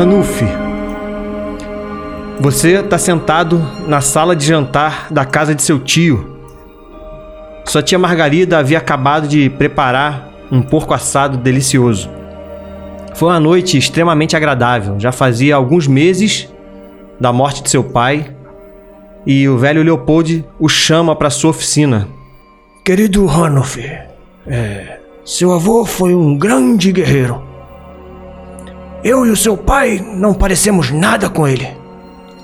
Ranulf, você está sentado na sala de jantar da casa de seu tio. Sua tia Margarida havia acabado de preparar um porco assado delicioso. Foi uma noite extremamente agradável. Já fazia alguns meses da morte de seu pai e o velho Leopold o chama para sua oficina. Querido Ranulf, é, seu avô foi um grande guerreiro. Eu e o seu pai não parecemos nada com ele.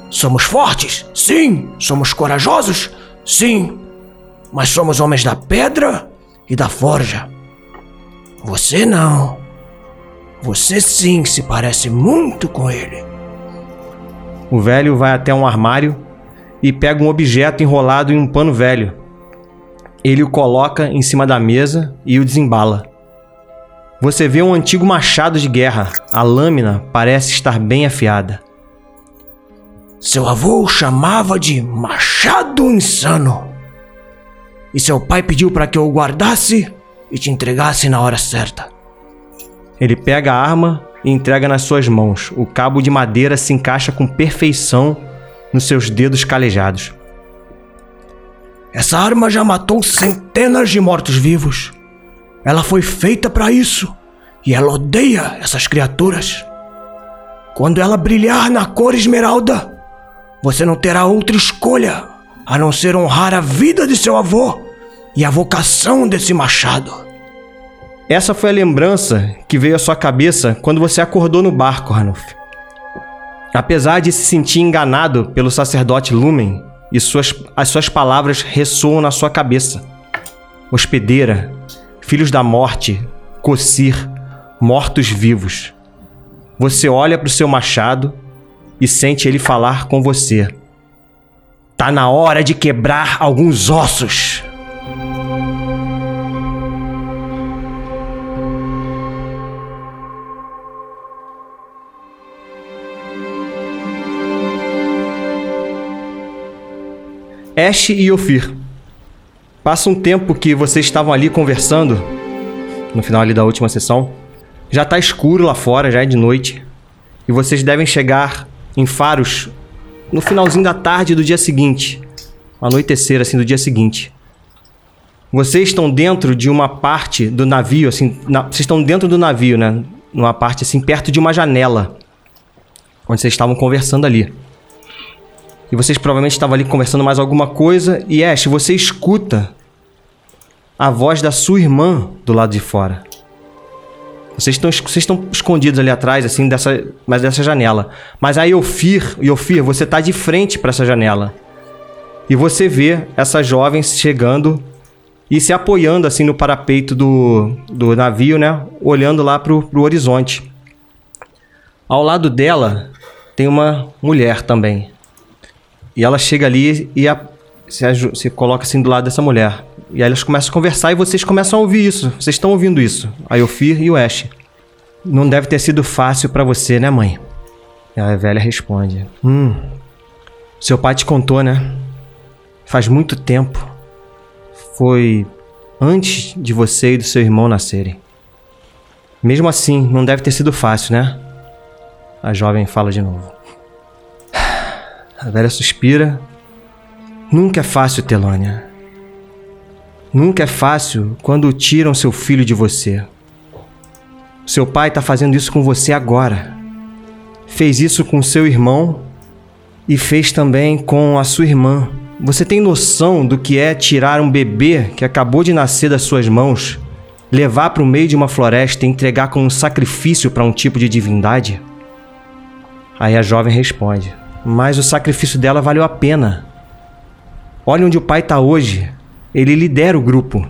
Somos fortes? Sim. Somos corajosos? Sim. Mas somos homens da pedra e da forja. Você não. Você sim se parece muito com ele. O velho vai até um armário e pega um objeto enrolado em um pano velho. Ele o coloca em cima da mesa e o desembala. Você vê um antigo machado de guerra. A lâmina parece estar bem afiada. Seu avô o chamava de Machado Insano. E seu pai pediu para que eu o guardasse e te entregasse na hora certa. Ele pega a arma e entrega nas suas mãos. O cabo de madeira se encaixa com perfeição nos seus dedos calejados. Essa arma já matou centenas de mortos-vivos. Ela foi feita para isso e ela odeia essas criaturas. Quando ela brilhar na cor esmeralda, você não terá outra escolha a não ser honrar a vida de seu avô e a vocação desse machado. Essa foi a lembrança que veio à sua cabeça quando você acordou no barco, Ranulf. Apesar de se sentir enganado pelo sacerdote Lumen, e suas, as suas palavras ressoam na sua cabeça. Hospedeira, filhos da morte, Cossir, mortos-vivos. Você olha para o seu machado e sente ele falar com você. Tá na hora de quebrar alguns ossos. Ash e Ophir. Passa um tempo que vocês estavam ali conversando, no final ali da última sessão. Já tá escuro lá fora, já é de noite. E vocês devem chegar em Faros no finalzinho da tarde do dia seguinte. Anoitecer, assim, do dia seguinte. Vocês estão dentro de uma parte do navio, assim, na, vocês estão dentro do navio, né? Numa parte, assim, perto de uma janela. Onde vocês estavam conversando ali. E vocês provavelmente estavam ali conversando mais alguma coisa. E Ash, você escuta a voz da sua irmã do lado de fora. Vocês estão, vocês estão escondidos ali atrás, assim, dessa, mas dessa janela. Mas aí Ofir, Ofir, você está de frente para essa janela. E você vê essa jovem chegando e se apoiando assim no parapeito do, do navio, né? Olhando lá pro, pro horizonte. Ao lado dela tem uma mulher também. E ela chega ali e a, se, se coloca assim do lado dessa mulher. E aí elas começam a conversar e vocês começam a ouvir isso. Vocês estão ouvindo isso. A Yofir e o Ash. Não deve ter sido fácil para você, né, mãe? E a velha responde: Hum. Seu pai te contou, né? Faz muito tempo. Foi antes de você e do seu irmão nascerem. Mesmo assim, não deve ter sido fácil, né? A jovem fala de novo. A velha suspira. Nunca é fácil, Telônia. Nunca é fácil quando tiram seu filho de você. Seu pai está fazendo isso com você agora. Fez isso com seu irmão e fez também com a sua irmã. Você tem noção do que é tirar um bebê que acabou de nascer das suas mãos, levar para o meio de uma floresta e entregar como um sacrifício para um tipo de divindade? Aí a jovem responde: mas o sacrifício dela valeu a pena. Olha onde o pai está hoje. Ele lidera o grupo.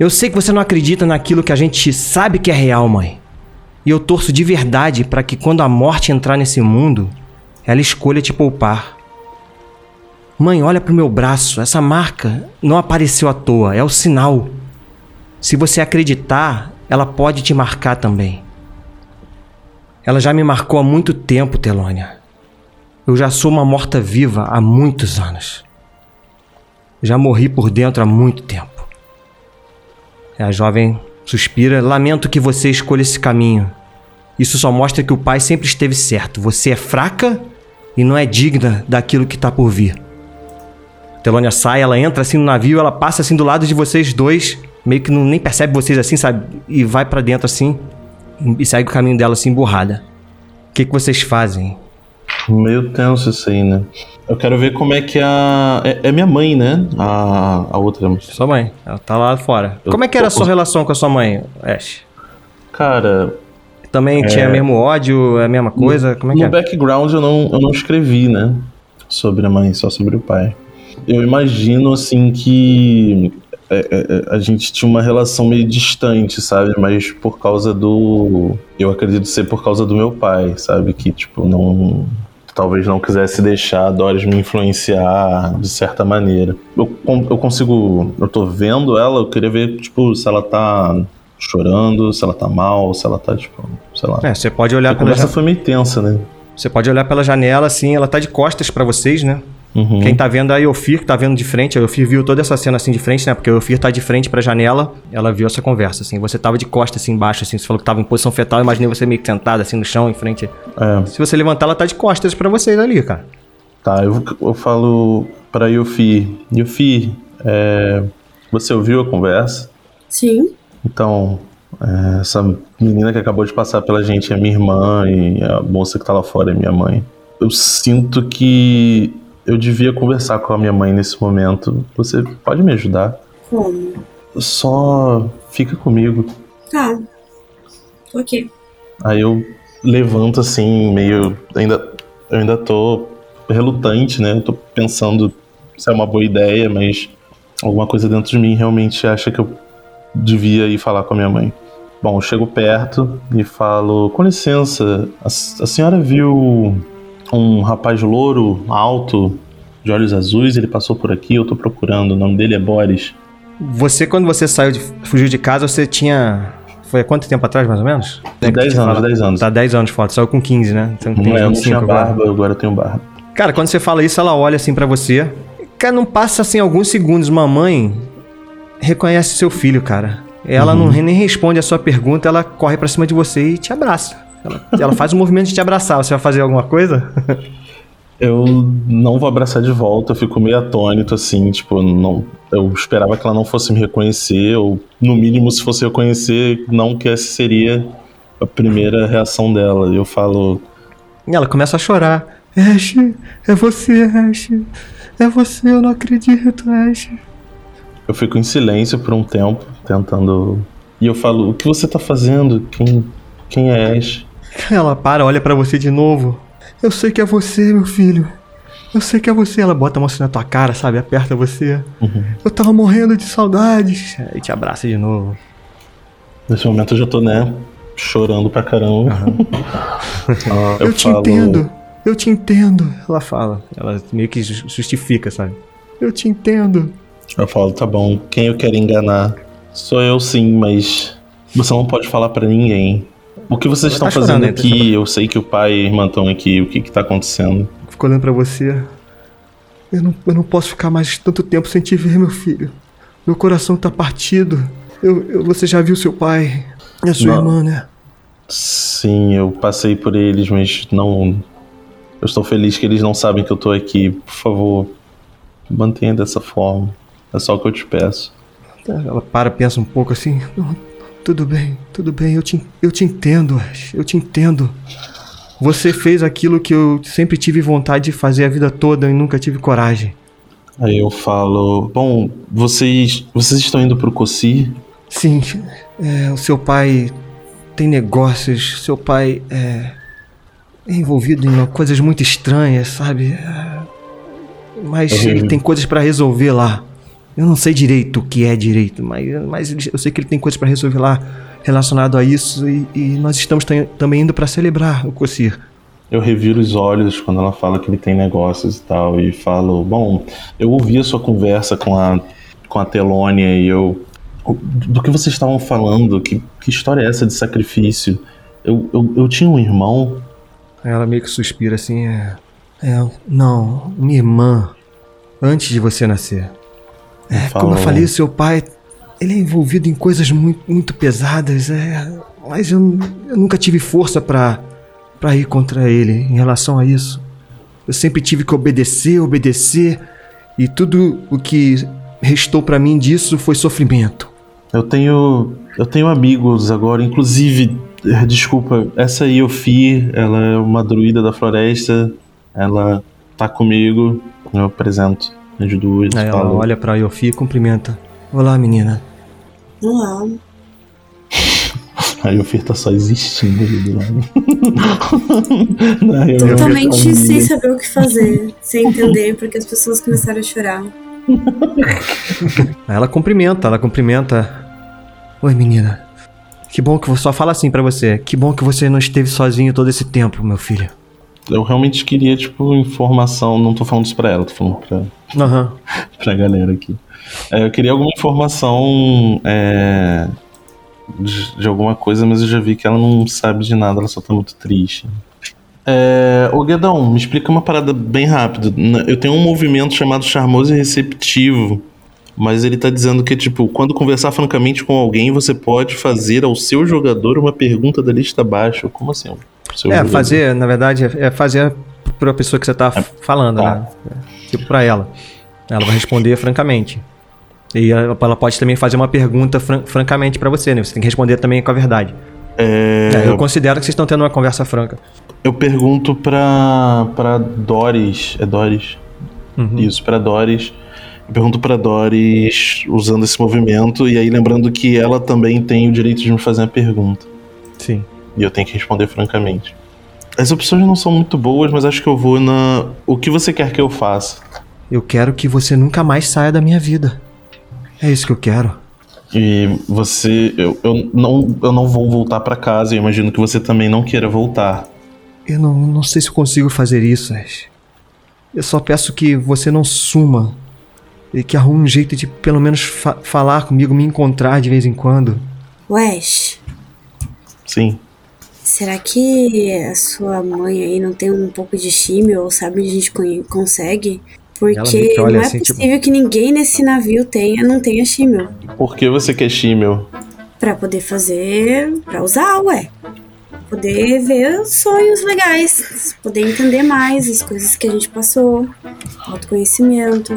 Eu sei que você não acredita naquilo que a gente sabe que é real, mãe. E eu torço de verdade para que quando a morte entrar nesse mundo, ela escolha te poupar. Mãe, olha pro meu braço. Essa marca não apareceu à toa, é o sinal. Se você acreditar, ela pode te marcar também. Ela já me marcou há muito tempo, Telônia. Eu já sou uma morta-viva há muitos anos. Já morri por dentro há muito tempo. A jovem suspira. Lamento que você escolha esse caminho. Isso só mostra que o pai sempre esteve certo. Você é fraca e não é digna daquilo que tá por vir. Telônia sai, ela entra assim no navio, ela passa assim do lado de vocês dois, meio que não, nem percebe vocês assim, sabe? E vai para dentro assim e segue o caminho dela assim, burrada. O que, que vocês fazem? Meio tenso isso aí, né? Eu quero ver como é que a. É, é minha mãe, né? A, a outra. Sua mãe, ela tá lá fora. Eu como é que era a sua relação com a sua mãe, Ash? Cara. Também é... tinha mesmo ódio, é a mesma coisa? No, como é que No é? background eu não, eu não escrevi, né? Sobre a mãe, só sobre o pai. Eu imagino, assim, que é, é, a gente tinha uma relação meio distante, sabe? Mas por causa do. Eu acredito ser por causa do meu pai, sabe? Que, tipo, não. Talvez não quisesse deixar a Doris me influenciar de certa maneira. Eu, eu consigo. Eu tô vendo ela, eu queria ver, tipo, se ela tá chorando, se ela tá mal, se ela tá, tipo, sei lá. É, você pode olhar a conversa foi meio tensa, né? Você pode olhar pela janela, assim, ela tá de costas para vocês, né? Uhum. Quem tá vendo é a Yofir, que tá vendo de frente. A Yofir viu toda essa cena assim de frente, né? Porque a Yofir tá de frente pra janela. Ela viu essa conversa, assim. Você tava de costas, assim, embaixo, assim. Você falou que tava em posição fetal. Eu imaginei você meio que sentado, assim, no chão, em frente. É. Se você levantar, ela tá de costas pra vocês ali, cara. Tá, eu, eu falo pra Yofir. Yofir, é, você ouviu a conversa? Sim. Então, é, essa menina que acabou de passar pela gente é minha irmã e a moça que tá lá fora é minha mãe. Eu sinto que eu devia conversar com a minha mãe nesse momento. Você pode me ajudar? Como? Só fica comigo. Tá. Ok. Aí eu levanto assim, meio. Ainda, eu ainda tô relutante, né? Eu tô pensando se é uma boa ideia, mas alguma coisa dentro de mim realmente acha que eu devia ir falar com a minha mãe. Bom, eu chego perto e falo: Com licença, a, a senhora viu um rapaz louro, alto, de olhos azuis, ele passou por aqui, eu tô procurando, o nome dele é Boris. Você, quando você saiu de, fugiu de casa, você tinha. Foi há quanto tempo atrás, mais ou menos? 10 anos, 10 anos. Tá 10 anos de foto, saiu com 15, né? Então, tem não, eu não tinha barba, agora. agora eu tenho barba. Cara, quando você fala isso, ela olha assim para você. Cara, não passa assim alguns segundos, mamãe reconhece seu filho, cara. Ela uhum. não nem responde a sua pergunta, ela corre para cima de você e te abraça. Ela, ela faz o movimento de te abraçar. Você vai fazer alguma coisa? eu não vou abraçar de volta, eu fico meio atônito, assim, tipo, não, eu esperava que ela não fosse me reconhecer, ou no mínimo, se fosse reconhecer, não que essa seria a primeira reação dela. Eu falo. E ela começa a chorar. Ash, é você, Ash. É você, eu não acredito, Ash. Eu fico em silêncio por um tempo, tentando. E eu falo: O que você tá fazendo? Quem, quem é Ash? Ela para, olha para você de novo. Eu sei que é você, meu filho. Eu sei que é você. Ela bota a mão assim na tua cara, sabe? Aperta você. Uhum. Eu tava morrendo de saudades. Aí te abraça de novo. Nesse momento eu já tô, né? Chorando pra caramba. Uhum. ah, eu, eu te falo... entendo. Eu te entendo. Ela fala. Ela meio que justifica, sabe? Eu te entendo. Eu falo, tá bom. Quem eu quero enganar? Sou eu sim, mas você não pode falar para ninguém. O que vocês estão tá fazendo chorando, aqui? Tá eu sei que o pai e a irmã estão aqui. O que que tá acontecendo? Fico olhando pra você. Eu não, eu não posso ficar mais tanto tempo sem te ver, meu filho. Meu coração tá partido. Eu, eu você já viu seu pai e a sua não. irmã, né? Sim, eu passei por eles, mas não. Eu estou feliz que eles não sabem que eu tô aqui. Por favor, mantenha dessa forma. É só o que eu te peço. Ela para, pensa um pouco assim. Não, tudo bem, tudo bem, eu te, eu te entendo, Ash, eu te entendo. Você fez aquilo que eu sempre tive vontade de fazer a vida toda e nunca tive coragem. Aí eu falo, bom, vocês, vocês estão indo pro Cossi? Sim, é, o seu pai tem negócios, seu pai é, é envolvido em coisas muito estranhas, sabe? É, mas uhum. ele tem coisas para resolver lá. Eu não sei direito o que é direito, mas, mas eu sei que ele tem coisas para resolver lá relacionado a isso e, e nós estamos também indo para celebrar o Cossir. Eu reviro os olhos quando ela fala que ele tem negócios e tal e falo, bom, eu ouvi a sua conversa com a com a Telônia e eu do que vocês estavam falando, que, que história é essa de sacrifício? Eu, eu, eu tinha um irmão. Ela meio que suspira assim, é, é não, minha irmã antes de você nascer. É, como eu falei, seu pai, ele é envolvido em coisas muito, muito pesadas. É, Mas eu, eu nunca tive força pra ir contra ele em relação a isso. Eu sempre tive que obedecer, obedecer. E tudo o que restou pra mim disso foi sofrimento. Eu tenho. Eu tenho amigos agora, inclusive. eh, Desculpa, essa Yofi, ela é uma druida da floresta. Ela tá comigo. Eu apresento as duas. Aí ela olha pra Yofi e cumprimenta. Olá, menina. Olá. A Yofi tá só existindo ali do lado. Tá Totalmente sem saber o que fazer, sem entender porque as pessoas começaram a chorar. Aí ela cumprimenta, ela cumprimenta. Oi, menina. Que bom que você só fala assim pra você. Que bom que você não esteve sozinho todo esse tempo, meu filho. Eu realmente queria, tipo, informação. Não tô falando isso pra ela, tô falando pra, Aham. pra galera aqui. É, eu queria alguma informação é, de, de alguma coisa, mas eu já vi que ela não sabe de nada, ela só tá muito triste. É, ô Guedão, me explica uma parada bem rápido. Eu tenho um movimento chamado charmoso e receptivo, mas ele tá dizendo que, tipo, quando conversar francamente com alguém, você pode fazer ao seu jogador uma pergunta da lista abaixo. Como assim? Seu É, jogador? fazer, na verdade, é é fazer pra pessoa que você tá f- falando, tá. né? É, Tipo pra ela. Ela vai responder francamente. E ela pode também fazer uma pergunta fran- francamente pra você, né? Você tem que responder também com a verdade. É, É, eu considero que vocês estão tendo uma conversa franca. Eu pergunto pra, pra Doris. É Doris? Uhum. Isso, pra Doris. Eu pergunto pra Doris usando esse movimento, e aí lembrando que ela também tem o direito de me fazer uma pergunta. E eu tenho que responder francamente. As opções não são muito boas, mas acho que eu vou na. O que você quer que eu faça? Eu quero que você nunca mais saia da minha vida. É isso que eu quero. E você. Eu, eu, não, eu não vou voltar pra casa, eu imagino que você também não queira voltar. Eu não, não sei se eu consigo fazer isso, Ash. Eu só peço que você não suma. E que arrume um jeito de pelo menos fa- falar comigo, me encontrar de vez em quando. Wesh, Sim. Será que a sua mãe aí não tem um pouco de chimio ou sabe onde a gente con- consegue? Porque não é assim, tipo- possível que ninguém nesse navio tenha, não tenha chimio. Por que você quer Shimel? Pra poder fazer. pra usar, ué. Poder ver os sonhos legais. Poder entender mais as coisas que a gente passou. Autoconhecimento.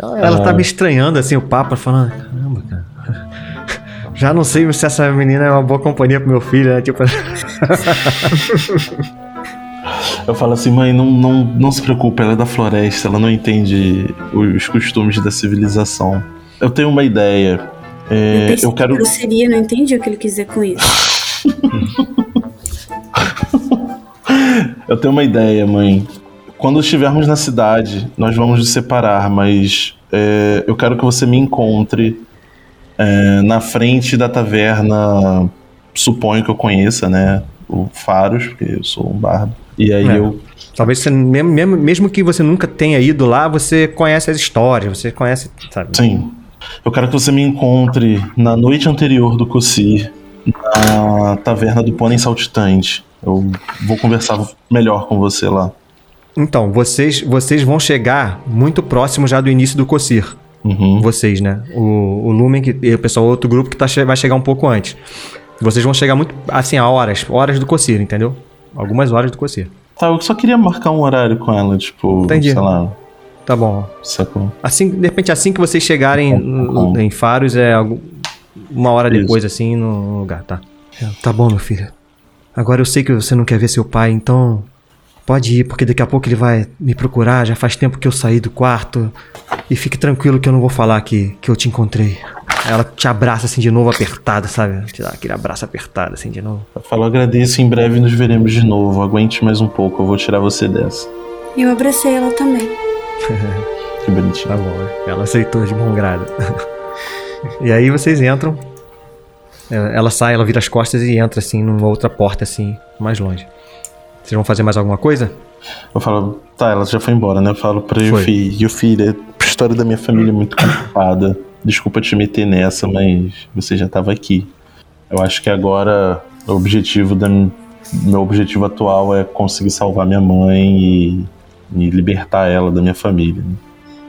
Ela, ela tá me estranhando, assim, o papo, falando, caramba, cara. Já não sei se essa menina é uma boa companhia pro meu filho, né? Tipo, Eu falo assim, mãe, não, não, não se preocupe, ela é da floresta, ela não entende os costumes da civilização. Eu tenho uma ideia. É, pensei eu quero. que grosseria, não entendi o que ele quis dizer com isso. Eu tenho uma ideia, mãe. Quando estivermos na cidade, nós vamos nos separar, mas é, eu quero que você me encontre é, na frente da taverna. Suponho que eu conheça, né? O Faros, porque eu sou um bardo. E aí É. eu. talvez você, mesmo, mesmo, mesmo que você nunca tenha ido lá, você conhece as histórias, você conhece, sabe? Sim. Eu quero que você me encontre na noite anterior do Cossir, na taverna do Pônei Saltitante. Eu vou conversar melhor com você lá. Então, vocês, vocês vão chegar muito próximo já do início do Cossir. Uhum. Vocês, né? O, o Lumen que, e o pessoal, outro grupo que tá, vai chegar um pouco antes. Vocês vão chegar muito, assim, a horas, horas do Cossir, entendeu? Algumas horas do Cossir. Tá, eu só queria marcar um horário com ela, tipo, Entendi. sei lá, Tá bom. sacou? Assim, de repente, assim que vocês chegarem bom. em Faros, é algum- uma hora Isso. depois, assim, no lugar, tá? Tá bom, meu filho. Agora eu sei que você não quer ver seu pai, então pode ir, porque daqui a pouco ele vai me procurar. Já faz tempo que eu saí do quarto. E fique tranquilo que eu não vou falar que, que eu te encontrei. Ela te abraça assim de novo, apertada, sabe? Te dá aquele abraço apertado assim de novo. Eu falo, agradeço, em breve nos veremos de novo. Aguente mais um pouco, eu vou tirar você dessa. E eu abracei ela também. Que bonitinho. Tá bom, ela aceitou de bom grado. e aí vocês entram. É, Ela sai, ela vira as costas e entra assim numa outra porta assim, mais longe. Vocês vão fazer mais alguma coisa? Eu falo, tá, ela já foi embora, né? Eu falo pra Foi. Yufi, Yufi, a história da minha família é muito complicada. Desculpa te meter nessa, mas você já tava aqui. Eu acho que agora o objetivo da meu objetivo atual é conseguir salvar minha mãe e, e libertar ela da minha família. né?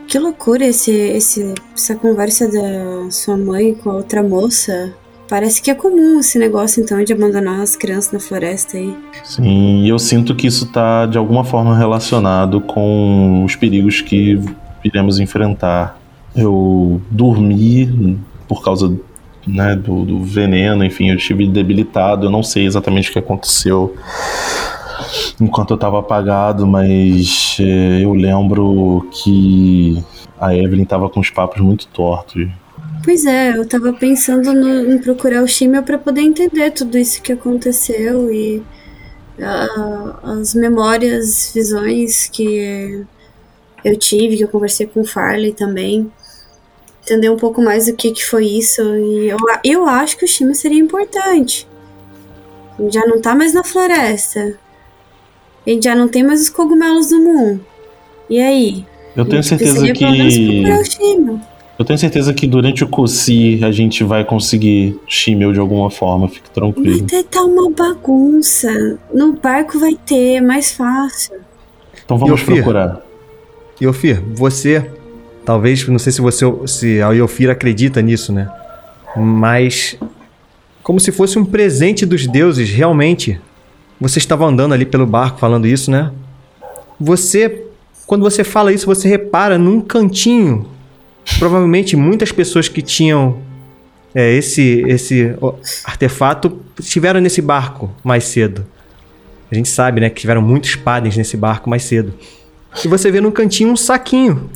Que loucura esse, esse, essa conversa da sua mãe com a outra moça. Parece que é comum esse negócio, então, de abandonar as crianças na floresta aí. Sim, e eu sinto que isso tá de alguma forma relacionado com os perigos que iremos enfrentar. Eu dormi por causa né, do, do veneno, enfim, eu estive debilitado, eu não sei exatamente o que aconteceu enquanto eu estava apagado, mas é, eu lembro que a Evelyn estava com os papos muito tortos. Pois é, eu tava pensando no, em procurar o Shimel para poder entender tudo isso que aconteceu e as memórias, visões que eu tive, que eu conversei com o Farley também. Entender um pouco mais o que, que foi isso. E eu, eu acho que o Shimel seria importante. Já não tá mais na floresta. Ele já não tem mais os cogumelos do Moon. E aí? Eu tenho certeza que. Eu tenho certeza que durante o Cossi a gente vai conseguir Shimel de alguma forma, fique tranquilo. Vai ter tá uma bagunça. No barco vai ter, é mais fácil. Então vamos Yofir, procurar. Yofir, você. Talvez, não sei se você se a Yofir acredita nisso, né? Mas como se fosse um presente dos deuses, realmente. Você estava andando ali pelo barco falando isso, né? Você, quando você fala isso, você repara num cantinho provavelmente muitas pessoas que tinham é, esse, esse artefato estiveram nesse barco mais cedo. A gente sabe, né, que tiveram muitos padens nesse barco mais cedo. E você vê no cantinho um saquinho.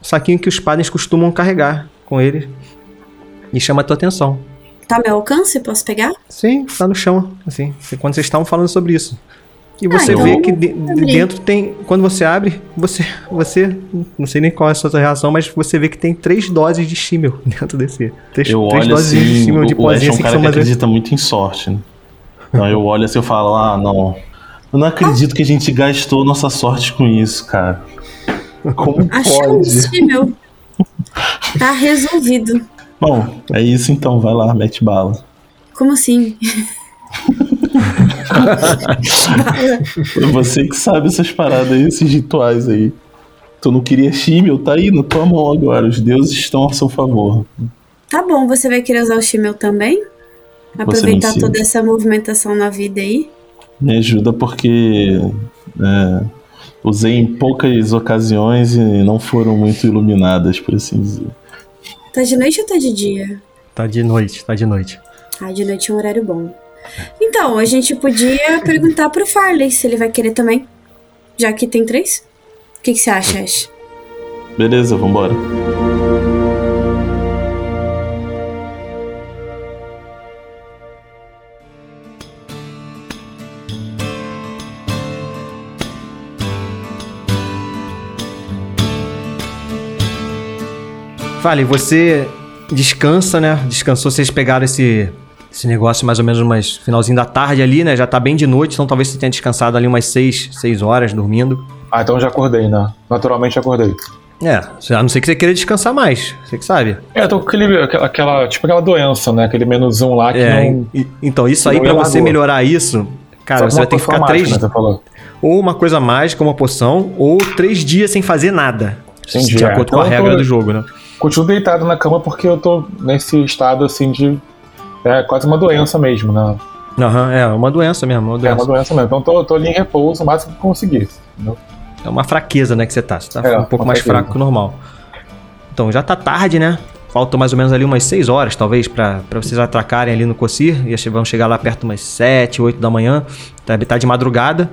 Um saquinho que os padens costumam carregar com eles. E chama a tua atenção. Tá meu alcance? Posso pegar? Sim, tá no chão. Assim, quando vocês estavam falando sobre isso. E você ah, vê que de, dentro tem. Quando você abre, você. Você. Não sei nem qual é a sua reação, mas você vê que tem três doses de Shimmel dentro desse. Três, eu três olho doses assim, de Shimmel de o Ash é um assim, cara que, que acredita muito em sorte. Né? Então eu olho assim e falo, ah, não. Eu não acredito que a gente gastou nossa sorte com isso, cara. Como Achamos pode? Shimmel. Tá resolvido. Bom, é isso então, vai lá, mete bala. Como assim? Você que sabe essas paradas aí, esses rituais aí. Tu não queria Shimel, tá aí na tua mão agora. Os deuses estão a seu favor. Tá bom, você vai querer usar o Shimel também? Aproveitar toda essa movimentação na vida aí? Me ajuda porque é, usei em poucas ocasiões e não foram muito iluminadas, por assim dizer. Tá de noite ou tá de dia? Tá de noite, tá de noite. Ah, de noite é um horário bom. Então, a gente podia perguntar pro Farley se ele vai querer também. Já que tem três. O que, que você acha, Ash? Beleza, vambora. Fale, você descansa, né? Descansou, vocês pegaram esse esse negócio mais ou menos mais finalzinho da tarde ali, né? Já tá bem de noite, então talvez você tenha descansado ali umas 6, 6 horas dormindo. Ah, então já acordei, né? Naturalmente acordei. É, a não ser que você queira descansar mais, você que sabe. É, tô com aquele, aquela, tipo aquela doença, né? Aquele menuzão lá que é, não... E, então, isso aí para você melhorar isso, cara, você vai ter que ficar três... Né, ou uma coisa mágica, uma poção, ou três dias sem fazer nada. Entendi, de acordo é. com a então regra tô... do jogo, né? Continuo deitado na cama porque eu tô nesse estado, assim, de é quase uma doença mesmo, né? Aham, uhum, é uma doença mesmo. Uma doença. É uma doença mesmo. Então tô, tô ali em repouso o máximo que conseguir. Entendeu? É uma fraqueza, né, que você tá. Você tá é, um pouco mais fraqueza. fraco que o normal. Então já tá tarde, né? Faltam mais ou menos ali umas 6 horas, talvez, para vocês atracarem ali no Cossir. E vão chegar lá perto umas 7, 8 da manhã. Tá, tá de madrugada.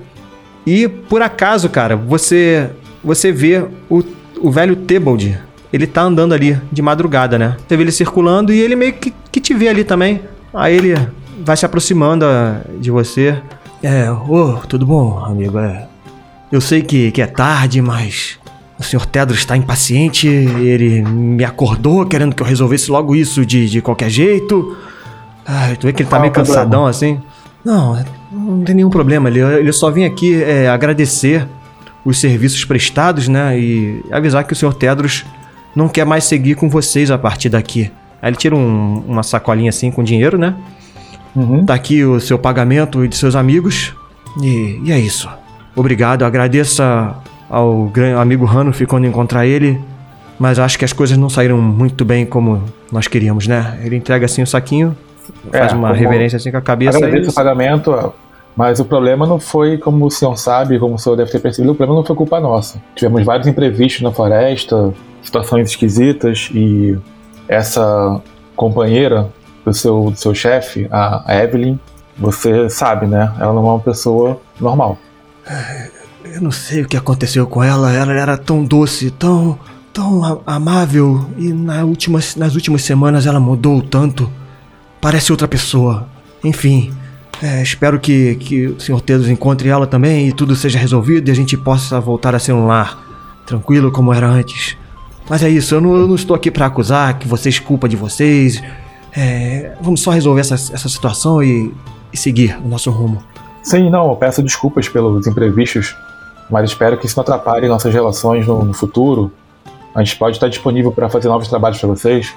E por acaso, cara, você você vê o, o velho Tebold ele tá andando ali de madrugada, né? Você vê ele circulando e ele meio que, que te vê ali também. Aí ele vai se aproximando ah, de você. É, ô, oh, tudo bom, amigo? É, eu sei que, que é tarde, mas o senhor Tedros está impaciente. Ele me acordou querendo que eu resolvesse logo isso de, de qualquer jeito. Ai, tu vê que ele tá Qual meio cansadão assim. Não, não tem nenhum problema. Ele, ele só vem aqui é, agradecer os serviços prestados, né? E avisar que o senhor Tedros não quer mais seguir com vocês a partir daqui. Aí ele tira um, uma sacolinha assim com dinheiro, né? Uhum. Tá aqui o seu pagamento e de seus amigos. E, e é isso. Obrigado, agradeça ao amigo Hanuf quando encontrar ele. Mas acho que as coisas não saíram muito bem como nós queríamos, né? Ele entrega assim o saquinho. faz É, uma como- reverência assim com a cabeça Agradeço e... o pagamento, mas o problema não foi, como o senhor sabe, como o senhor deve ter percebido, o problema não foi culpa nossa. Tivemos vários imprevistos na floresta, situações esquisitas e essa companheira do seu, do seu chefe, a Evelyn, você sabe, né? Ela não é uma pessoa normal. Eu não sei o que aconteceu com ela. Ela era tão doce, tão, tão amável. E na últimas, nas últimas semanas ela mudou tanto. Parece outra pessoa. Enfim, é, espero que, que o Sr. Tedos encontre ela também e tudo seja resolvido e a gente possa voltar a ser um lar tranquilo como era antes. Mas é isso, eu não, eu não estou aqui para acusar que vocês culpa de vocês. É, vamos só resolver essa, essa situação e, e seguir o nosso rumo. Sim, não, eu peço desculpas pelos imprevistos, mas espero que isso não atrapalhe nossas relações no, no futuro. A gente pode estar disponível para fazer novos trabalhos para vocês.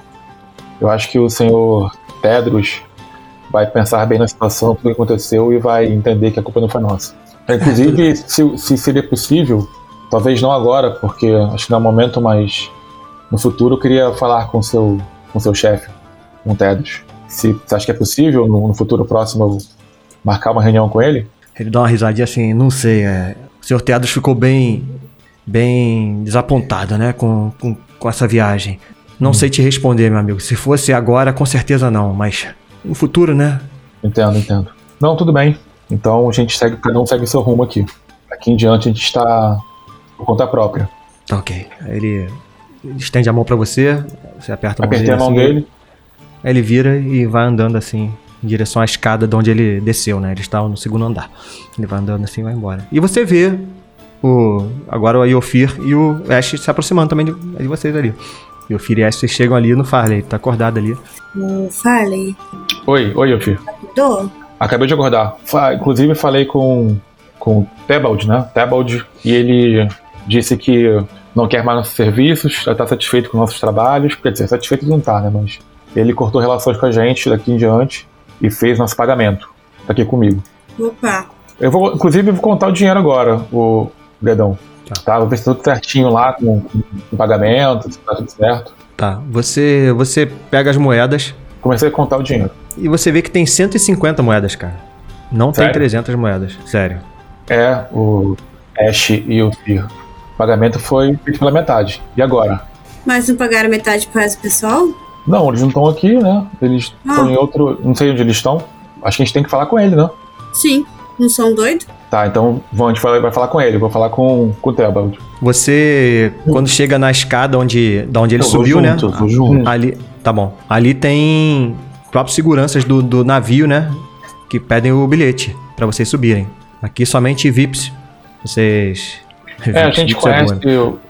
Eu acho que o senhor Tedros vai pensar bem na situação, tudo que aconteceu e vai entender que a culpa não foi nossa. Inclusive, se, se seria possível, talvez não agora, porque acho que não é o momento, mas no futuro eu queria falar com seu, com seu chefe, com o Tedros. Se você acha que é possível, no, no futuro próximo, eu marcar uma reunião com ele? Ele dá uma risadinha assim, não sei, é... O Sr. Teados ficou bem... Bem desapontado, né, com, com, com essa viagem. Não sei te responder, meu amigo. Se fosse agora, com certeza não, mas... No futuro, né? Entendo, entendo. Não, tudo bem. Então a gente segue, cada um segue o seu rumo aqui. Daqui em diante a gente está por conta própria. Tá ok. Ele, ele estende a mão pra você, você aperta a mão Apertei a dele. mão assim, dele. Aí ele vira e vai andando assim, em direção à escada de onde ele desceu, né? Ele estava no segundo andar. Ele vai andando assim e vai embora. E você vê o. Agora o Iofir e o Ash se aproximando também de, de vocês ali. Iofir e Ash vocês chegam ali no Farley, ele tá acordado ali. O Farley, Oi, oi, Yofi. mudou? Acabei de acordar. Fa- Inclusive falei com, com o Tebald, né? Tebald, e ele disse que não quer mais nossos serviços, já está satisfeito com nossos trabalhos. Quer dizer, satisfeito não tá, né? Mas ele cortou relações com a gente daqui em diante e fez nosso pagamento. Tá aqui comigo. Opa, Eu vou, inclusive, vou contar o dinheiro agora, o Dedão. Tá. Tá, vou ver se tá tudo certinho lá com, com o pagamento, se tá tudo certo. Tá. Você, você pega as moedas Comecei a contar o dinheiro. e você vê que tem 150 moedas, cara. Não tem Sério? 300 moedas. Sério. É, o Ash e o Fir. O pagamento foi feito pela metade. E agora? mas não pagaram metade resto do pessoal? Não, eles não estão aqui, né? Eles Ah. estão em outro. Não sei onde eles estão. Acho que a gente tem que falar com ele, né? Sim, não são doidos? Tá, então vamos, a gente vai, vai falar com ele. Vou falar com, com o Tebald. Você, quando chega na escada onde, da onde ele Eu vou subiu, né? junto, eu vou junto. Ali, tá bom. Ali tem próprios seguranças do, do navio, né? Que pedem o bilhete pra vocês subirem. Aqui somente VIPs. Vocês. É, a gente conhece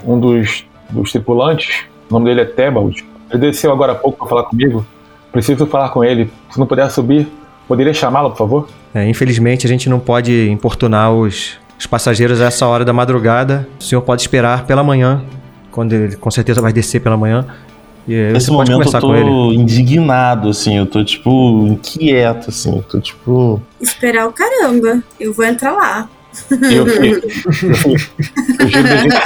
um dos, dos tripulantes. O nome dele é Tebald. Ele desceu agora há pouco pra falar comigo. Preciso falar com ele. Se não puder subir, poderia chamá-lo, por favor? É, infelizmente a gente não pode importunar os, os passageiros a essa hora da madrugada. O senhor pode esperar pela manhã, quando ele com certeza vai descer pela manhã. E aí Nesse você pode momento conversar eu tô indignado, assim, eu tô, tipo, inquieto, assim, eu tô, tipo... Esperar o caramba. Eu vou entrar lá. E eu fui. Eu fui. Fugiu da gente.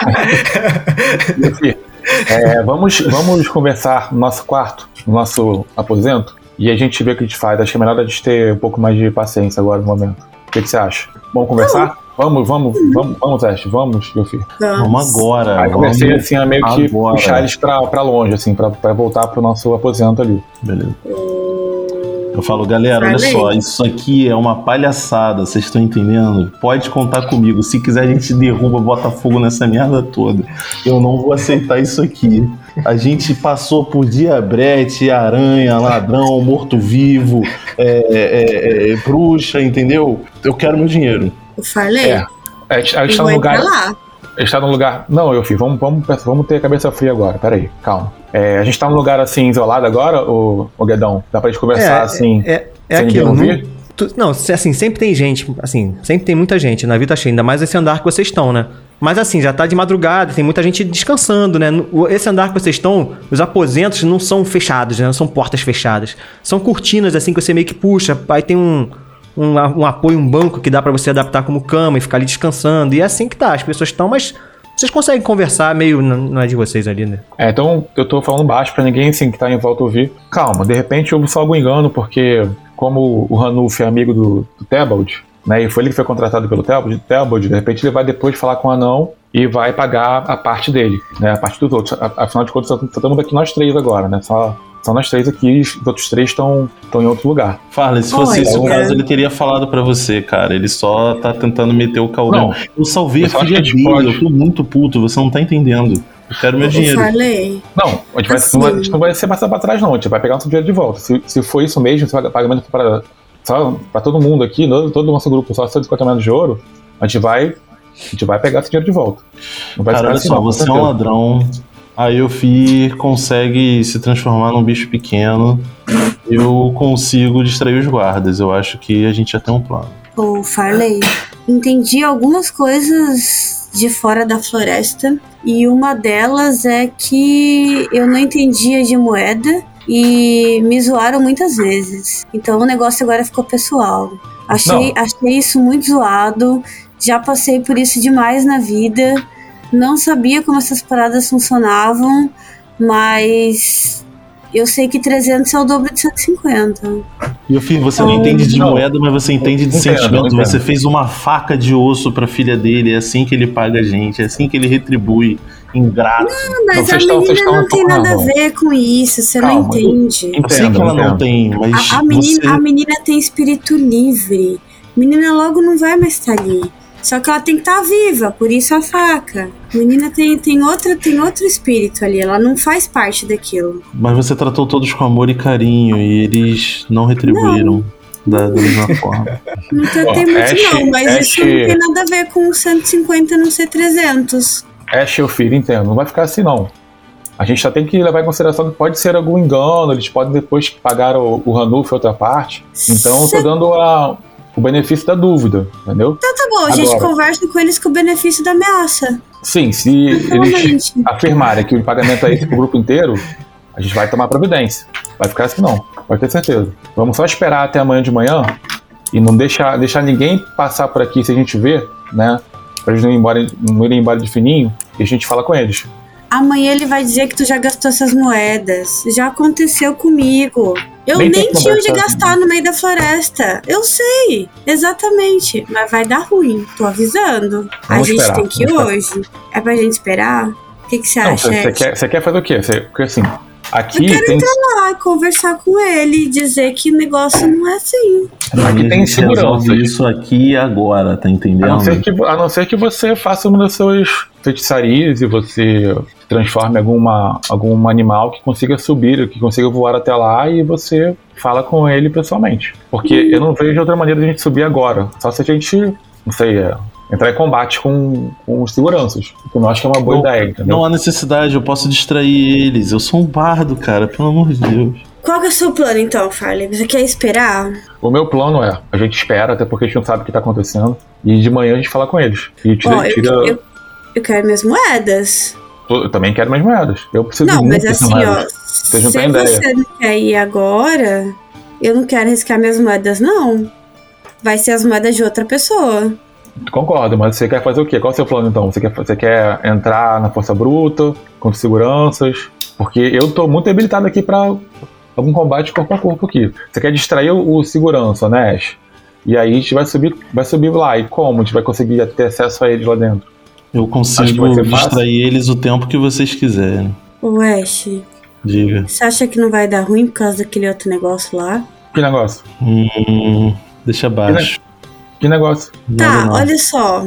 Eu fui. É, vamos, vamos conversar no nosso quarto, no nosso aposento, e a gente vê o que a gente faz. Acho que é melhor a gente ter um pouco mais de paciência agora no momento. O que, que você acha? Vamos conversar? Vamos, vamos, vamos, vamos, Ash, vamos, meu filho. Vamos agora. Aí comecei vamos... assim a meio que agora. puxar eles pra, pra longe, assim, pra, pra voltar pro nosso aposento ali. Beleza. Eu falo, galera, olha Falei. só, isso aqui é uma palhaçada, vocês estão entendendo? Pode contar comigo. Se quiser, a gente derruba, bota fogo nessa merda toda. Eu não vou aceitar isso aqui. A gente passou por diabrete, aranha, ladrão, morto-vivo, é, é, é, bruxa, entendeu? Eu quero meu dinheiro. O Farley? É. A gente, a gente eu tá entrar lugar. lá. A gente tá num lugar. Não, eu filho, vamos, vamos, vamos ter a cabeça fria agora. Peraí, calma. É, a gente tá num lugar assim, isolado agora, o, o Guedão? Dá pra gente conversar assim. É, é sem aquilo. Não, tu- não, assim, sempre tem gente, assim, sempre tem muita gente na vida cheia, ainda mais esse andar que vocês estão, né? Mas assim, já tá de madrugada, tem muita gente descansando, né? Esse andar que vocês estão, os aposentos não são fechados, né? Não são portas fechadas. São cortinas, assim, que você meio que puxa, aí tem um, um, um apoio, um banco que dá pra você adaptar como cama e ficar ali descansando. E é assim que tá, as pessoas estão, mas Vocês conseguem conversar meio. Não é de vocês ali, né? É, então eu tô falando baixo pra ninguém assim que tá em volta ouvir. Calma, de repente houve só algum engano, porque como o Ranulf é amigo do, do Tebald, né? E foi ele que foi contratado pelo Tebald, Tebald, de repente ele vai depois falar com o anão e vai pagar a parte dele, né? A parte dos outros. Afinal de contas, estamos aqui nós três agora, né? Só, só nós três aqui, os outros três estão estão em outro lugar. Farley, se fosse esse o caso, ele teria falado pra você, cara. Ele só tá tentando meter o caldeirão. Não, Eu salvei a eu filha dele, pode- eu tô muito puto, você não tá entendendo. Eu quero meu Ô, dinheiro. Farley, Não, a gente, Assim. não, vai, a gente não vai ser passar pra trás, não. A gente vai pegar nosso dinheiro de volta. Se, se for isso mesmo, se o pagamento for para só para todo mundo aqui, no- todo o nosso grupo, só 150 moedas de ouro, a gente vai. A gente vai pegar esse dinheiro de volta. Não vai Cara, olha assim, só, você é um certeza. Ladrão. A Yuffie consegue se transformar num bicho pequeno. Eu consigo distrair os guardas. Eu acho que a gente já tem um plano. Ô, Farley, entendi algumas coisas de fora da floresta e uma delas é que eu não entendia de moeda e me zoaram muitas vezes. Então o negócio agora ficou pessoal. Achei, achei isso muito zoado. Já passei por isso demais na vida. Não sabia como essas paradas funcionavam, mas eu sei que 300 é o dobro de 150. Yuffie, você não Então- entende de Não. moeda, mas você entende de Entendo, sentimento. entendo. Você fez uma faca de osso pra filha dele. É assim que ele paga a gente. É assim que ele retribui. Ingrato. Mas Não, a vocês estão- vocês menina estão não tem nada a errado. ver com isso, você não Calma, entende. Eu sei que ela não tem, mas A, a menina, você... a menina tem espírito livre. A menina logo não vai mais estar ali. Só que ela tem que estar viva, por isso a faca. A menina tem, tem, outra, tem outro espírito ali, ela não faz parte daquilo. Mas você tratou todos com amor e carinho e eles não retribuíram Da, da mesma forma. Não tratei Ó, muito Ash- não, mas Ash- isso não tem nada a ver com 150 não ser 300. Ash, eu filho, entendo. Não vai ficar assim, não. A gente só tem que levar em consideração que pode ser algum engano, eles podem depois pagar o, o Ranulf outra parte. Então eu Cê- tô dando a- o benefício da dúvida, entendeu? Tá bom, a gente conversa com eles com o benefício da ameaça. Sim, se eles afirmarem que o pagamento é esse pro grupo inteiro, a gente vai tomar providência. Vai ficar assim não, pode ter certeza. Vamos só esperar até amanhã de manhã e não deixar, deixar ninguém passar por aqui se a gente ver, né? Pra eles não irem embora, não irem embora de fininho e a gente fala com eles. Amanhã ele vai dizer que tu já gastou essas moedas. Já aconteceu comigo. Eu Nem nem, tinha onde gastar. gastar no meio da floresta. Eu sei, exatamente. Mas vai dar ruim, tô avisando. a Vamos gente esperar, tem que ir hoje. É pra gente esperar? O que, que você Não, acha? você quer, quer fazer o quê? Você- porque assim, aqui Eu quero tem, Ah, conversar com ele e dizer que o negócio não é assim. aqui a tem gente resolve segurança. isso aqui e agora, tá A entendendo? não, ser que, a não ser que você faça uma das suas feitiçarias e você transforme alguma, algum animal que consiga subir, que consiga voar até lá e você fala com ele pessoalmente. Porque eu não vejo outra maneira de a gente subir agora. Só se a gente, não sei, é, entrar em combate com, com os seguranças. Que eu não acho que é uma boa Não- ideia, entendeu? Não há necessidade, eu posso distrair eles. Eu sou um bardo, cara, pelo amor de Deus. Qual que é o seu plano então, Farley? Você quer esperar? O meu plano é, a gente espera, até porque a gente não sabe o que tá acontecendo, e de manhã a gente fala com eles. E tira, Ó, eu, tira- eu, eu quero minhas moedas. eu também quero mais moedas. Eu preciso Não, muito mas dessas assim, ó, moedas. Vocês não se têm ideia. você não quer ir agora, eu não quero riscar minhas moedas, não. Vai ser as moedas de outra pessoa. Concordo, mas você quer fazer o quê? Qual é o seu plano então? Você quer, você quer entrar na força bruta, contra seguranças? Porque eu tô muito habilitado aqui pra algum combate corpo a corpo aqui. Você quer distrair o, o segurança, né, Ash? E aí a gente vai subir, vai subir lá. E como? A gente vai conseguir ter acesso a eles lá dentro? Eu consigo ser fácil. distrair eles o tempo que vocês quiserem. Ô, Ash, Diga. você acha que não vai dar ruim por causa daquele outro negócio lá? Que negócio? Hum, deixa abaixo. Que negócio? Nada, Tá, não. olha só.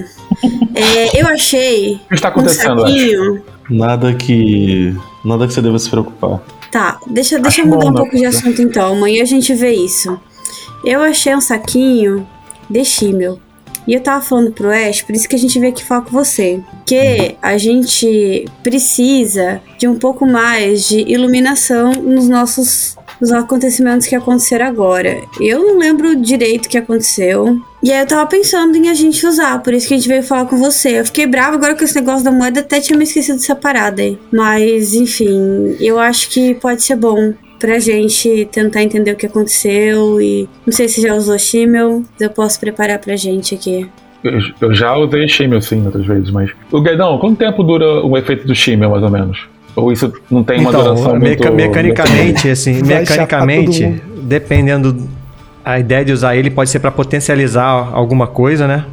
É, eu achei O que está um acontecendo, Ash? saquinho. Nada que. Nada que você deva se preocupar. Tá, deixa, deixa eu mudar bom, um pouco de assunto então. Amanhã a gente vê isso. Eu achei um saquinho de Shimmel. E eu tava falando pro Ash, por isso que a gente veio aqui falar com você. Que a gente precisa de um pouco mais de iluminação nos nossos nos acontecimentos que aconteceram agora. Eu não lembro direito o que aconteceu. E aí eu tava pensando em a gente usar, por isso que a gente veio falar com você. Eu fiquei brava agora com esse negócio da moeda, até tinha me esquecido dessa parada aí. Mas, enfim, eu acho que pode ser bom pra gente tentar entender o que aconteceu e não sei se já usou Shimmel, mas eu posso preparar pra gente aqui. Eu, eu já usei Shimmel sim outras vezes, mas. O Guedão, quanto tempo dura o efeito do Shimmel, mais ou menos? Ou isso não tem uma então, duração meca- muito. mecanicamente, assim, mecanicamente, dependendo a ideia de usar ele pode ser pra potencializar alguma coisa, né?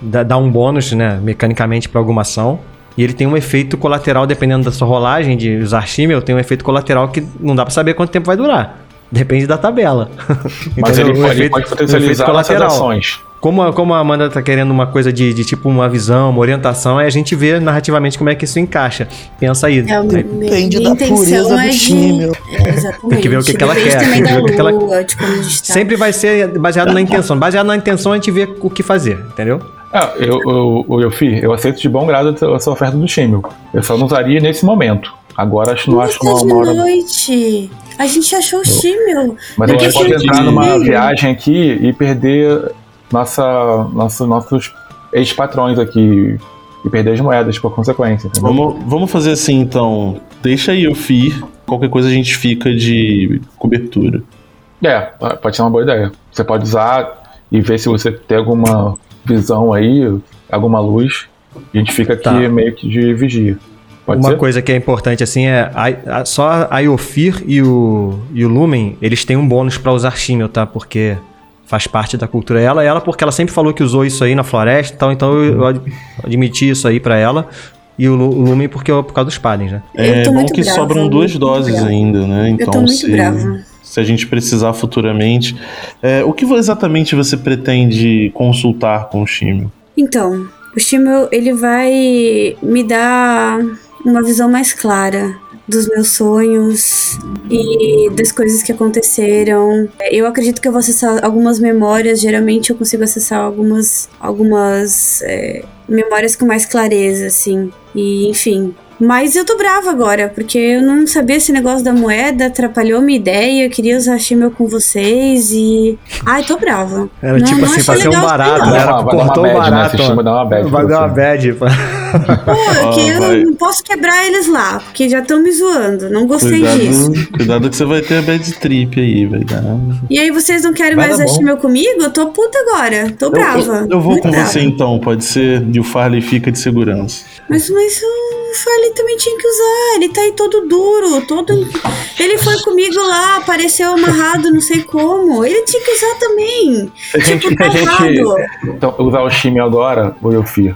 Dar um bônus, né, mecanicamente pra alguma ação. E ele tem um efeito colateral dependendo da sua rolagem de usar Shimmel, tem um efeito colateral que não dá pra saber quanto tempo vai durar. Depende da tabela. Mas Entendeu? ele pode, efeito- pode o potencializar efeito nossas ações. Como a, como a Amanda tá querendo uma coisa de, de tipo uma visão, uma orientação, aí a gente vê narrativamente como é que isso encaixa. Pensa aí. É, o meu- Depende da intenção pureza é do de- Shimmel. É, exatamente. Tem que ver o que que ela quer, tem que ver o que ela- de tá. Sempre vai ser baseado na intenção. Baseado na intenção, a gente vê o que fazer, entendeu? Ah, eu, eu, eu, Yofi, eu aceito de bom grado a sua oferta do Shimmel. Eu só não usaria nesse momento. Agora acho, não Mas acho tá uma, de uma hora. noite. A gente achou o Shimmel. Mas a gente pode entrar eu numa viagem aqui e perder nossa, nosso, nossos ex-patrões aqui. E perder as moedas por consequência. entendeu? Vamos, vamos fazer assim então. Deixa aí o FI. Qualquer coisa a gente fica de cobertura. É, pode ser uma boa ideia. Você pode usar e ver se você tem alguma visão aí, alguma luz. A gente fica aqui Tá. meio que de vigia. Pode Uma ser? coisa que é importante assim é a- a- só a Iofir e o, e o Lumen, eles têm um bônus pra usar Shimmel, tá? Porque faz parte da cultura ela, ela porque ela sempre falou que usou isso aí na floresta, e tal, então eu, eu ad- admiti isso aí pra ela. E o, Lu- o Lumen porque é por causa dos padres, né? É bom que brava, sobram duas doses brava. ainda, né? Eu Então, tô muito se, brava. se a gente precisar futuramente. É, o que exatamente você pretende consultar com o Shimio? Então, o Shimmel, ele vai me dar uma visão mais clara dos meus sonhos e das coisas que aconteceram. Eu acredito que eu vou acessar algumas memórias. Geralmente eu consigo acessar algumas, algumas é, memórias com mais clareza, assim. E, enfim. Mas eu tô brava agora, porque eu não sabia esse negócio da moeda, atrapalhou minha ideia, eu queria usar Shimmel com vocês e. Ai, tô brava. Era Não- tipo não assim, ser um barato, né? Vai Era, dar vai dar cortou uma o né? barato. Esse time dá uma bad vai dar uma bad. pô. É que Ó, eu vai. não posso quebrar eles lá, porque já estão me zoando. Não gostei disso. Cuidado, cuidado que você vai ter a bad trip aí, vai dar. E aí vocês não querem Vai mais dar assistir meu comigo? Eu tô puta agora. Tô brava. Eu, eu vou muito com brava. você então, pode ser. E o Farley fica de segurança. Mas, mas o Farley também tinha que usar. Ele tá aí todo duro, todo. Ele foi comigo lá, apareceu amarrado, não sei como. Ele tinha que usar também. Se a gente, Tipo, se a tá gente então, usar o Shimmel agora, o Yofi,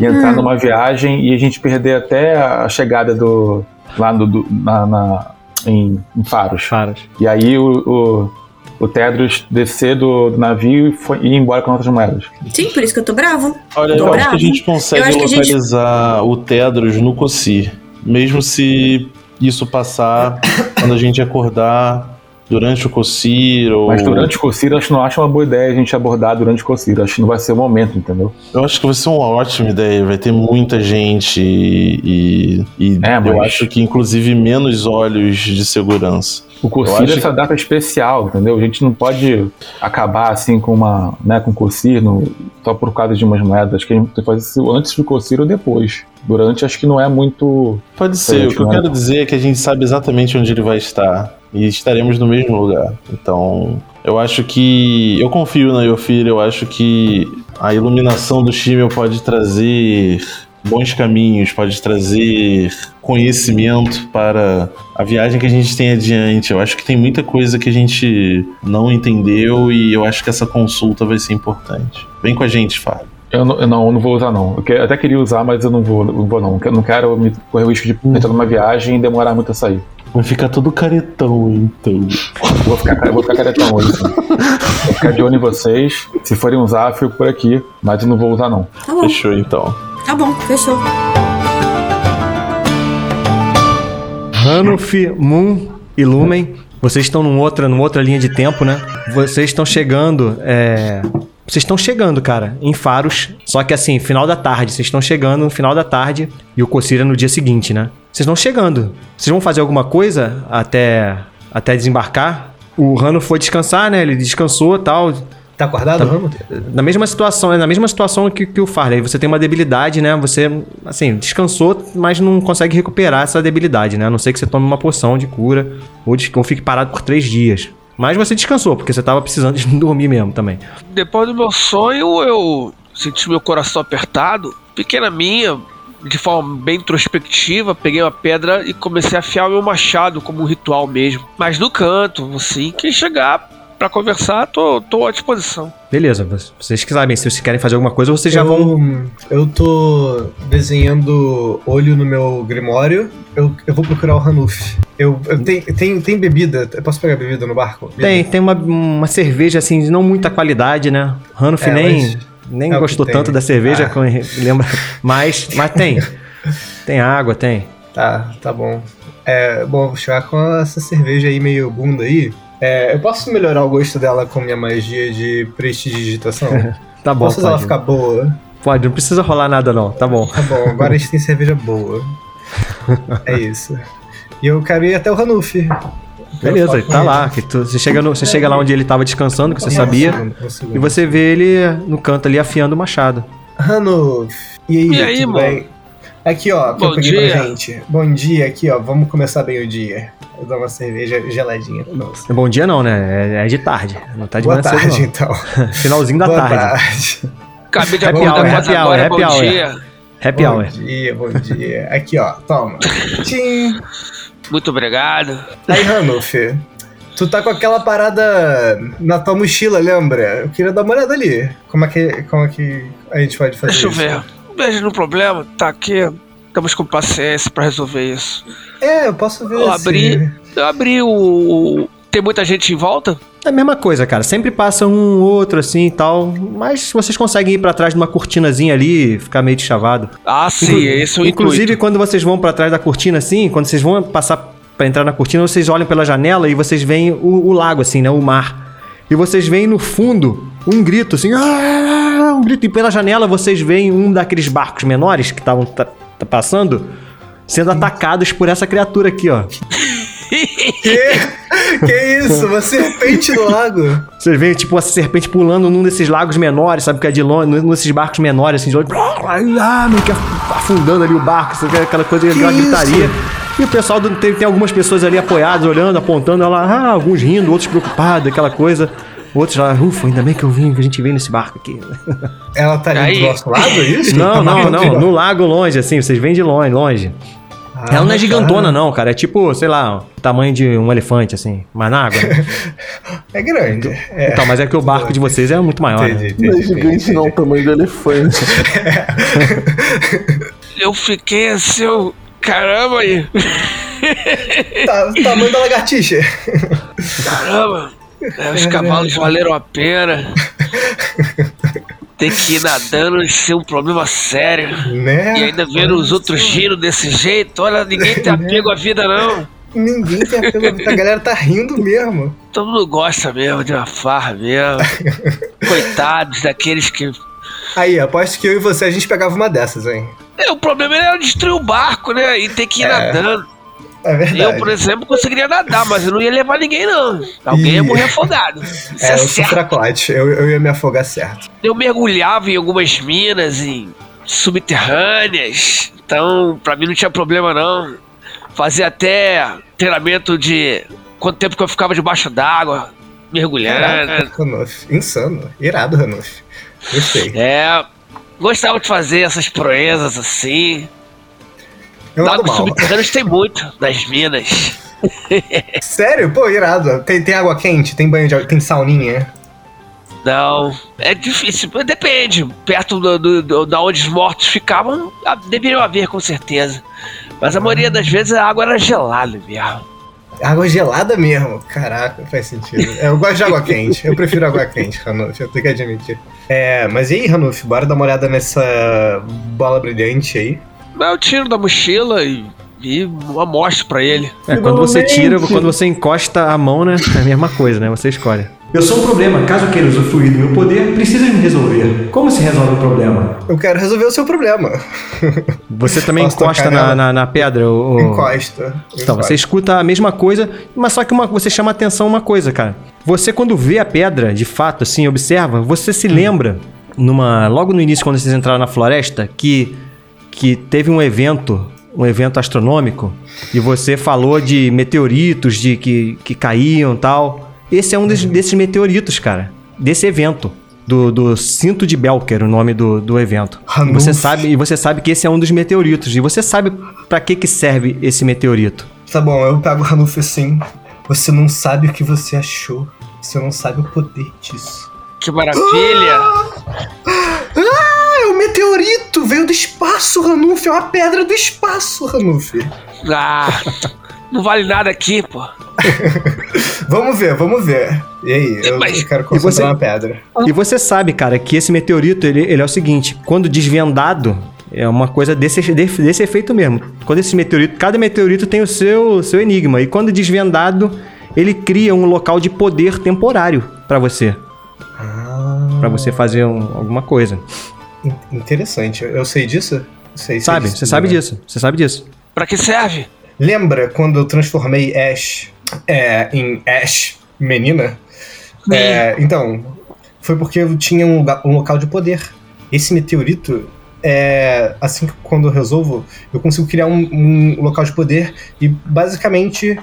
e entrar Hum. numa viagem e a gente perder até a chegada do. lá do, do- na, na- em, em Faros. Caras. E aí o, o, o Tedros descer do, do navio e, foi, ir embora com outras moedas. Sim, por isso que eu tô brava. Olha, Tô eu acho brava. que a gente consegue acho a gente- localizar o Tedros no Cossi. Mesmo se isso passar quando a gente acordar durante o Cossir ou. Mas durante o Cossir, acho que não acho uma boa ideia a gente abordar durante o Cossir. Acho que não vai ser o momento, entendeu? Eu acho que vai ser uma ótima ideia. Vai ter muita gente e, e É, eu mas- acho que inclusive menos olhos de segurança. O Eu acho é essa data especial, entendeu? A gente não pode acabar assim com uma, né, com o Cossir no, só por causa de umas moedas. Acho que a gente tem que fazer isso antes do Cossir ou depois. Durante, acho que não é muito. Pode ser. O que eu né? quero dizer é que a gente sabe exatamente onde ele vai estar. E estaremos no mesmo lugar. Então, eu acho que. Eu confio na Yofir, eu acho que a iluminação do Shimmel pode trazer bons caminhos, pode trazer conhecimento para a viagem que a gente tem adiante. Eu acho que tem muita coisa que a gente não entendeu e eu acho que essa consulta vai ser importante. Vem com a gente, Fábio. Eu não, eu não, eu não vou usar, não. Eu, até queria usar, mas eu não vou, não vou não. Eu não quero me correr o risco de entrar numa viagem e demorar muito a sair. Vai ficar todo caretão, então. Eu Vou ficar, vou ficar caretão hoje, sim. Vou ficar de olho em vocês. Se forem usar, eu fico por aqui. Mas eu não vou usar, não. Tá bom, Fechou, então. tá bom, fechou. Hanuf, Moon e Lumen, vocês estão numa outra, numa outra linha de tempo, né? Vocês estão chegando, é... Vocês estão chegando, cara, em Faros. Só que assim, final da tarde. Vocês estão chegando no final da tarde e o Cossira no dia seguinte, né? Vocês estão chegando. Vocês vão fazer alguma coisa até, até desembarcar? O Rano foi descansar, né? Ele descansou e tal. Tá acordado, vamos? Na mesma situação, é na mesma situação que, que o Farley. Você tem uma debilidade, né? Você, assim, descansou, mas não consegue recuperar essa debilidade, né? A não ser que você tome uma poção de cura ou, ou fique parado por três dias. Mas você descansou, porque você tava precisando de dormir mesmo também. Depois do meu sonho, eu senti meu coração apertado, pequena minha, de forma bem introspectiva, peguei uma pedra e comecei a afiar o meu machado como um ritual mesmo. Mas no canto, assim, quem chegar para conversar, tô, tô à disposição. Beleza, vocês que sabem, se vocês querem fazer alguma coisa, vocês já eu, vão. Eu tô desenhando olho no meu grimório. Eu, eu vou procurar o Hanuf. Eu, eu tenho, tem, tem bebida? Eu posso pegar bebida no barco? Bebida? Tem, tem uma, uma cerveja assim de não muita qualidade, né? Hanuf É, nem, nem é gostou tem. tanto da cerveja, Ah. lembra? Mas, mas tem. Tem água, tem. Tá, tá bom. É, bom, vou chegar com essa cerveja aí meio bunda aí. É, eu posso melhorar o gosto dela com minha magia de prestidigitação? Tá bom, posso fazer ela ficar boa? Pode, não precisa rolar nada não, tá bom. Tá bom, agora a gente tem cerveja boa. É isso. E eu quero ir até o Hanuf. Quero Beleza, tá lá. Que tu- você, chega no- você chega lá onde ele tava descansando, que você Um sabia. segundo, um segundo. E você vê ele no canto ali afiando o machado. Hanuf, e aí, E aí, tudo mano? bem? Aqui, ó, que Bom eu peguei pra dia. gente. Bom dia, aqui, ó, vamos começar bem o dia. Eu dou uma cerveja geladinha pra você. Bom dia não, né? É, é de tarde. Não tá de Boa manhã cedo, tarde, não. então. Finalzinho da Boa tarde. tarde. Acabei de Happy hour, happy hour, happy bom hour. Happy bom hour. dia, bom dia. Aqui, ó, toma. Tchim. Muito obrigado. Aí, Hanuf, tu tá com aquela parada na tua mochila, lembra? Eu queria dar uma olhada ali. Como é que, como é que a gente pode fazer Deixa eu isso? ver. Veja no problema, tá aqui. Estamos com paciência pra resolver isso. É, eu posso ver Eu se- abri. Eu abri o. Tem muita gente em volta? É a mesma coisa, cara. Sempre passa um outro assim e tal. Mas vocês conseguem ir pra trás de uma cortinazinha ali, ficar meio de chavado. Ah, sim, Inclu- esse é o Inclusive, intuito. quando vocês vão pra trás da cortina assim, quando vocês vão passar pra entrar na cortina, vocês olham pela janela e vocês veem o, o lago assim, né? O mar. E vocês veem no fundo um grito assim, "Ah!" um grito e pela janela vocês veem um daqueles barcos menores que estavam tá- tá passando sendo atacados por essa criatura aqui, ó. Que? Que isso? Uma serpente no lago? Vocês veem, tipo, essa serpente pulando num desses lagos menores, sabe? Que é de longe, num desses barcos menores, assim, de longe. Ah, meio que afundando ali o barco, sabe? aquela coisa, aquela isso? gritaria. E o pessoal, do- tem, tem algumas pessoas ali apoiadas, olhando, apontando, ela, ah, alguns rindo, outros preocupados, aquela coisa. Outros lá, ufa, ainda bem que eu vim, que a gente veio nesse barco aqui. Ela tá ali Aí. do nosso lado, é isso? Não, Tá não, não, no lago longe, assim, vocês vêm de longe, longe. Ah, ela não é tá. gigantona, não, cara. É tipo, sei lá, o tamanho de um elefante, assim, mas na água. né? É grande. É. Então, mas é que o barco de vocês é muito maior, Entendi, né? entendi, Não é entendi, gigante, não, o tamanho do elefante. Eu fiquei assim, eu- caramba aí. Tá, tamanho da lagartixa. Caramba. É, os cavalos valeram a pena. Ter que ir nadando isso é um problema sério. Né? E ainda vendo os outros giros desse jeito, olha, ninguém tem apego à vida não. Ninguém tem apego. A galera tá rindo mesmo. Todo mundo gosta mesmo de uma farra mesmo. Coitados daqueles que. Aí, aposto que eu e você a gente pegava uma dessas, hein? É, o problema era destruir o barco, né? E ter que ir É, nadando. É verdade. Eu, por exemplo, conseguiria nadar, mas eu não ia levar ninguém, não. Alguém ia Ih. morrer afogado. Isso É, é, eu sou certo. Eu, eu ia me afogar certo. Eu mergulhava em algumas minas em subterrâneas. Então, pra mim não tinha problema, não. Fazia até treinamento de quanto tempo que eu ficava debaixo d'água, mergulhando. Ranulf. Insano. Irado, Ranulf. Gostei. É. Gostava de fazer essas proezas assim. Mal. subterrâneos tem muito, das minas. Sério? Pô, irado. Tem, tem água quente? Tem banho de água? Tem sauninha? Não, é difícil. Depende. Perto do, do, do- da onde os mortos ficavam, deveriam haver com certeza. Mas a maioria das vezes a água era gelada mesmo. Água gelada mesmo. Caraca, faz sentido. É, Eu gosto de água quente. Eu prefiro água quente, Ranulf. Eu tenho que admitir. É, mas e aí, Ranulf? Bora dar uma olhada nessa bola brilhante aí. Eu tiro da mochila e, e eu mostro pra ele. É, quando você tira, quando você encosta a mão, né? É a mesma coisa, né? Você escolhe. Eu sou um problema. Caso queira usufruir do meu poder, precisa me resolver. Como se resolve o problema? Eu quero resolver o seu problema. Você também Posso encosta na, na, na pedra? O... Encosta. Então, Encosta. você escuta a mesma coisa, mas só que uma, você chama atenção uma coisa, cara. Você, quando vê a pedra, de fato, assim, observa, você se lembra, numa logo no início, quando vocês entraram na floresta, que, que teve um evento, um evento astronômico, e você falou de meteoritos, de que, que caíam e tal. Esse é um des- desses meteoritos, cara, desse evento. do, do cinto de Belker, o nome do, do evento. E Ranulf. você sabe e você sabe que esse é um dos meteoritos e você sabe pra que que serve esse meteorito. Tá bom, eu pego o Ranulf assim. Você não sabe o que você achou. Você não sabe o poder disso. Que maravilha! Meteorito! Veio do espaço, Ranulf! É uma pedra do espaço, Ranulf! Ah, não vale nada aqui, pô. Vamos ver, vamos ver. E aí, eu, Mas- eu quero E você- concentrar uma pedra. E você sabe, cara, que esse meteorito, ele, ele é o seguinte, quando desvendado, é uma coisa desse, desse, desse efeito mesmo. Quando esse meteorito, cada meteorito tem o seu, seu enigma, e quando desvendado, ele cria um local de poder temporário pra você, Ah, Pra você fazer um- alguma coisa. In- interessante. Eu sei disso? Sei, sei Sabe? disso Você sabe né? disso. Você sabe disso. Pra que serve? Lembra quando eu transformei Ash é, em Ash menina? É, então, foi porque eu tinha um, lugar- um local de poder. Esse meteorito, é, assim que quando eu resolvo, eu consigo criar um, um local de poder e basicamente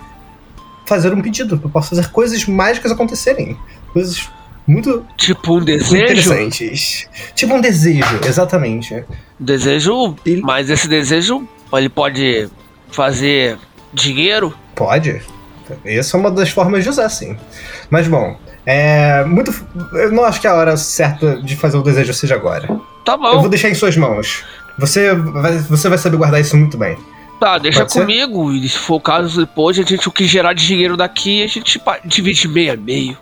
fazer um pedido. Eu posso fazer coisas mágicas acontecerem. Coisas muito Tipo um desejo? interessantes. Tipo um desejo, exatamente. Desejo, mas esse desejo ele pode fazer dinheiro? Pode. Essa é uma das formas de usar, sim. Mas bom, é muito. Eu não acho que a hora certa de fazer o desejo seja agora. Tá Eu bom, vou deixar em suas mãos. Você vai, você vai saber guardar isso muito bem. tá, deixa pode ser? comigo. E se for o caso, depois a gente o que gerar de dinheiro daqui, a gente divide meio a meio.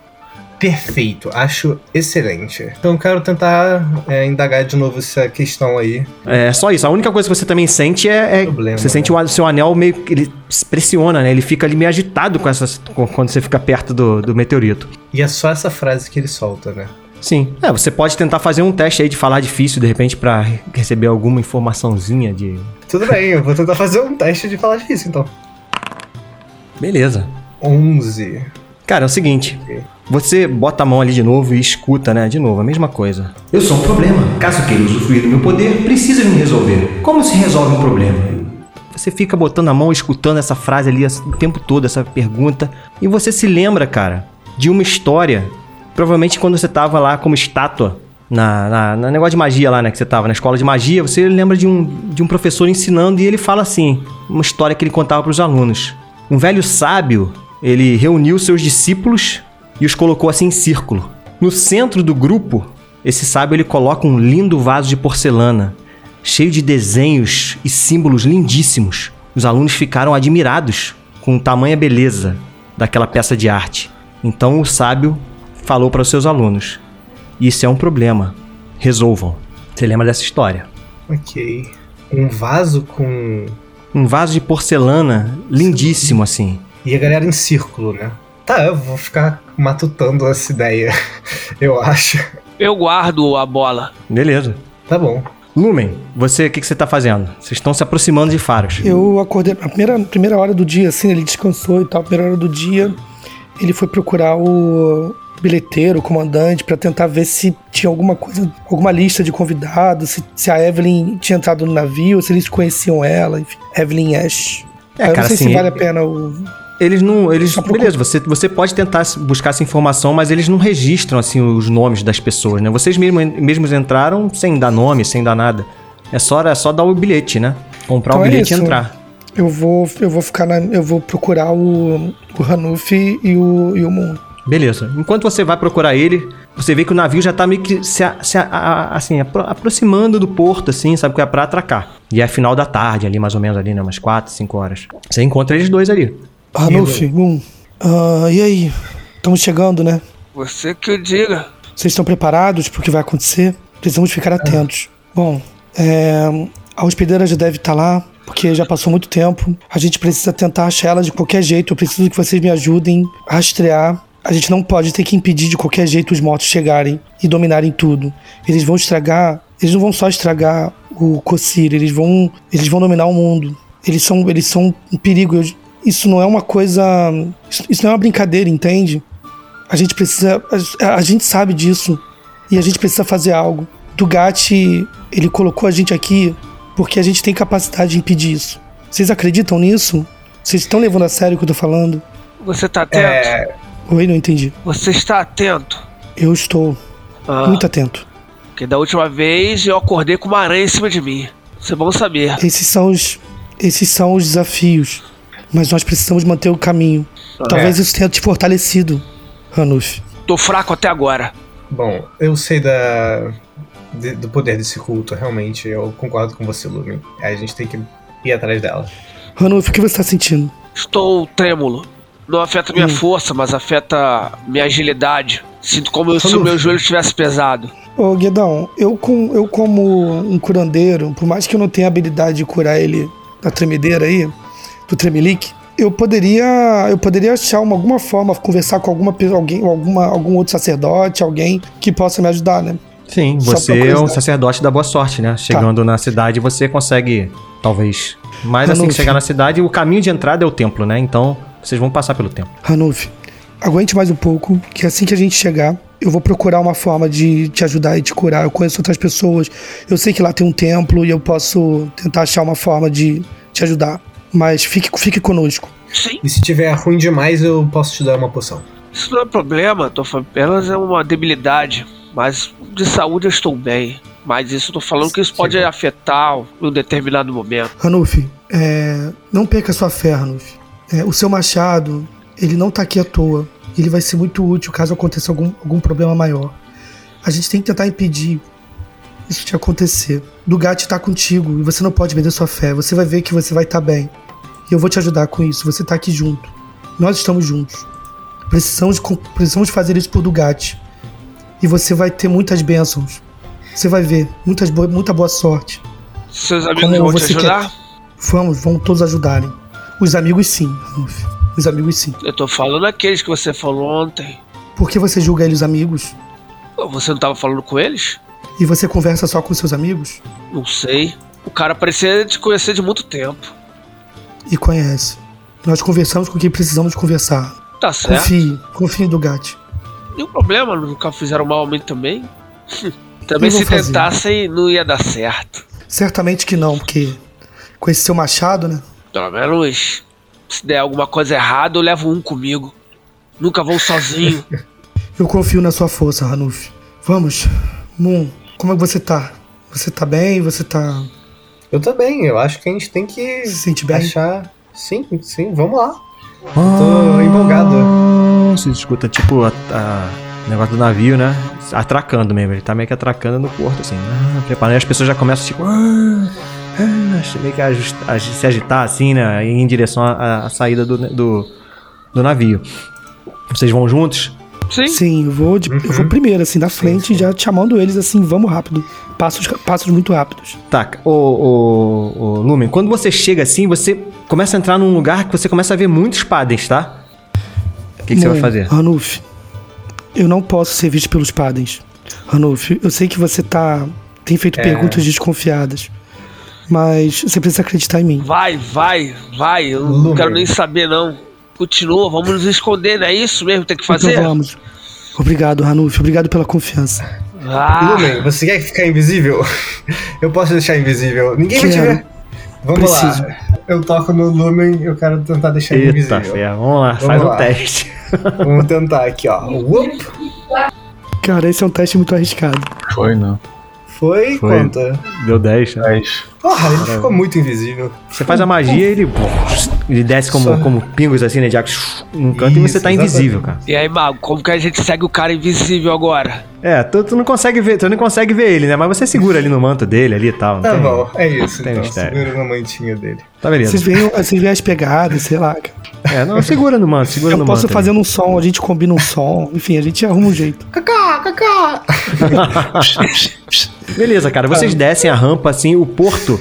Perfeito, acho excelente. Então eu quero tentar é, indagar de novo essa questão aí. É só isso. A única coisa que você também sente é. é- Problema, você sente o seu anel meio que. Ele pressiona, né? Ele fica ali meio agitado com essas, com- quando você fica perto do, do meteorito. E é só essa frase que ele solta, né? Sim. É, você pode tentar fazer um teste aí de falar difícil, de repente, pra receber alguma informaçãozinha de. Tudo bem, eu vou tentar fazer um teste de falar disso então. Beleza. 11. Cara, é o seguinte. Você bota a mão ali de novo e escuta, né? De novo, a mesma coisa. Eu sou um problema. Caso queira usufruir do meu poder, precisa me resolver. Como se resolve um problema? Você fica botando a mão, escutando essa frase ali o tempo todo, essa pergunta. E você se lembra, cara, de uma história. Provavelmente quando você tava lá como estátua. Na, na, na negócio de magia lá, né? Que você tava na escola de magia. Você lembra de um, de um professor ensinando e ele fala assim. Uma história que ele contava para os alunos. Um velho sábio, ele reuniu seus discípulos e os colocou assim em círculo. No centro do grupo, esse sábio ele coloca um lindo vaso de porcelana, cheio de desenhos e símbolos lindíssimos. Os alunos ficaram admirados com tamanha beleza daquela peça de arte. Então o sábio falou para os seus alunos: Isso é um problema. Resolvam. Você lembra dessa história? Ok. Um vaso com. Um vaso de porcelana lindíssimo assim. E a galera em círculo, né? Tá, eu vou ficar matutando essa ideia, eu acho. Eu guardo a bola. Beleza. Tá bom. Lumen, você, o que, que você tá fazendo? Vocês estão se aproximando de Faros. Eu acordei, a primeira, primeira hora do dia, assim, ele descansou e tal. A primeira hora do dia, ele foi procurar o bilheteiro, o comandante, pra tentar ver se tinha alguma coisa, alguma lista de convidados, se, se a Evelyn tinha entrado no navio, se eles conheciam ela, enfim. Evelyn Ash. É, Aí eu cara, não sei assim, se vale a pena o. Eles não. Eles, beleza, você, você pode tentar buscar essa informação, mas eles não registram assim os nomes das pessoas, né? Vocês mesmo, mesmos entraram sem dar nome, sem dar nada. É só, é só dar o bilhete, né? Comprar Então o é bilhete e isso. entrar. Eu vou, eu vou ficar na. Eu vou procurar o, o Hanuf e o, e o Moon. Beleza. Enquanto você vai procurar ele, você vê que o navio já tá meio que se, a- se a- a- assim, apro- aproximando do porto, assim, sabe? Que é pra atracar. E é final da tarde, ali, mais ou menos, ali, né? Umas 4, 5 horas. Você encontra eles dois ali. Hanuf, Moon. Ah, e aí? Estamos chegando, né? Você que o diga. Vocês estão preparados para o que vai acontecer? Precisamos ficar atentos. Bom, é, a hospedeira já deve estar lá, porque já passou muito tempo. A gente precisa tentar achar ela de qualquer jeito. Eu preciso que vocês me ajudem a rastrear. A gente não pode ter que impedir de qualquer jeito os mortos chegarem e dominarem tudo. Eles vão estragar. Eles não vão só estragar o Cossir, eles vão, eles vão dominar o mundo. Eles são, eles são um perigo. Eu- isso não é uma coisa. Isso, não é uma brincadeira, entende? A gente precisa. A, a gente sabe disso. E a gente precisa fazer algo. Dugatti, ele colocou a gente aqui porque a gente tem capacidade de impedir isso. Vocês acreditam nisso? Vocês estão levando a sério o que eu tô falando? Você tá atento? É, Oi, não entendi. Você está atento? Eu estou. Ah, Muito atento. porque da última vez eu acordei com uma aranha em cima de mim. Isso é bom saber. Esses são os, esses são os desafios. Mas nós precisamos manter o caminho. Talvez isso tenha te fortalecido, Ranulf. Tô fraco até agora. Bom, eu sei da de- do poder desse culto, realmente. Eu concordo com você, Lumen. A gente tem que ir atrás dela. Ranulf, o que você tá sentindo? Estou trêmulo. Não afeta minha Hum. força, mas afeta minha agilidade. Sinto como se o Ranulf. meu joelho estivesse pesado. Ô, Guedão, eu, com, eu como um curandeiro, por mais que eu não tenha habilidade de curar ele da tremedeira aí, do tremelique, eu poderia eu poderia achar uma, alguma forma, conversar com alguma, alguém, alguma, algum outro sacerdote, alguém que possa me ajudar, né? Sim, Só você é um sacerdote da boa sorte, né? Chegando na cidade, você consegue, talvez. Mas assim que chegar na cidade, o caminho de entrada é o templo, né? Então, vocês vão passar pelo templo. Ranulf, aguente mais um pouco, que assim que a gente chegar, eu vou procurar uma forma de te ajudar e te curar. Eu conheço outras pessoas, eu sei que lá tem um templo e eu posso tentar achar uma forma de te ajudar. Mas fique, fique conosco. Sim, E se tiver ruim demais, eu posso te dar uma poção. isso não é problema. Tô falando apenas é uma debilidade. Mas de saúde eu estou bem. Mas isso eu tô falando que isso pode afetar em um determinado momento. Ranulf, é, não perca sua fé, Ranulf. É, o seu machado, ele não tá aqui à toa. Ele vai ser muito útil caso aconteça algum, algum problema maior. A gente tem que tentar impedir isso de acontecer. Dugat tá contigo e você não pode perder sua fé. Você vai ver que você vai estar bem. E eu vou te ajudar com isso. Você tá aqui junto. Nós estamos juntos. Precisamos, de, precisamos fazer isso por Dugat. E você vai ter muitas bênçãos. Você vai ver. Muitas, bo- muita boa sorte. Seus amigos Como vão te ajudar? Vamos, vamos todos ajudarem. Os amigos sim, Ranulf. Os amigos sim. Eu tô falando aqueles que você falou ontem. Por que você julga eles amigos? Você não tava falando com eles? E você conversa só com seus amigos? Não sei. O cara parecia te conhecer de muito tempo. E conhece. Nós conversamos com quem precisamos conversar. Tá certo. Confie, confie em Dugat. Nenhum problema, nunca fizeram mal a mim também. também se fazer. tentassem, não ia dar certo. Certamente que não, porque com esse seu machado, né? Pelo menos, se der alguma coisa errada, eu levo um comigo. Nunca vou sozinho. Eu confio na sua força, Ranulf. Vamos. Moon, como é que você tá? Você tá bem? Você tá. Eu também, eu acho que a gente tem que Se sente bem? achar. Sim, sim, vamos lá. Tô empolgado. Você escuta, tipo, a, a- o negócio do navio, né? Atracando mesmo. Ele tá meio que atracando no porto, assim. Ah, preparando. E as pessoas já começam, tipo... Ah, ah, meio que a ajust- a se agitar, assim, né? Em direção à, à saída do, do, do navio. Vocês vão juntos? Sim. Sim, eu vou, de- eu vou primeiro, assim, da frente, já chamando eles assim, vamos rápido. Passos, passos muito rápidos. Tá, ô, ô, ô, Lumen, quando você chega assim, você começa a entrar num lugar que você começa a ver muitos padres, tá? O que, que você vai fazer? Ranulf, eu não posso ser visto pelos padres. Ranulf, eu sei que você tá. tem feito É. perguntas desconfiadas. Mas você precisa acreditar em mim. Vai, vai, vai. Eu não quero nem saber, não. Continua, vamos nos esconder, não é isso mesmo que tem que fazer? Então vamos. Obrigado, Ranulf. Obrigado pela confiança. Ah, Lumen, você quer ficar invisível? Eu posso deixar invisível. Ninguém vai te Quero. ver. Vamos Preciso. lá. Eu toco no Lumen eu quero tentar deixar ele Eita, invisível. vamos lá, Vamos faz lá. um teste. Vamos tentar aqui, ó. Whoop. Cara, esse é um teste muito arriscado. Foi, não. Foi, Foi. conta. Deu 10, né? 10. Porra, ele ficou muito invisível. Você faz a magia e ele, ele desce como, Só- como pingos assim, né? De água num canto e você Isso, tá invisível, cara. e aí, Mago, como que a gente segue o cara invisível agora? É, tu, tu não consegue ver, tu não consegue ver ele, né? Mas você segura ali no manto dele ali e tal. Tá tem- bom, é isso tem então. mistério. Segura na mantinha dele. Tá beleza. Vocês veem, vocês veem as pegadas, sei lá. É, não, segura no manto, segura Eu no posso manto. fazer um som, a gente combina um som. Enfim, a gente arruma um jeito. Cacá, cacá. Beleza, cara. Vocês descem a rampa, assim, o porto.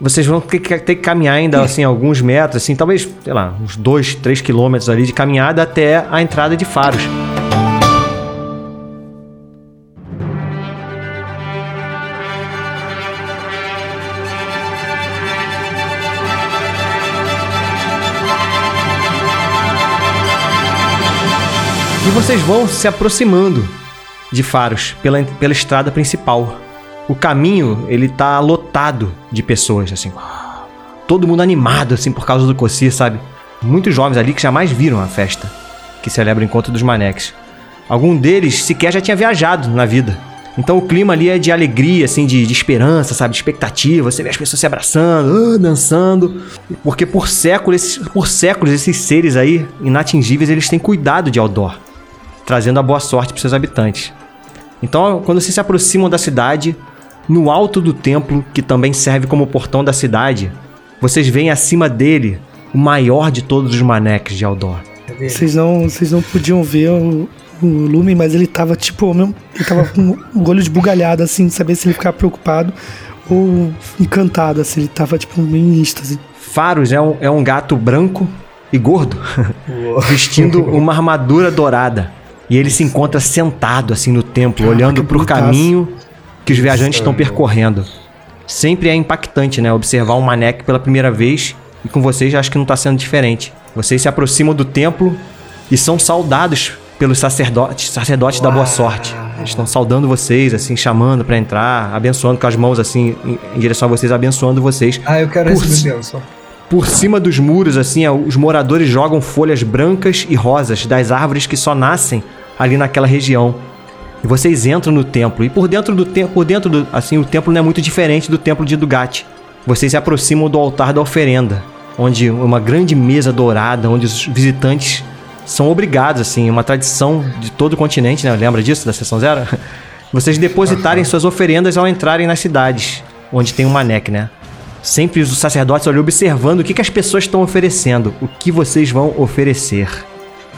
Vocês vão ter que, ter que caminhar ainda, assim, alguns metros, assim, talvez, sei lá, uns 2, 3 quilômetros ali de caminhada até a entrada de Faros. E vocês vão se aproximando de Faros pela, pela estrada principal. O caminho, ele tá lotado de pessoas, assim. Todo mundo animado, assim, por causa do Cossir, sabe? Muitos jovens ali que jamais viram a festa que celebra o encontro dos Maneques. Algum deles sequer já tinha viajado na vida. Então o clima ali é de alegria, assim, de, de esperança, sabe? De expectativa. Você vê as pessoas se abraçando, ah, dançando. Porque por séculos, esses, por séculos, esses seres aí, inatingíveis, eles têm cuidado de Aldor. Trazendo a boa sorte para seus habitantes. Então, quando vocês se aproximam da cidade, no alto do templo, que também serve como portão da cidade, vocês veem acima dele o maior de todos os maneques de Aldor. Vocês não, vocês não podiam ver o, o Lumen, mas ele tava tipo, mesmo, ele tava com o olho esbugalhado, assim, de saber se ele ficava preocupado ou encantado, assim, ele tava tipo em êxtase. Faros é um, é um gato branco e gordo, vestindo uma armadura dourada. E ele se encontra sentado assim no templo, olhando que pro bonitaço. caminho que os viajantes estão percorrendo. Sempre é impactante, né? Observar um maneque pela primeira vez e com vocês acho que não tá sendo diferente. Vocês se aproximam do templo e são saudados pelos sacerdotes, sacerdotes da boa sorte. Eles estão saudando vocês, assim, chamando pra entrar, abençoando com as mãos assim em, em direção a vocês, abençoando vocês. Ah, eu quero Por receber bênção. Por cima dos muros, assim, os moradores jogam folhas brancas e rosas das árvores que só nascem ali naquela região. E vocês entram no templo. E por dentro do templo, por dentro do, assim, o templo não é muito diferente do templo de Dugat. Vocês se aproximam do altar da oferenda, onde uma grande mesa dourada, onde os visitantes são obrigados, assim, uma tradição de todo o continente, né? Lembra disso da sessão zero? Vocês depositarem suas oferendas ao entrarem nas cidades, onde tem um maneque, né? Sempre os sacerdotes ali observando o que, que as pessoas estão oferecendo, o que vocês vão oferecer.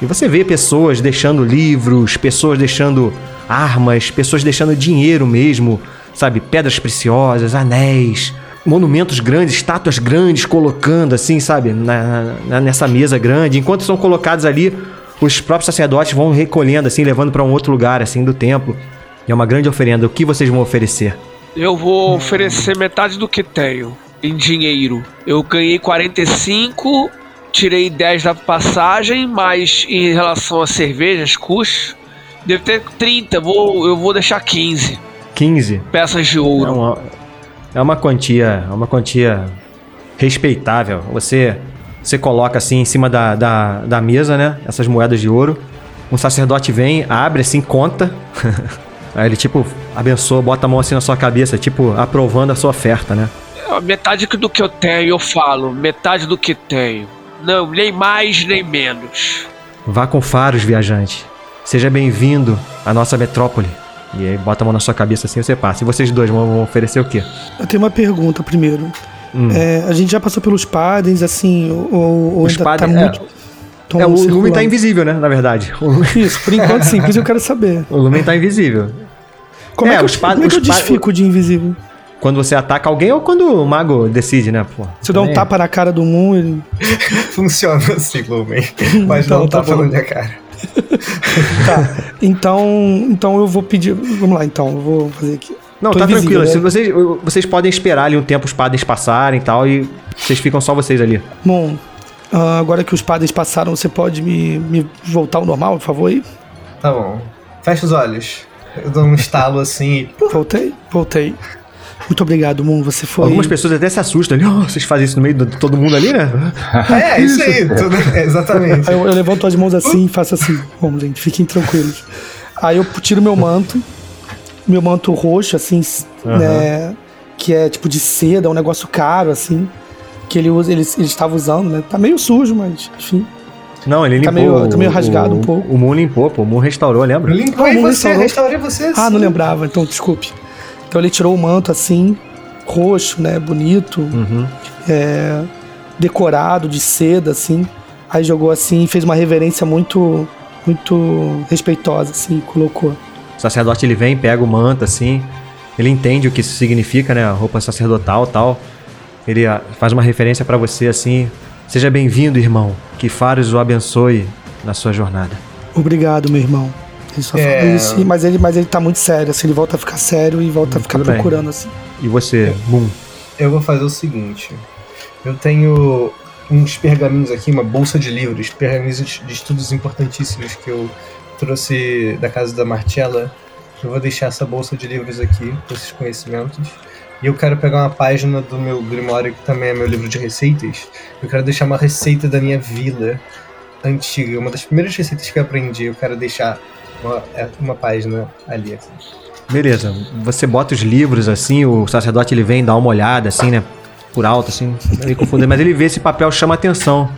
E você vê pessoas deixando livros, pessoas deixando armas, pessoas deixando dinheiro mesmo, sabe? Pedras preciosas, anéis, monumentos grandes, estátuas grandes colocando assim, sabe? Na, na- nessa mesa grande. Enquanto são colocados ali, os próprios sacerdotes vão recolhendo assim, levando para um outro lugar assim do templo. E é uma grande oferenda. O que vocês vão oferecer? Eu vou oferecer metade do que tenho em dinheiro. Eu ganhei 45, tirei 10 da passagem, mas em relação a cervejas, custos, deve ter 30. Vou, eu vou deixar 15 15. peças de É ouro. uma, é uma quantia, é uma quantia respeitável. Você, você coloca assim em cima da, da, da mesa, né? Essas moedas de ouro. Um sacerdote vem, abre assim, conta. Aí ele tipo abençoa, bota a mão assim na sua cabeça, tipo aprovando a sua oferta, né? É, Metade do que eu tenho, eu falo. Metade do que tenho. Não, nem mais nem menos. Vá com faros, viajante. Seja bem-vindo à nossa metrópole. E aí bota a mão na sua cabeça assim você passa. E vocês dois vão oferecer o quê? Eu tenho uma pergunta primeiro. Hum. É, a gente já passou pelos padens, assim, ou, ou Os ainda tá é. muito. tão É, o circulando? lumen tá invisível, né? Na verdade. Isso, por enquanto sim, por isso eu quero saber. o lumen tá invisível. Como é, É, que, os eu, pa- como é que eu os desfico de invisível? Quando você ataca alguém ou quando o mago decide, né? Pô, Se eu der um tapa na cara do Moon, ele. Funciona assim, Lumen. Mas Então, não tá tá falando bom. de cara. Tá. Então, então eu vou pedir. Vamos lá, então. Eu vou fazer aqui. Não, Tô tá invisível, tranquilo. né? Se vocês, vocês podem esperar ali um tempo os padres passarem e tal, e vocês ficam só vocês ali. Bom, ah, agora que os padres passaram, você pode me, me voltar ao normal, por favor? Aí? Tá bom. Fecha os olhos. Eu dou um estalo assim e. Voltei? Voltei. Muito obrigado, Moon. Você foi. Algumas pessoas até se assustam ali. "Oh, vocês fazem isso no meio de todo mundo ali, né? É, isso aí. Tudo, é, exatamente. Aí eu, eu levanto as mãos assim e faço assim. Vamos, gente, fiquem tranquilos. Aí eu tiro meu manto, meu manto roxo, assim, né? Que é tipo de seda, um negócio caro, assim. Que ele usa, ele, ele estava usando, né? Tá meio sujo, mas, enfim. Não, ele limpou. Tá meio- tá meio rasgado o- um pouco. O Moon limpou, pô. O Moon restaurou, lembra? Limpou Ah, e você, restaurou. restaurei você. Ah, sim. não lembrava, então desculpe. Então ele tirou o manto assim, roxo, né? Bonito, Uhum. é, decorado de seda, assim. Aí jogou assim e fez uma reverência muito, muito respeitosa, assim, colocou. O sacerdote ele vem, pega o manto assim. Ele entende o que isso significa, né? A roupa sacerdotal tal. Ele ah, faz uma referência pra você assim. Seja bem-vindo, irmão. Que Faros o abençoe na sua jornada. Obrigado, meu irmão. Ele só É. falou isso, mas ele, mas ele tá muito sério, assim, ele volta a ficar sério e volta a ficar tudo bem. procurando, assim. E você, Moon? Eu vou fazer o seguinte. Eu tenho uns pergaminhos aqui, uma bolsa de livros, pergaminhos de de estudos importantíssimos que eu trouxe da casa da Marcella. Eu vou deixar essa bolsa de livros aqui, com esses conhecimentos. E eu quero pegar uma página do meu Grimório, que também é meu livro de receitas. Eu quero deixar uma receita da minha vila antiga. Uma das primeiras receitas que eu aprendi. Eu quero deixar uma, é uma página ali. Assim. Beleza. Você bota os livros assim, o sacerdote ele vem dar uma olhada assim, né? Por alto, assim, meio confundido, mas ele vê esse papel chama atenção.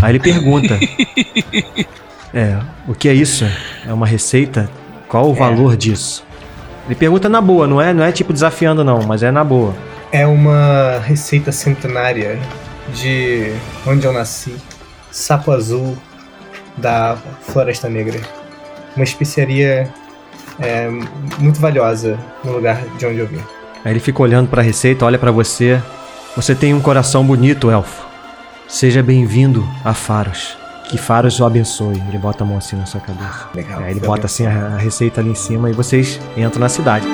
Aí ele pergunta: É, o que é isso? É uma receita? Qual o valor disso? Ele pergunta na boa, não é, não é tipo desafiando não, mas é na boa. É uma receita centenária de onde eu nasci, sapo azul da Floresta Negra. Uma especiaria é, muito valiosa no lugar de onde eu vim. Aí ele fica olhando pra receita, olha pra você. Você tem um coração bonito, elfo. Seja bem-vindo a Faros. Que Faros o abençoe. Ele bota a mão assim na sua cabeça. Legal. Aí ele bota assim a, a receita ali em cima e vocês entram na cidade.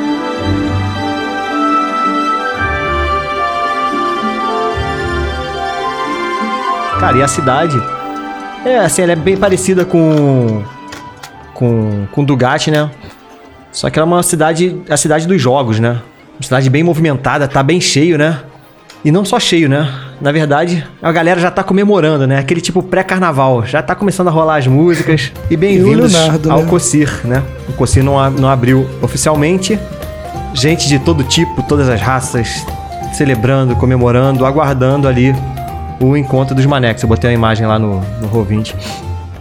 Cara, e a cidade? É, assim, ela é bem parecida com. Com. com Dugatti, né? Só que ela é uma cidade. a cidade dos jogos, né? Uma cidade bem movimentada, tá bem cheio, né? E não só cheio, né? Na verdade, a galera já tá comemorando, né? Aquele tipo pré-carnaval. Já tá começando a rolar as músicas. E bem-vindos ao né? Cossir, né? O Cossir não, não abriu oficialmente. Gente de todo tipo, todas as raças, celebrando, comemorando, aguardando ali o encontro dos manecos. Eu botei uma imagem lá no, no Roll20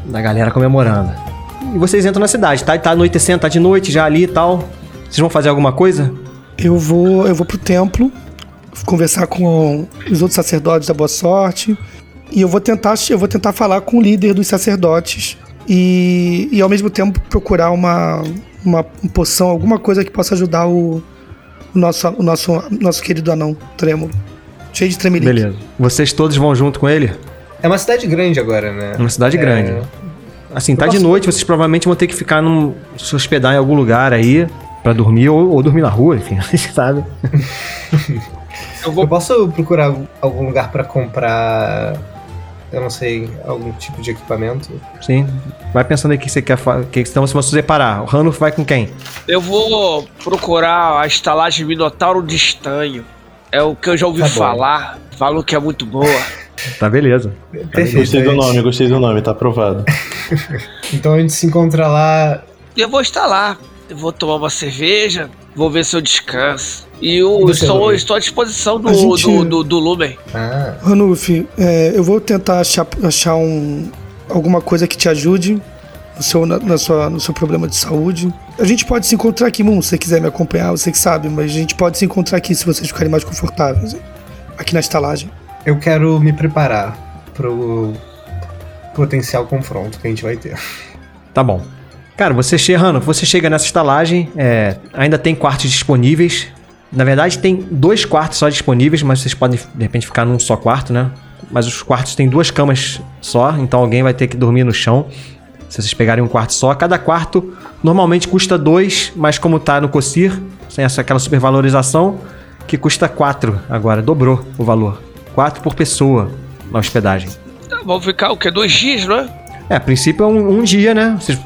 da galera comemorando. E vocês entram na cidade, tá? Tá anoitecendo, tá de noite já ali e tal. Vocês vão fazer alguma coisa? Eu vou, eu vou pro templo conversar com os outros sacerdotes da Boa Sorte e eu vou tentar, eu vou tentar falar com o líder dos sacerdotes e, e ao mesmo tempo procurar uma, uma poção, alguma coisa que possa ajudar o, o nosso, o nosso, nosso querido anão Trêmulo. Cheio de tremelique. Beleza. Vocês todos vão junto com ele? É uma cidade grande agora, né? Uma cidade É, grande. Assim, tá de posso- noite, vocês provavelmente vão ter que ficar num. se hospedar em algum lugar aí pra dormir ou, ou dormir na rua, enfim, sabem. Eu vou Eu posso procurar algum lugar pra comprar, eu não sei, algum tipo de equipamento? Sim. Vai pensando aí o que você quer fazer. Que então, se você separar, o Ranulf vai com quem? Eu vou procurar a estalagem Minotauro de Estanho. É o que eu já ouvi Tá falar. Falam que é muito boa. Tá, beleza. Perfeito. Gostei do gente- nome, gostei do nome, tá aprovado. Então a gente se encontra lá. Eu vou estar lá. Eu vou tomar uma cerveja. Vou ver se eu descanso. E eu estou, estou à disposição do, gente- do, do, do Lumen. Ah, Ranulf, é, eu vou tentar achar, achar um, alguma coisa que te ajude no seu, na, na sua, no seu problema de saúde. A gente pode se encontrar aqui, Moon, se você quiser me acompanhar, você que sabe, mas a gente pode se encontrar aqui se vocês ficarem mais confortáveis. Aqui na estalagem. Eu quero me preparar pro potencial confronto que a gente vai ter. Tá bom. Cara, você chega, você chega nessa estalagem, é, ainda tem quartos disponíveis. Na verdade, tem dois quartos só disponíveis, mas vocês podem, de repente, ficar num só quarto, né? Mas os quartos têm duas camas só, então alguém vai ter que dormir no chão. Se vocês pegarem um quarto só, cada quarto normalmente custa dois, mas como tá no COSIR, sem essa, aquela supervalorização, que custa quatro agora, dobrou o valor. Quatro por pessoa na hospedagem. Tá, vamos ficar o quê? Dois dias, não é? É, a princípio é um, um dia, né? Vocês-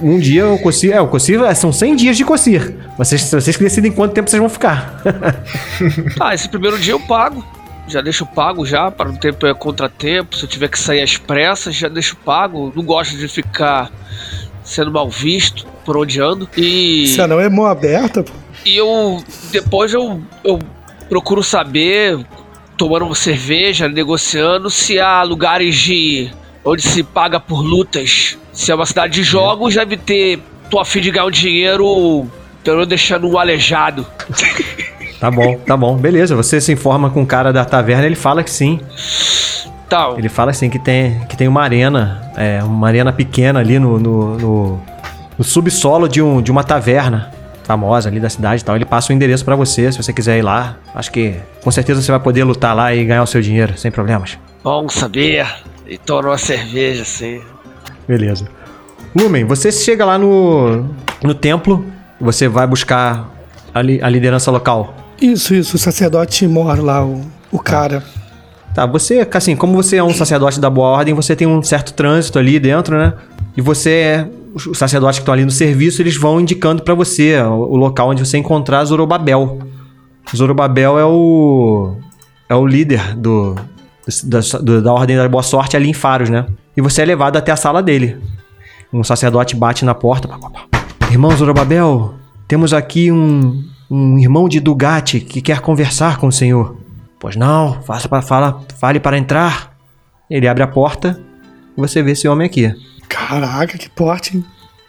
um dia o COSIR. É, o COSIR é, são 100 dias de COSIR. Vocês, vocês que decidem quanto tempo vocês vão ficar. Ah, esse primeiro dia eu pago. Já deixo pago já, para não ter eh, contratempo. Se eu tiver que sair às pressas, já deixo pago. Não gosto de ficar sendo mal visto por onde ando. E, Se não é mão aberta, pô. e eu depois eu, eu procuro saber, tomando cerveja, negociando, se há lugares de onde se paga por lutas. Se é uma cidade de jogos, deve ter. Tô a fim de ganhar um dinheiro, pelo menos deixando um aleijado. Tá bom, tá bom. Beleza, você se informa com o cara da taverna, ele fala que sim. Tal. Ele fala assim que tem, que tem uma arena, é, uma arena pequena ali no, no, no- no subsolo de, um, de uma taverna famosa ali da cidade e tal. Ele passa o endereço pra você, se você quiser ir lá. Acho que com certeza você vai poder lutar lá e ganhar o seu dinheiro, sem problemas. Bom saber. E tomar uma cerveja, assim. Beleza. Lumen, você chega lá no, no templo, você vai buscar a, li- a liderança local. Isso, isso. O sacerdote mor lá, o, o cara. Tá, você, assim, como você é um sacerdote da boa ordem, você tem um certo trânsito ali dentro, né? E você é. Os sacerdotes que estão ali no serviço, eles vão indicando pra você o, local onde você encontrar Zorobabel. Zorobabel é o. É o líder do, da, da Ordem da Boa Sorte ali em Faros, né? E você é levado até a sala dele. Um sacerdote bate na porta. Irmão Zorobabel, temos aqui um, um irmão de Dugate que quer conversar com o senhor. Pois não, faça para fala, fale para entrar. Ele abre a porta e você vê esse homem aqui. Caraca, que porte, hein?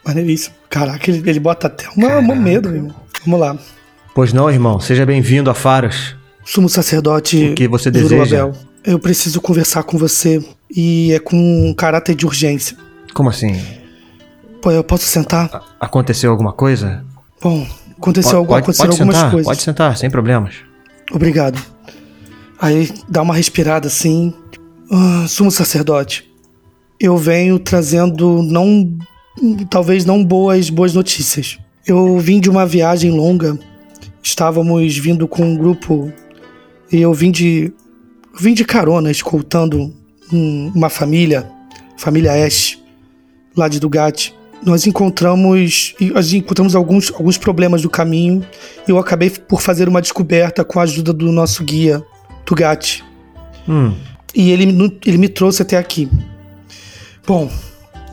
Maneiríssimo. Caraca, ele, ele bota até uma, um medo, meu irmão. Vamos lá. Pois não, irmão. Seja bem-vindo a Faros. Sumo sacerdote O que você deseja? Eu preciso conversar com você e é com um caráter de urgência. Como assim? Pô, eu posso sentar? Aconteceu alguma coisa? Bom, aconteceu, pode, aconteceram pode algumas sentar, coisas. Pode sentar, sem problemas. Obrigado. Aí dá uma respirada assim. Ah, sumo sacerdote, eu venho trazendo não. talvez não boas, boas notícias. Eu vim de uma viagem longa. Estávamos vindo com um grupo. E eu vim de. vim de carona, escoltando um- uma família, família Ash, lá de Dugate. Nós encontramos. Nós encontramos alguns, alguns problemas do caminho. E eu acabei por fazer uma descoberta com a ajuda do nosso guia, Tugati. Hum, E ele, no- ele me trouxe até aqui. Bom,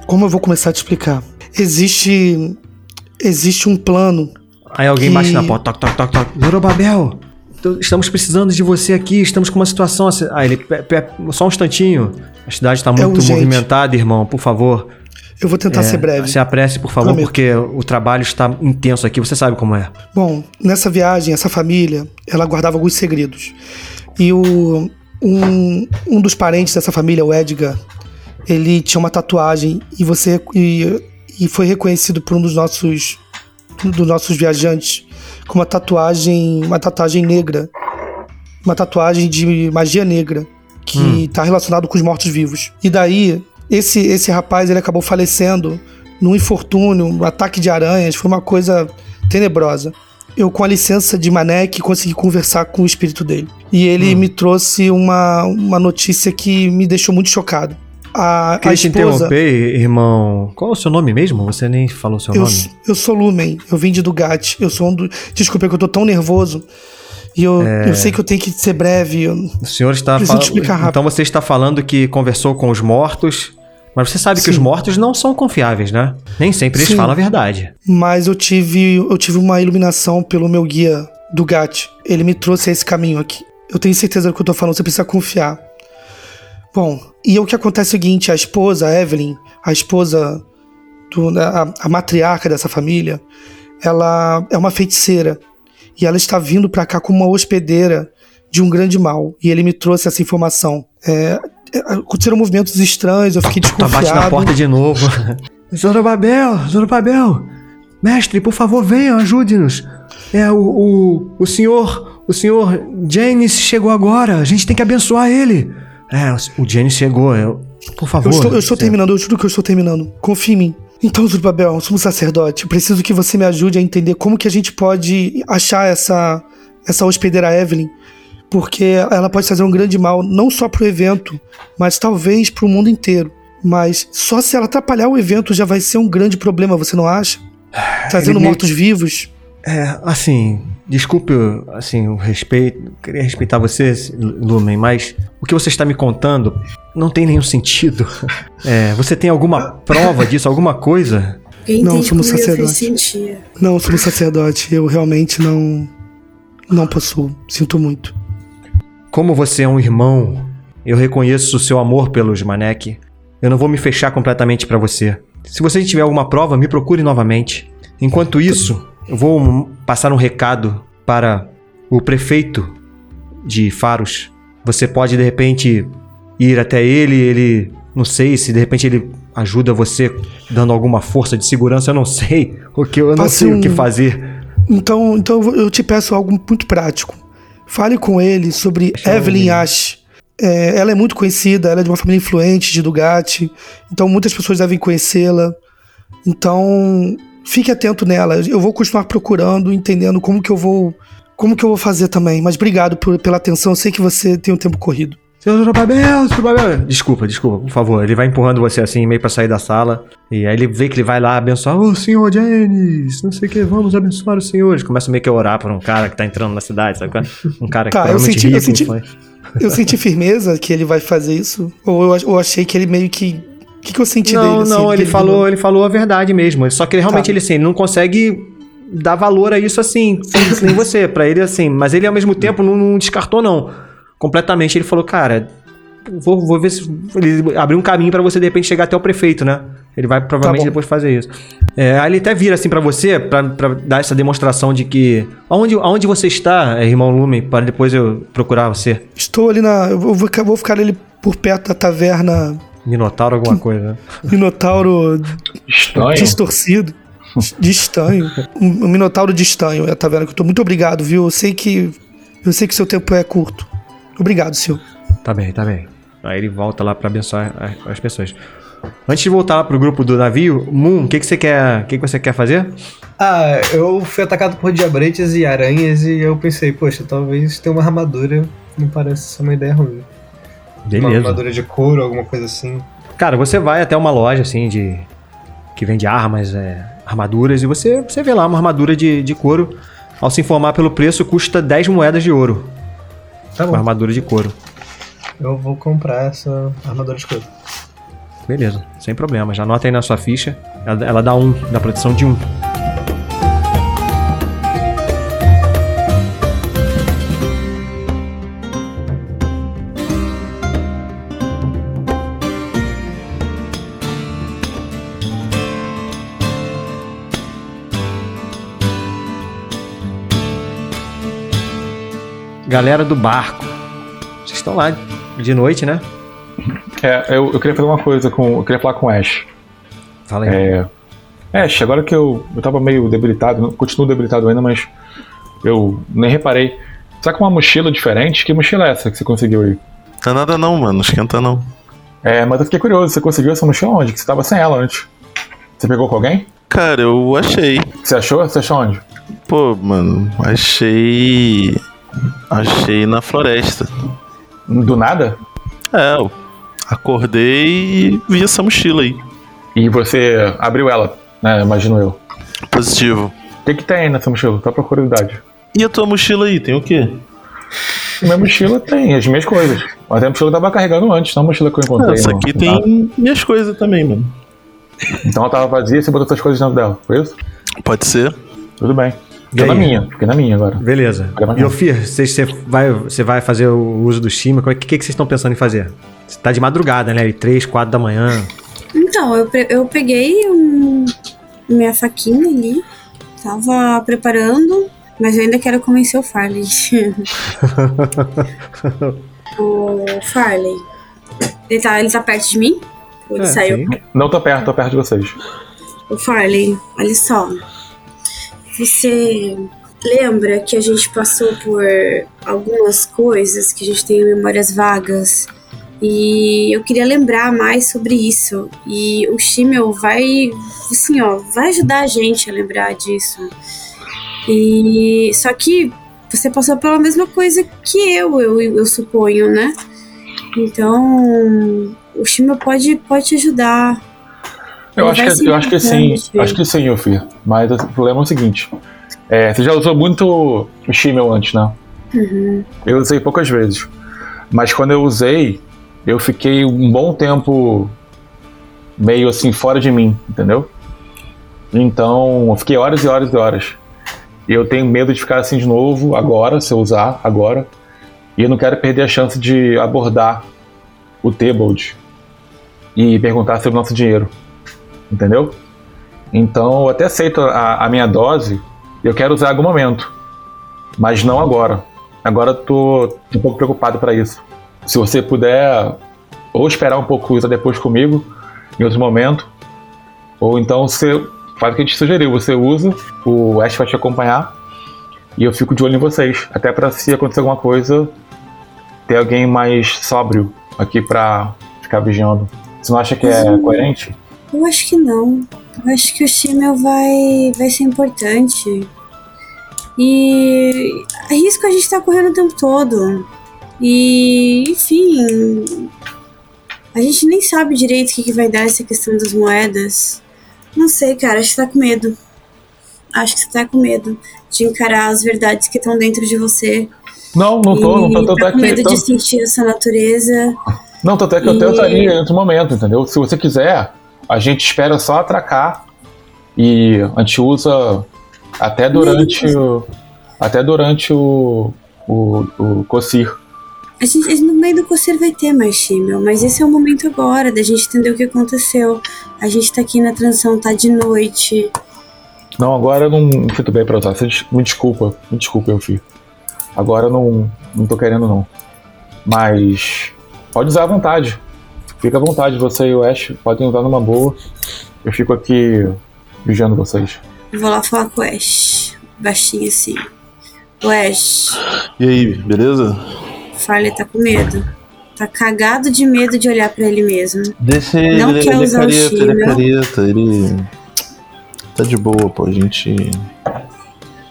como eu vou começar a te explicar? Existe. Existe um plano. Aí alguém Que- bate na porta. Toc, toc, toc, toc. Zorobabel, estamos precisando de você aqui. Estamos com uma situação. assim- Ah, ele. pe- pe- Só um instantinho. A cidade está muito urgente. movimentada, irmão. Por favor. Eu vou tentar É, ser breve. Se apresse, por favor, Prometo. porque o trabalho está intenso aqui. Você sabe como é. Bom, nessa viagem, essa família, ela guardava alguns segredos. E o, um, um dos parentes dessa família, o Edgar, ele tinha uma tatuagem e você e, e foi reconhecido por um dos nossos dos nossos viajantes com uma tatuagem, uma tatuagem negra, uma tatuagem de magia negra que está relacionado com os mortos-vivos. E daí esse esse rapaz ele acabou falecendo num infortúnio, um ataque de aranhas, foi uma coisa tenebrosa. Eu, com a licença de Manek, consegui conversar com o espírito dele. E ele me trouxe uma, uma notícia que me deixou muito chocado. A, a Queria te esposa. interromper, irmão. Qual é o seu nome mesmo? Você nem falou o seu Eu, nome. eu sou Lumen, eu vim de Dugatti. Eu sou um do. Desculpa, é que eu tô tão nervoso. E eu, É. eu sei que eu tenho que ser breve. eu- O senhor está falando. te explicar rápido. Então você está falando que conversou com os mortos. Mas você sabe que Sim. os mortos não são confiáveis, né? Nem sempre eles Sim. falam a verdade. Mas eu tive, eu tive uma iluminação pelo meu guia Dugatti. Ele me trouxe a esse caminho aqui. Eu tenho certeza do que eu tô falando, você precisa confiar. Bom, e o que acontece é o seguinte: a esposa, a Evelyn, a esposa, do, né, a, a matriarca dessa família, ela é uma feiticeira. E ela está vindo pra cá como uma hospedeira de um grande mal. E ele me trouxe essa informação. É, é, aconteceram movimentos estranhos, eu fiquei Tá desconfiado. bate na porta de novo. Zorobabel, Zorobabel. Mestre, por favor, venham, ajude-nos. É, o, o, o senhor, o senhor Janis chegou agora. A gente tem que abençoar ele. É, o, Janis chegou. Eu, por favor. Eu estou, eu estou terminando, eu juro que eu estou terminando. Confie em mim. Então, sou um sacerdote. Eu preciso que você me ajude a entender como que a gente pode achar essa, essa hospedeira Evelyn. Porque ela pode fazer um grande mal, não só pro evento, mas talvez pro mundo inteiro. Mas só se ela atrapalhar o evento já vai ser um grande problema, você não acha? Trazendo Ele- mortos-vivos. É, assim, desculpe, assim, o respeito, eu queria respeitar você, Lumen, mas o que você está me contando não tem nenhum sentido. É, você tem alguma prova disso, alguma coisa? Quem Não, somos eu sentia. Não, eu sou um sacerdote. Eu realmente não. Não possuo. Sinto muito. Como você é um irmão, eu reconheço o seu amor pelos Manek. Eu não vou me fechar completamente para você. Se você tiver alguma prova, me procure novamente. Enquanto isso, eu vou passar um recado para o prefeito de Faros. Você pode de repente ir até ele, ele não sei se de repente ele ajuda você dando alguma força de segurança, eu não sei o que eu não sei o que um- fazer. Então, então eu te peço algo muito prático. Fale com ele sobre eu Evelyn. Ash. É, ela é muito conhecida, ela é de uma família influente de Dugatti, então muitas pessoas devem conhecê-la. Então, fique atento nela. Eu vou continuar procurando, entendendo como que eu vou, como que eu vou fazer também. Mas obrigado por- pela atenção. Eu sei que você tem um tempo corrido. Seu Zorobabel, Zorobabel. Desculpa, desculpa, por favor. Ele vai empurrando você assim, meio pra sair da sala. E aí ele vê que ele vai lá abençoar. Ô, senhor Janis, não sei o que, vamos abençoar os senhores. Começa meio que a orar por um cara que tá entrando na cidade, sabe? é? Um cara que Tá, eu senti- eu rico, senti- influente. Eu senti firmeza que ele vai fazer isso, ou eu, ou achei que ele meio que O que, que eu senti não, dele? assim, não, ele falou, ele falou a verdade mesmo. Só que ele realmente Tá. ele assim, ele não consegue dar valor a isso assim, sem- nem você, Pra ele assim, mas ele ao mesmo tempo não, não descartou não. Completamente ele falou, cara, vou, vou ver se ele abriu um caminho pra você de repente chegar até o prefeito, né? Ele vai provavelmente bom. depois fazer isso. É, aí ele até vira assim pra você, pra pra dar essa demonstração de que aonde, aonde você está, é, irmão Lumen, para depois eu procurar você. Estou ali na. Eu vou, ficar- vou ficar ali por perto da taverna Minotauro alguma coisa, né? Minotauro Estranho. distorcido. De estanho. Um minotauro de estanho é a taverna que eu tô. Muito obrigado, viu? Eu sei que. Eu sei que seu tempo é curto. Obrigado, senhor. Tá bem, tá bem. Aí ele volta lá pra abençoar as pessoas. Antes de voltar lá pro grupo do navio, Moon, o que, que você quer? O que, que você quer fazer? Ah, eu fui atacado por diabretes e aranhas e eu pensei, poxa, talvez ter uma armadura não parece ser uma ideia ruim. Uma Beleza. armadura de couro, alguma coisa assim. Cara, você vai até uma loja assim de. que vende armas, é, armaduras, e você, você vê lá uma armadura de, de couro. Ao se informar pelo preço, custa 10 moedas de ouro. Tá Uma bom. armadura de couro. Eu vou comprar essa armadura de couro. Beleza, sem problema. Já anota aí na sua ficha. Ela, ela dá um, dá proteção de um. Galera do barco. Vocês estão lá de noite, né? É, eu, eu queria fazer uma coisa com. Eu queria falar com o Ash. Fala aí. É. Ash, agora que eu, eu tava meio debilitado, continuo debilitado ainda, mas eu nem reparei. Tá com uma mochila diferente? Que mochila é essa que você conseguiu aí? Não é nada não, mano. Não esquenta não. É, mas eu fiquei curioso, você conseguiu essa mochila onde? Que você tava sem ela antes. Você pegou com alguém? Cara, eu achei. Você achou? Você achou onde? Pô, mano, achei. Achei na floresta. Do nada? É, eu acordei e vi essa mochila aí. E você abriu ela, né? Imagino eu. Positivo. O que, que tem aí nessa mochila? Só por curiosidade. E a tua mochila aí, tem o quê? Minha mochila tem as minhas coisas. Mas a mochila eu tava carregando antes, não a mochila que eu encontrei. Ah, essa aqui no tem minhas coisas também, mano. Então ela tava vazia e você botou suas coisas dentro dela, foi isso? Pode ser? Tudo bem. E Fiquei na minha, fiquei na minha agora. Beleza. Pra E. Ofir, você, vai, você vai fazer o uso do time? O que, que, que vocês estão pensando em fazer? Você tá de madrugada, né? 3, 4 da manhã. Então, eu, eu peguei um- minha faquinha ali, tava preparando, mas eu ainda quero convencer o Farley. o Farley. Ele tá, ele tá perto de mim? Ou ele É, saiu? sim. Não tô perto, tô perto de vocês. O Farley, olha só. Você lembra que a gente passou por algumas coisas, que a gente tem memórias vagas? E eu queria lembrar mais sobre isso. E o Shimmel vai, assim, ó, vai ajudar a gente a lembrar disso. E só que você passou pela mesma coisa que eu, eu, eu suponho, né? Então, o Shimmel pode, pode te ajudar. Eu acho, que, eu acho que sim, acho que sim, Yofir. Mas o problema é o seguinte: é, você já usou muito o Shimmel antes, né? Uhum. Eu usei poucas vezes. Mas quando eu usei, eu fiquei um bom tempo meio assim fora de mim, entendeu? Então, eu fiquei horas e horas e horas. E eu tenho medo de ficar assim de novo agora, se eu usar agora. E eu não quero perder a chance de abordar o Tebold e perguntar sobre o nosso dinheiro. Entendeu? Então, eu até aceito a, a minha dose e eu quero usar em algum momento. Mas não agora. Agora eu tô um pouco preocupado para isso. Se você puder ou esperar um pouco usar depois comigo, em outro momento, ou então você faz o que a gente sugeriu, você usa, o Ash vai te acompanhar e eu fico de olho em vocês, até para se acontecer alguma coisa, ter alguém mais sóbrio aqui para ficar vigiando. Você não acha que é coerente? Eu acho que não. Eu acho que o Shimmel vai, vai ser importante. E risco a gente tá correndo o tempo todo. E, enfim. A gente nem sabe direito o que, que vai dar essa questão das moedas. Não sei, cara, acho que tá com medo. Acho que você tá com medo de encarar as verdades que estão dentro de você. Não, não tô, não tô, tô, tá com medo tô- de sentir essa natureza. Não, tanto é que eu tentaria em outro momento, entendeu? Se você quiser, a gente espera só atracar e a gente usa até durante o. Até durante o. o, o Cocir. A gente, no meio do coceiro vai ter mais Shimmel, mas esse é o momento agora da gente entender o que aconteceu. A gente tá aqui na transição, tá de noite. Não, agora eu não sinto bem pra usar. Me desculpa, me desculpa, eu filho. Agora eu não, não tô querendo, não. Mas pode usar à vontade. Fica à vontade, você e o Ash podem usar numa boa. Eu fico aqui vigiando vocês. Vou lá falar com o Ash. Baixinho assim. O Ash, E aí, beleza? Farley tá com medo. Tá cagado de medo de olhar pra ele mesmo. Deixa ele, Não ele, quer ele é usar o careta, ele é careta, ele. Tá de boa, pô, a gente.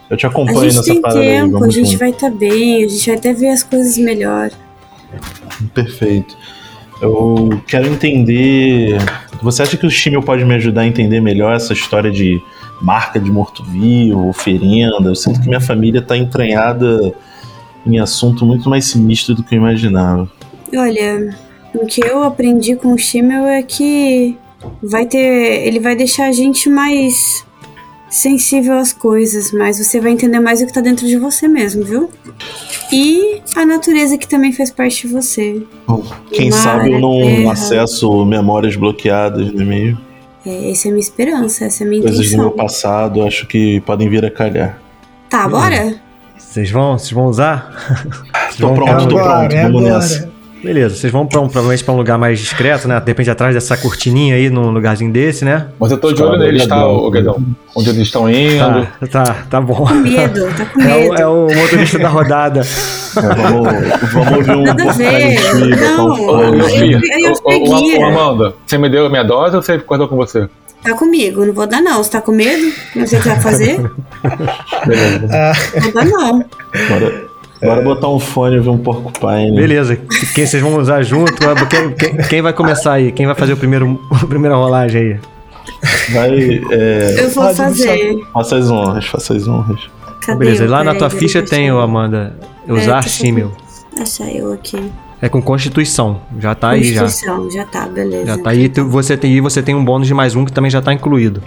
Eu te A acompanho gente nessa tem parada aí, tempo, a vamos gente junto. vai tá bem, a gente vai até ver as coisas melhor. Perfeito. Eu quero entender. Você acha que o Shimmel pode me ajudar a entender melhor essa história de marca de morto-vivo, oferenda? Eu sinto que minha família tá entranhada em assunto muito mais sinistro do que eu imaginava. Olha, o que eu aprendi com o Shimmel é que vai ter. Ele vai deixar a gente mais sensível às coisas, mas você vai entender mais o que tá dentro de você mesmo, viu? E a natureza que também faz parte de você. Bom, Quem Mar, sabe eu não terra. acesso memórias bloqueadas no e-mail. É, essa é a minha esperança, essa é a minha Coisas do meu intenção. passado, acho que podem vir a calhar. Tá, bora? Vocês vão, vocês vão usar? Vocês Tô vão- pronto, tô Agora, pronto, é vamos agora. nessa. Beleza, vocês vão pra um, provavelmente pra um lugar mais discreto, né? De repente atrás dessa cortininha aí, num lugarzinho desse, né? Mas eu tô de olho neles, tá, ô Guedão? Onde eles estão indo. Tá, tá, tá bom. Com medo, tá com É medo. o, é o motorista da rodada. É, vamos, vamos ouvir um Nada a pouco ver. Shiva, Não. Ô, Amanda, você me deu a minha dose ou você acordou com você? Tá comigo, não vou dar não. Você tá com medo? Não sei o que vai fazer? Beleza. Ah, Não vou dar não. Bora, bora botar um fone e ver um porcupine. Beleza, quem vocês vão usar junto? Quem, quem- quem vai começar aí? Quem vai fazer o primeiro, a primeira rolagem aí? Vai, é, Eu vou Pode fazer. faça as honras, faça as honras. Cadê? Beleza, lá na tua ficha tem, ô Amanda, usar tô Shimmel. Achar eu aqui. É com Constituição, já tá aí já. Constituição, já tá, beleza. Já tá aí, tu- você tem, e você tem um bônus de mais um que também já tá incluído.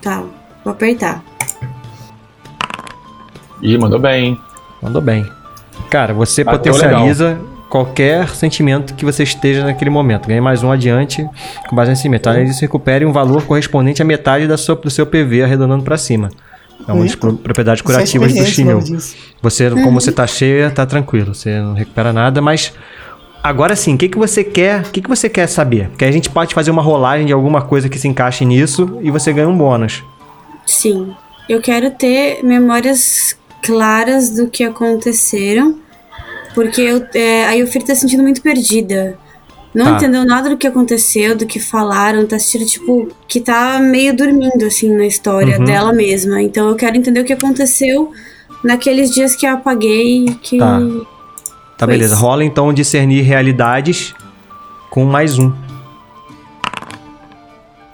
Tá, vou apertar. Ih, mandou bem, hein? Mandou bem. Cara, você Bateu potencializa qualquer sentimento que você esteja naquele momento. Ganha mais um adiante com base nesse sentimento. Além disso, recupere um valor correspondente à metade da sua, do seu PV, arredondando pra cima. É uma das pro- propriedades Isso é curativas do disso. Você, como você tá cheia, tá tranquilo. Você não recupera nada, mas agora sim, o que, que você quer? O que, que você quer saber? Porque a gente pode fazer uma rolagem de alguma coisa que se encaixe nisso e você ganha um bônus. Sim. Eu quero ter memórias claras do que aconteceram. Porque eu, é, a Yofir tá se sentindo muito perdida. Não Tá. entendeu nada do que aconteceu, do que falaram, tá sentindo, tipo, que tá meio dormindo, assim, na história Uhum. dela mesma. Então eu quero entender o que aconteceu naqueles dias que eu apaguei que. Tá. Tá, beleza. Rola então discernir realidades com mais um.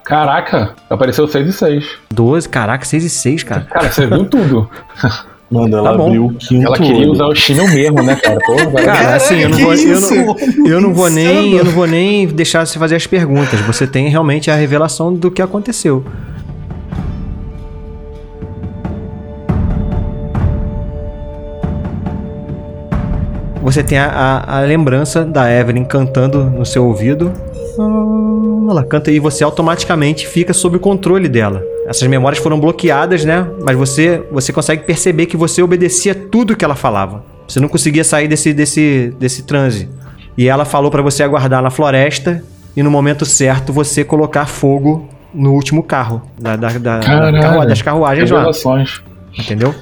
Caraca, apareceu 6 e 6. 12, caraca, 6 e 6, cara. Cara, você viu tudo. Mano, ela Tá bom. abriu o quinto Ela queria olho. usar o Shimmel mesmo, né, cara? Pô, vai- Cara, assim, eu não, vou, eu, não, eu não vou nem, eu não vou nem deixar você fazer as perguntas. Você tem realmente a revelação do que aconteceu. Você tem a, a- a lembrança da Evelyn cantando no seu ouvido. Ah, Ela canta e você automaticamente fica sob o controle dela. Essas memórias foram bloqueadas, né? Mas você, você consegue perceber que você obedecia tudo que ela falava. Você não conseguia sair desse, desse, desse transe. E ela falou pra você aguardar na floresta e no momento certo você colocar fogo no último carro da, da, da- da Caralho. carrua- das carruagens lá entendeu?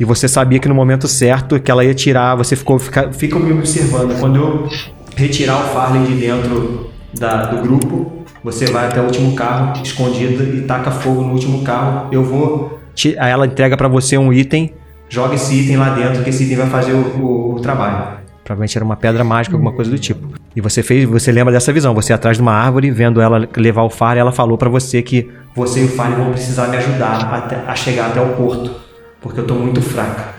E você sabia que no momento certo que ela ia tirar, você ficou fica, fica me observando. Quando eu retirar o Farley de dentro da- do grupo, você vai até o último carro escondida e taca fogo no último carro. Eu vou, aí ela entrega pra você um item, joga esse item lá dentro que esse item vai fazer o, o- o trabalho. Provavelmente era uma pedra mágica, alguma coisa do tipo. E você fez, você lembra dessa visão? Você atrás de uma árvore, vendo ela levar o Farley, ela falou pra você que você e o Farley vão precisar me ajudar até- a chegar até o porto porque eu tô muito fraca.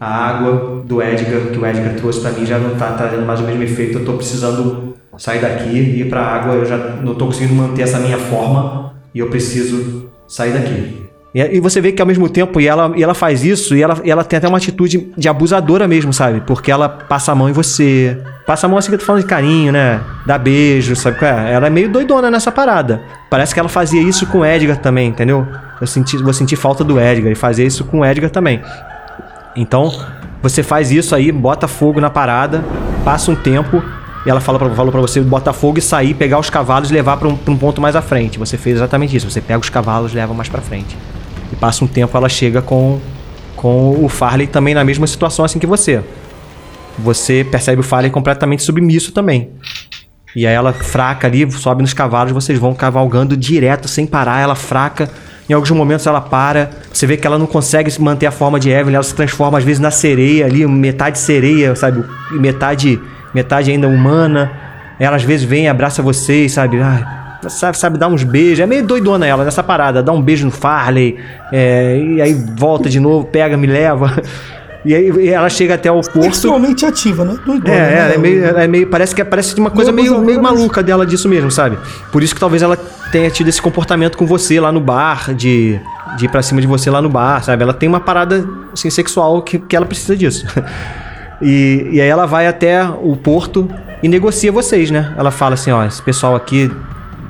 a água do Edgar, que o Edgar trouxe pra mim, já não tá trazendo mais o mesmo efeito. Eu tô precisando sair daqui e ir pra água. Eu já não tô conseguindo manter essa minha forma e eu preciso sair daqui. E, e você vê que ao mesmo tempo, e ela, e ela faz isso, e ela, e ela tem até uma atitude de abusadora mesmo, sabe? Porque ela passa a mão em você. Passa a mão assim que eu tô falando de carinho, né? Dá beijo, sabe é? Ela é meio doidona nessa parada. Parece que ela fazia isso com o Edgar também, entendeu? Eu senti, vou sentir falta do Edgar e fazer isso com o Edgar também. Então, você faz isso aí, bota fogo na parada, passa um tempo, e ela fala pra, falou pra você botar fogo e sair, pegar os cavalos e levar pra um, um ponto mais à frente. Você fez exatamente isso. Você pega os cavalos leva mais pra frente. E passa um tempo, ela chega com, com o Farley também na mesma situação assim que você. Você percebe o Farley completamente submisso também. E aí ela fraca ali, sobe nos cavalos, vocês vão cavalgando direto, sem parar, ela fraca. Em alguns momentos ela para, você vê que ela não consegue manter a forma de Evelyn, ela se transforma às vezes na sereia ali, metade sereia, sabe? Metade, metade ainda humana. Ela às vezes vem e abraça vocês, sabe? Ai, sabe, sabe, dar uns beijos. É meio doidona ela nessa parada, dá um beijo no Farley, é, e aí volta de novo, pega, me leva. E aí ela chega até o porto. Sexualmente ativa, né? Doidona, É, né? é, é meio, é meio- parece que parece de uma coisa Meio meio, maluca dela disso mesmo, sabe? Por isso que talvez ela tenha tido esse comportamento com você lá no bar, de, de ir pra cima de você lá no bar, sabe? Ela tem uma parada assim, sexual que, que ela precisa disso. E, e aí ela vai até o porto e negocia vocês, né? Ela fala assim, ó, esse pessoal aqui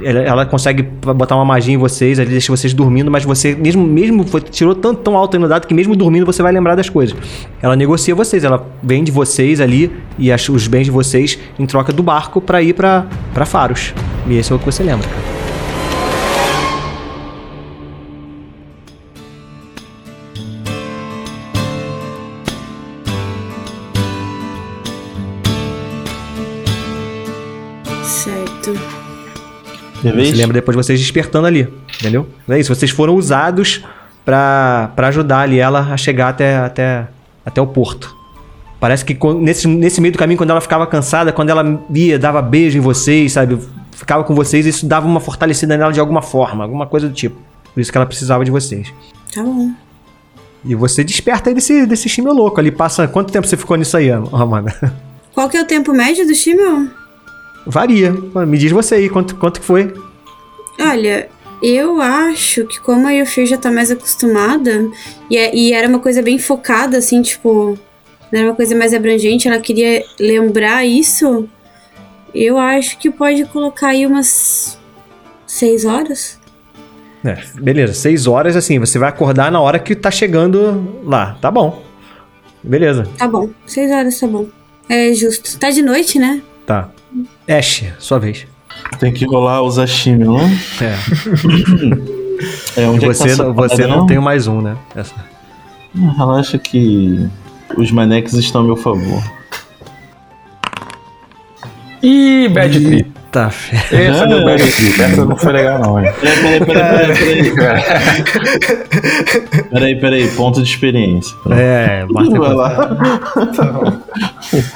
ela, ela consegue botar uma magia em vocês, ele deixa vocês dormindo, mas você, mesmo, mesmo tirou tanto tão alto no dado que mesmo dormindo você vai lembrar das coisas. Ela negocia vocês, ela vende vocês ali e as- os bens de vocês em troca do barco pra ir pra Faros. E esse é o que você lembra, Você lembra depois de vocês despertando ali, entendeu? É isso, vocês foram usados pra, pra ajudar ali ela a chegar até, até, até o porto. Parece que nesse, nesse meio do caminho, quando ela ficava cansada, quando ela ia, dava beijo em vocês, sabe? Ficava com vocês, isso dava uma fortalecida nela de alguma forma, alguma coisa do tipo. Por isso que ela precisava de vocês. Tá bom. E você desperta aí desse, desse time louco ali. Passa. Quanto tempo você ficou nisso aí, Amanda? Qual que é o tempo médio do Shimel? Varia. Me diz você aí, quanto, quanto que foi? Olha, eu acho que como a Yofir já tá mais acostumada, e, é- e era uma coisa bem focada, assim, tipo, era uma coisa mais abrangente, ela queria lembrar isso, eu acho que pode colocar aí umas seis horas. É, beleza, seis horas assim, você vai acordar na hora que tá chegando lá, tá bom. Beleza, Tá bom, seis horas tá bom. É justo. Tá de noite, né? Tá. Ash, sua vez. Tem que rolar os Ashimi, não? É, É, onde é que você, tá essa você parada, não tem mais um, né? Essa. Relaxa que os maneques estão a meu favor. Ih, bad trip. Tá, fé. Essa deu bad trip. Essa não foi legal, não, hein? Peraí, peraí, peraí, peraí. Peraí, peraí, ponto de experiência. É, marca Vai lá.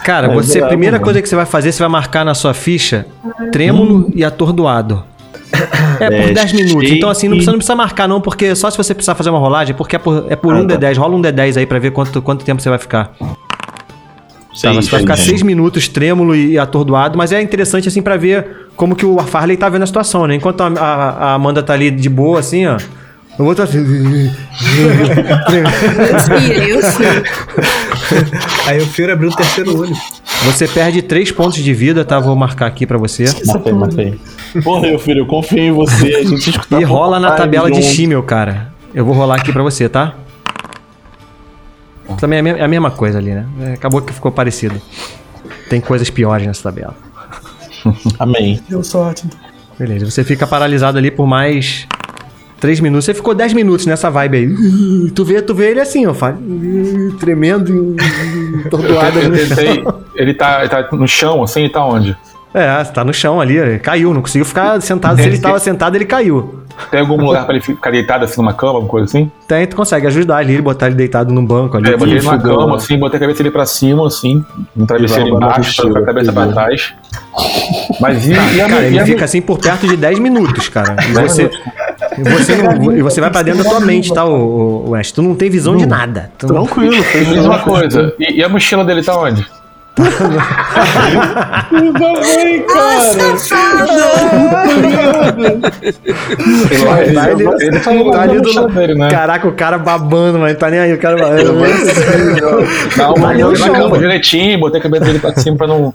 Cara, É, você, a primeira coisa que você vai fazer, você vai marcar na sua ficha trêmulo e atordoado. É por É, 10 minutos. Então, assim, não precisa, não precisa marcar, não, porque só se você precisar fazer uma rolagem, porque é por, é por Ah, um tá. D10. Rola um D10 aí pra ver quanto, quanto tempo você vai ficar. Tá, Seis, você vai ficar seis. 6 minutos trêmulo e atordoado, mas é interessante assim pra ver como que o Farley tá vendo a situação, né? Enquanto a, a- a Amanda tá ali de boa, assim, ó. O outro assim. Eu sei, eu sei. Aí o Fiora abriu o terceiro olho. Você perde 3 pontos de vida, tá? Vou marcar aqui pra você. Matei, matei. Porra, meu filho, eu confio em você. A gente escuta E rola na tabela de. Shimmel, cara. Eu vou rolar aqui pra você, tá? Também é a é a mesma coisa ali, né? É, Acabou que ficou parecido. Tem coisas piores nessa tabela. Amém. Deu sorte. então. Beleza, você fica paralisado ali por mais 3 minutos. Você ficou 10 minutos nessa vibe aí. Tu vê, tu vê ele assim, ó, tremendo, atordoado. No tentei. chão. Ele tá, ele tá no chão, assim, e tá onde? É, tá no chão ali, ele caiu, não conseguiu ficar sentado. Se ele tava sentado, ele caiu. Tem algum lugar pra ele ficar deitado assim numa cama, alguma coisa assim? Tem, tu consegue ajudar ele, botar ele deitado num banco ali. É, botei ele numa fudeu. cama, assim, botei a cabeça dele pra cima, assim, um travesseiro embaixo, a cabeça pra trás. Mas e, e a Cara, e ele a- fica assim por perto de 10 minutos, cara. E você. E você, não, e você vai pra dentro da tua mente, tá, o, o, o Ash? Tu não tem visão de nada. Tu não- Tranquilo, fez diz uma coisa, e, e a mochila dele tá onde? Ele, Tá ali- ele tá tá ali ali do né? Caraca, o cara babando, mas tá nem aí, o cara babando. Não, no eu na cama mano. direitinho, botei a cabeça dele pra cima pra não.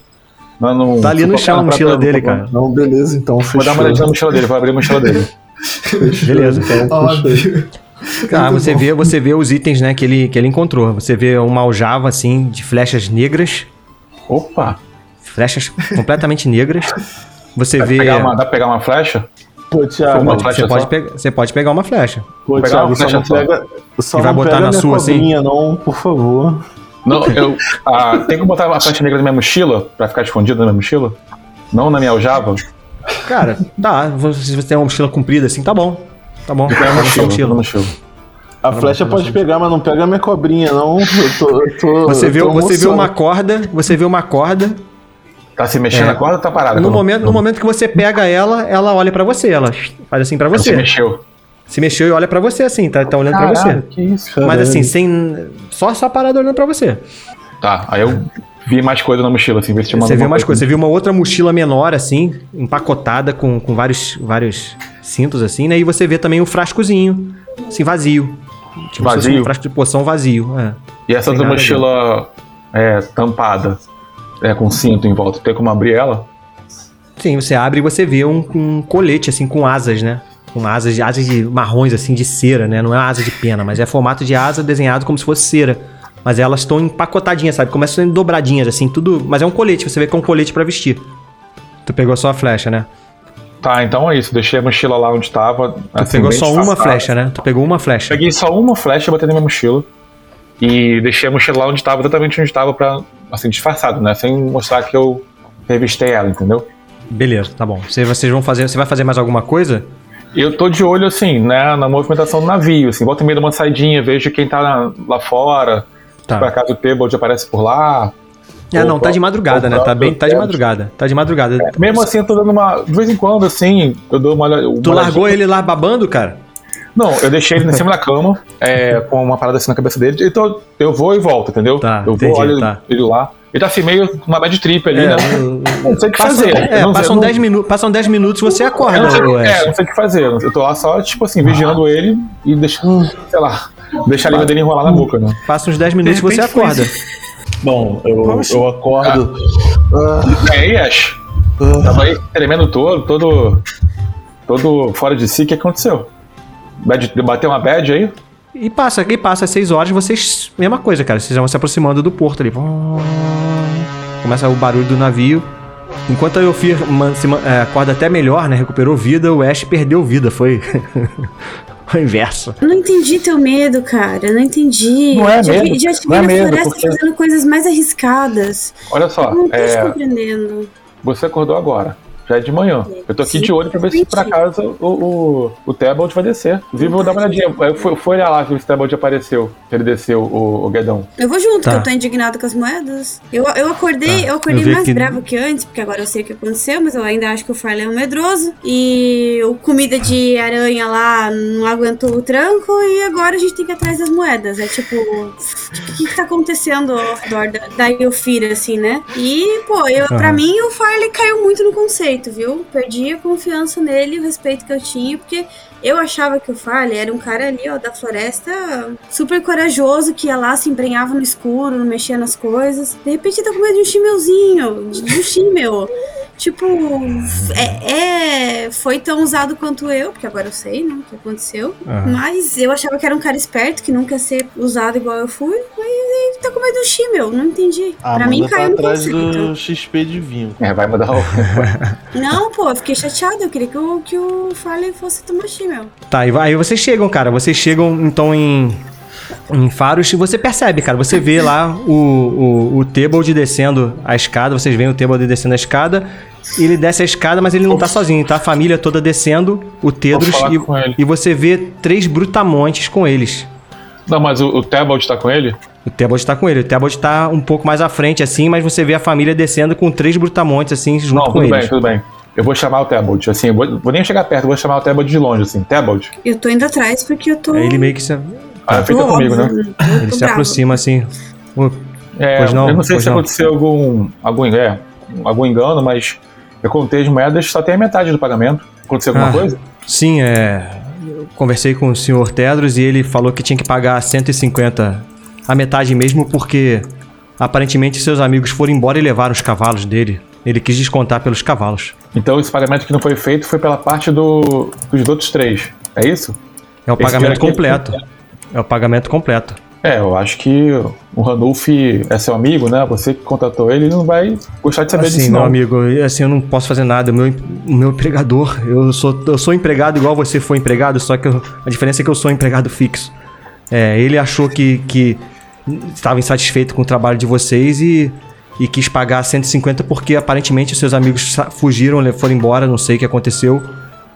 pra não Tá ali no chão a mochila dele, cara. Não, beleza, então fechou. Vou dar uma olhadinha na mochila dele, vou abrir a mochila dele. Beleza. Então. Ah, você vê, você vê os itens, né, que ele, que ele encontrou. Você vê uma aljava, assim, de flechas negras. Opa! Flechas completamente negras. Você Dá vê... pegar uma, dá pra pegar uma flecha? Pô, Thiago, Uma Você pode, pegar, você pode pegar uma flecha. pô, pegar Thiago uma só flecha não só. pega, só E vai botar pega na sua, assim? não, por favor. Não, eu. Ah, tem como botar uma flecha negra na minha mochila? Pra ficar escondida na minha mochila? Não na minha aljava? Cara, tá. Se você tem uma mochila comprida assim, tá bom. Tá bom. Eu a na mochila, sua eu tenho a mochila. A flecha pode pegar, mas não pega minha cobrinha, não. Eu tô, eu tô, Você vê, tô você vê almoçando. uma corda, você vê uma corda. Tá se mexendo É. a corda ou tá parada? No momento, no momento que você pega ela, ela olha pra você, ela faz assim pra Ela se você. mexeu. Se mexeu e olha pra você assim, tá, tá olhando pra você. Que isso? Mas assim, sem só só parada olhando pra você. Tá, aí eu vi mais coisa na mochila, assim, ver se tinha Você viu mais coisas. Você viu uma outra mochila menor, assim, empacotada com, com vários, vários cintos, assim, né? E você vê também um frascozinho, assim, vazio. Tipo, Vazio? um frasco de poção vazio. É. E essa nada mochila é, tampada, é, com cinto em volta, tem como abrir ela? Sim, você abre e você vê um, um colete, assim, com asas, né? Com asas, de- asas de marrons, assim, de cera, né? Não é asa de pena, mas é formato de asa desenhado como se fosse cera. Mas elas estão empacotadinhas, sabe? Começam sendo dobradinhas, assim, tudo. Mas é um colete, você vê que é um colete pra vestir. Tu pegou só a flecha, né? Tá, então é isso. Deixei a mochila lá onde tava. Tu pegou só uma flecha, né? Tu pegou uma flecha. Peguei só uma flecha, botei na minha mochila. E deixei a mochila lá onde tava, exatamente onde tava, pra, assim, disfarçado, né? Sem mostrar que eu revistei ela, entendeu? Beleza, tá bom. Você, vocês vão fazer. Você vai fazer mais alguma coisa? Eu tô de olho, assim, né, na movimentação do navio, assim, volta e meia de uma saidinha, vejo quem tá lá fora, Tá. por acaso o Tebold aparece por lá. Ah, não, tá de madrugada, né? Tá bem, tá de madrugada. Tá de madrugada. Mesmo assim, eu tô dando uma. De vez em quando, assim, eu dou uma olhada. Tu largou ele lá babando, cara? Não, eu deixei ele em cima da cama, é, com uma parada assim na cabeça dele. Então eu vou e volto, entendeu? Tá, eu entendi, vou, olho tá. ele lá. Ele tá assim, meio com uma bad trip ali, né? Não sei o que fazer. é, passam eu não- 10 minutos, passam 10 minutos você eu acorda, não sei, é, não sei o que fazer. Eu tô lá só, tipo assim, vigiando ele e deixando, sei lá, deixar a língua dele enrolar na boca, né? Passa uns 10 minutos e você acorda. Bom, eu, eu acordo. E aí, Ash? Tava aí tremendo todo, todo. todo fora de si. O que aconteceu? Bad, bateu uma bad aí? E passa, e passa 6 horas, vocês. Mesma coisa, cara. Vocês vão se aproximando do porto ali. Começa o barulho do navio. Enquanto a Eofir man- se é, acorda até melhor, né? Recuperou vida, o Ash perdeu vida. Foi. o inverso. Eu não entendi teu medo, cara. Eu não entendi. Não é já, medo, já te vi não é na medo, floresta porque- fazendo coisas mais arriscadas. Olha só, Eu não tô te é, compreendendo. você acordou agora. Já é de manhã. Eu tô aqui de olho pra ver se por acaso o, o, o Tebold vai descer. Eu vou dar uma olhadinha. Eu fui, fui olhar lá se o Tebold apareceu. Se ele desceu, o, o Guedão. Eu vou junto, Tá. que eu tô indignado com as moedas. Eu, eu acordei, Tá. eu acordei Eu mais que- bravo que antes, porque agora eu sei o que aconteceu, mas eu ainda acho que o Farley é um medroso. E o comida de aranha lá não aguentou o tranco e agora a gente tem que ir atrás das moedas. É tipo, o que, que tá acontecendo ao redor da, da Elfira, assim, né? E, pô, eu, pra Aham. mim o Farley caiu muito no conceito, viu? Perdi a confiança nele, o respeito que eu tinha, porque eu achava que o Farley era um cara ali, ó, da floresta, super corajoso, que ia lá, se embrenhava no escuro, não mexia nas coisas. De repente ele tá com medo de um chimelzinho, de um chimel. Tipo, é, é- foi tão usado quanto eu, porque agora eu sei, né, o que aconteceu. Mas eu achava que era um cara esperto, que nunca ia ser usado igual eu fui. Mas ele tá com medo de um chimel, não entendi. A pra mim tá caiu no atrás conceito. do XP de vinho. É, vai mudar o. Não, pô, eu fiquei chateada. Eu queria que o, que o Farley fosse tomar chimel. Tá, e vai- aí vocês chegam, cara. Vocês chegam então em, em Faros e você percebe, cara. Você vê lá o, o, o Tebold descendo a escada. Vocês veem o Tebold descendo a escada. Ele desce a escada, mas ele não tá sozinho, tá? A família toda descendo, o Tedros, e, e você vê três brutamontes com eles. Não, mas o, o Tebold tá com ele? O Tebold tá com ele. O Tebold tá um pouco mais à frente, assim, mas você vê a família descendo com três brutamontes, assim, junto Não, com tudo eles. bem, tudo bem. Eu vou chamar o Tebald, assim, eu vou, vou nem chegar perto, vou chamar o Tebald de longe, assim. Tebald. Eu tô indo atrás porque eu tô. Aí ele meio que se, Ah, tô fica comigo, né? óbvio, eu ele se aproxima assim. "Ô, É, Pois não, eu não sei se não. aconteceu algum, algum, é, algum engano, mas eu contei as moedas, só tem a metade do pagamento. Aconteceu alguma Ah. coisa? Sim, é. Eu conversei com o senhor Tedros e ele falou que tinha que pagar 150, a metade mesmo, porque aparentemente seus amigos foram embora e levaram os cavalos dele. Ele quis descontar pelos cavalos. Então esse pagamento que não foi feito foi pela parte do, dos outros três. É isso? É o Esse pagamento aqui- completo. É o pagamento completo. É, eu acho que o Ranulf é seu amigo, né? Você que contratou ele, ele não vai gostar de saber Assim, disso, meu não. amigo, assim, eu não posso fazer nada. O meu, o meu empregador, eu sou, eu sou empregado igual você foi empregado, só que eu- a diferença é que eu sou empregado fixo. É, ele achou que, que estava insatisfeito com o trabalho de vocês e, e quis pagar 150 porque aparentemente seus amigos fugiram, foram embora, não sei o que aconteceu.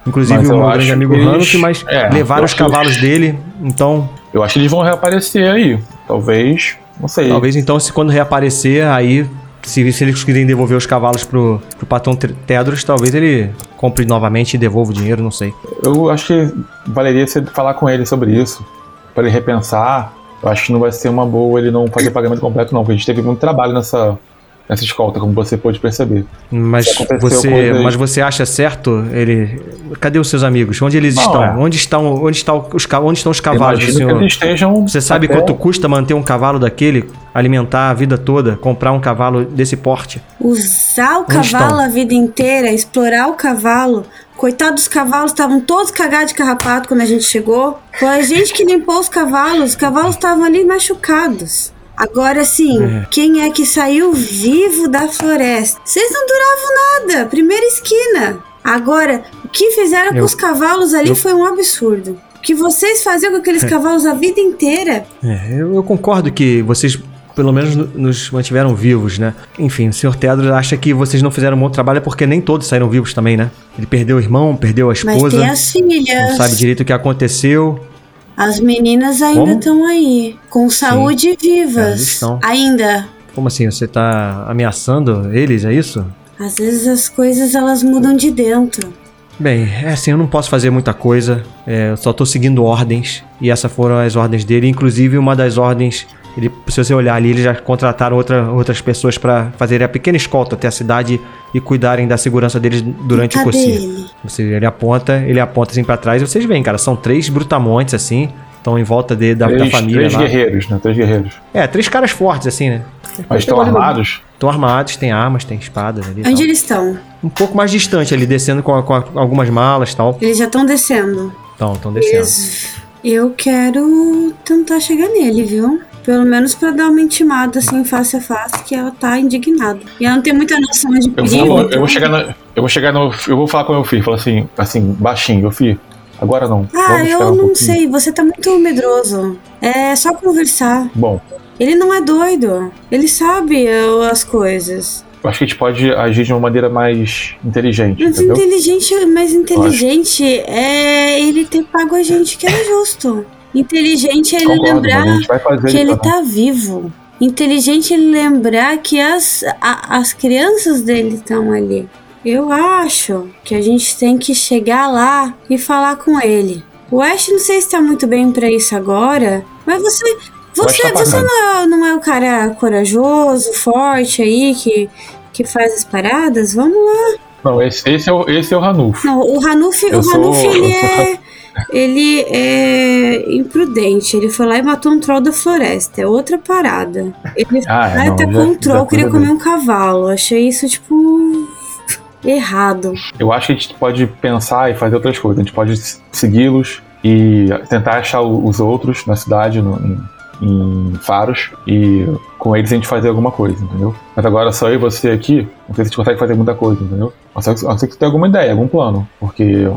Inclusive Mas o eu meu grande amigo eles- Ranulf, mas é, levaram os cavalos dele, então Eu acho que eles vão reaparecer aí. Talvez, não sei. Talvez então, se quando reaparecer, aí, se, se eles conseguirem devolver os cavalos pro, pro patrão Te- Tedros, talvez ele compre novamente e devolva o dinheiro, não sei. Eu acho que valeria você falar com ele sobre isso, para ele repensar. Eu acho que não vai ser uma boa ele não fazer pagamento completo, não, porque a gente teve muito trabalho nessa, nessa escolta, como você pôde perceber. Mas você, mas você acha certo ele? Cadê os seus amigos? Onde eles Não, estão? é. Onde estão? Onde estão os onde estão os Eu cavalos do imagino que senhor? eles estejam. Você sabe até- quanto custa manter um cavalo daquele, alimentar a vida toda, comprar um cavalo desse porte? Usar o Onde cavalo estão? a vida inteira, explorar o cavalo. Coitado dos cavalos, estavam todos cagados de carrapato quando a gente chegou. Foi a gente que limpou os cavalos, os cavalos estavam ali machucados. Agora sim, É. quem é que saiu vivo da floresta? Vocês não duravam nada, primeira esquina. Agora, o que fizeram com Eu- os cavalos ali eu- foi um absurdo. O que vocês faziam com aqueles cavalos a vida inteira? É, eu, eu concordo que vocês pelo menos no- nos mantiveram vivos, né? Enfim, o Sr. Tedros acha que vocês não fizeram um bom trabalho porque nem todos saíram vivos também, né? Ele perdeu o irmão, perdeu a Mas esposa, tem as filhas. não sabe direito o que aconteceu. As meninas ainda estão aí, com saúde e vivas. Elas estão. Ainda. Como assim? Você tá ameaçando eles, é isso? Às vezes as coisas elas mudam de dentro. Bem, é assim, eu não posso fazer muita coisa. é, eu só tô seguindo ordens. E essas foram as ordens dele. Inclusive, uma das ordens. Ele, se você olhar ali, eles já contrataram outra, outras pessoas para fazerem a pequena escolta até a cidade e cuidarem da segurança deles durante o ele? Você, ele aponta, ele aponta assim pra trás e vocês veem, cara, são três brutamontes assim, estão em volta de, da, da Três, família três lá. guerreiros, né? Três guerreiros. É, três caras fortes assim, né? Mas estão armados? Estão armados, tem armas, tem espadas ali. e Onde tal. eles estão? Um pouco mais distante ali, descendo com, a- com a- algumas malas e tal. Eles já estão descendo. Então, estão descendo. Eles... Eu quero tentar chegar nele, viu? Pelo menos pra dar uma intimada assim, face a face, que ela tá indignada. E ela não tem muita noção de Eu perigo. vou, eu então- vou chegar no. Eu vou chegar no. Eu vou falar com o meu filho, falar assim, assim, baixinho, meu filho. Agora não. Ah, eu um não pouquinho. sei, você tá muito medroso. É só conversar. Bom, Ele não é doido. Ele sabe uh, as coisas. eu acho que a gente pode agir de uma maneira mais inteligente, Mas entendeu? inteligente, mas inteligente é ele ter pago a gente, que era justo. Inteligente é ele Concordo, lembrar que ele pagar. tá vivo. Inteligente é ele lembrar que as, a- as crianças dele estão ali. Eu acho que a gente tem que chegar lá e falar com ele. O Ash não sei se tá muito bem pra isso agora, mas você. Você, tá você pagando. não, é, não é o cara corajoso, forte aí, que, que faz as paradas? Vamos lá. Não, esse, esse, é o, esse é o Ranulf. Não, o Ranulf, Eu o sou- ele, sou- é, ele é imprudente. Ele foi lá e matou um troll da floresta. É outra parada. Ele Ah, não, atacar já- um troll, queria comer um cavalo. Achei isso, tipo, errado. Eu acho que a gente pode pensar e fazer outras coisas. A gente pode segui-los e tentar achar os outros na cidade, no- em, em faros, e com eles a gente fazer alguma coisa, entendeu? Mas agora só eu e você aqui, não sei se a gente consegue fazer muita coisa, entendeu? A não ser que- você tenha alguma ideia, algum plano. Porque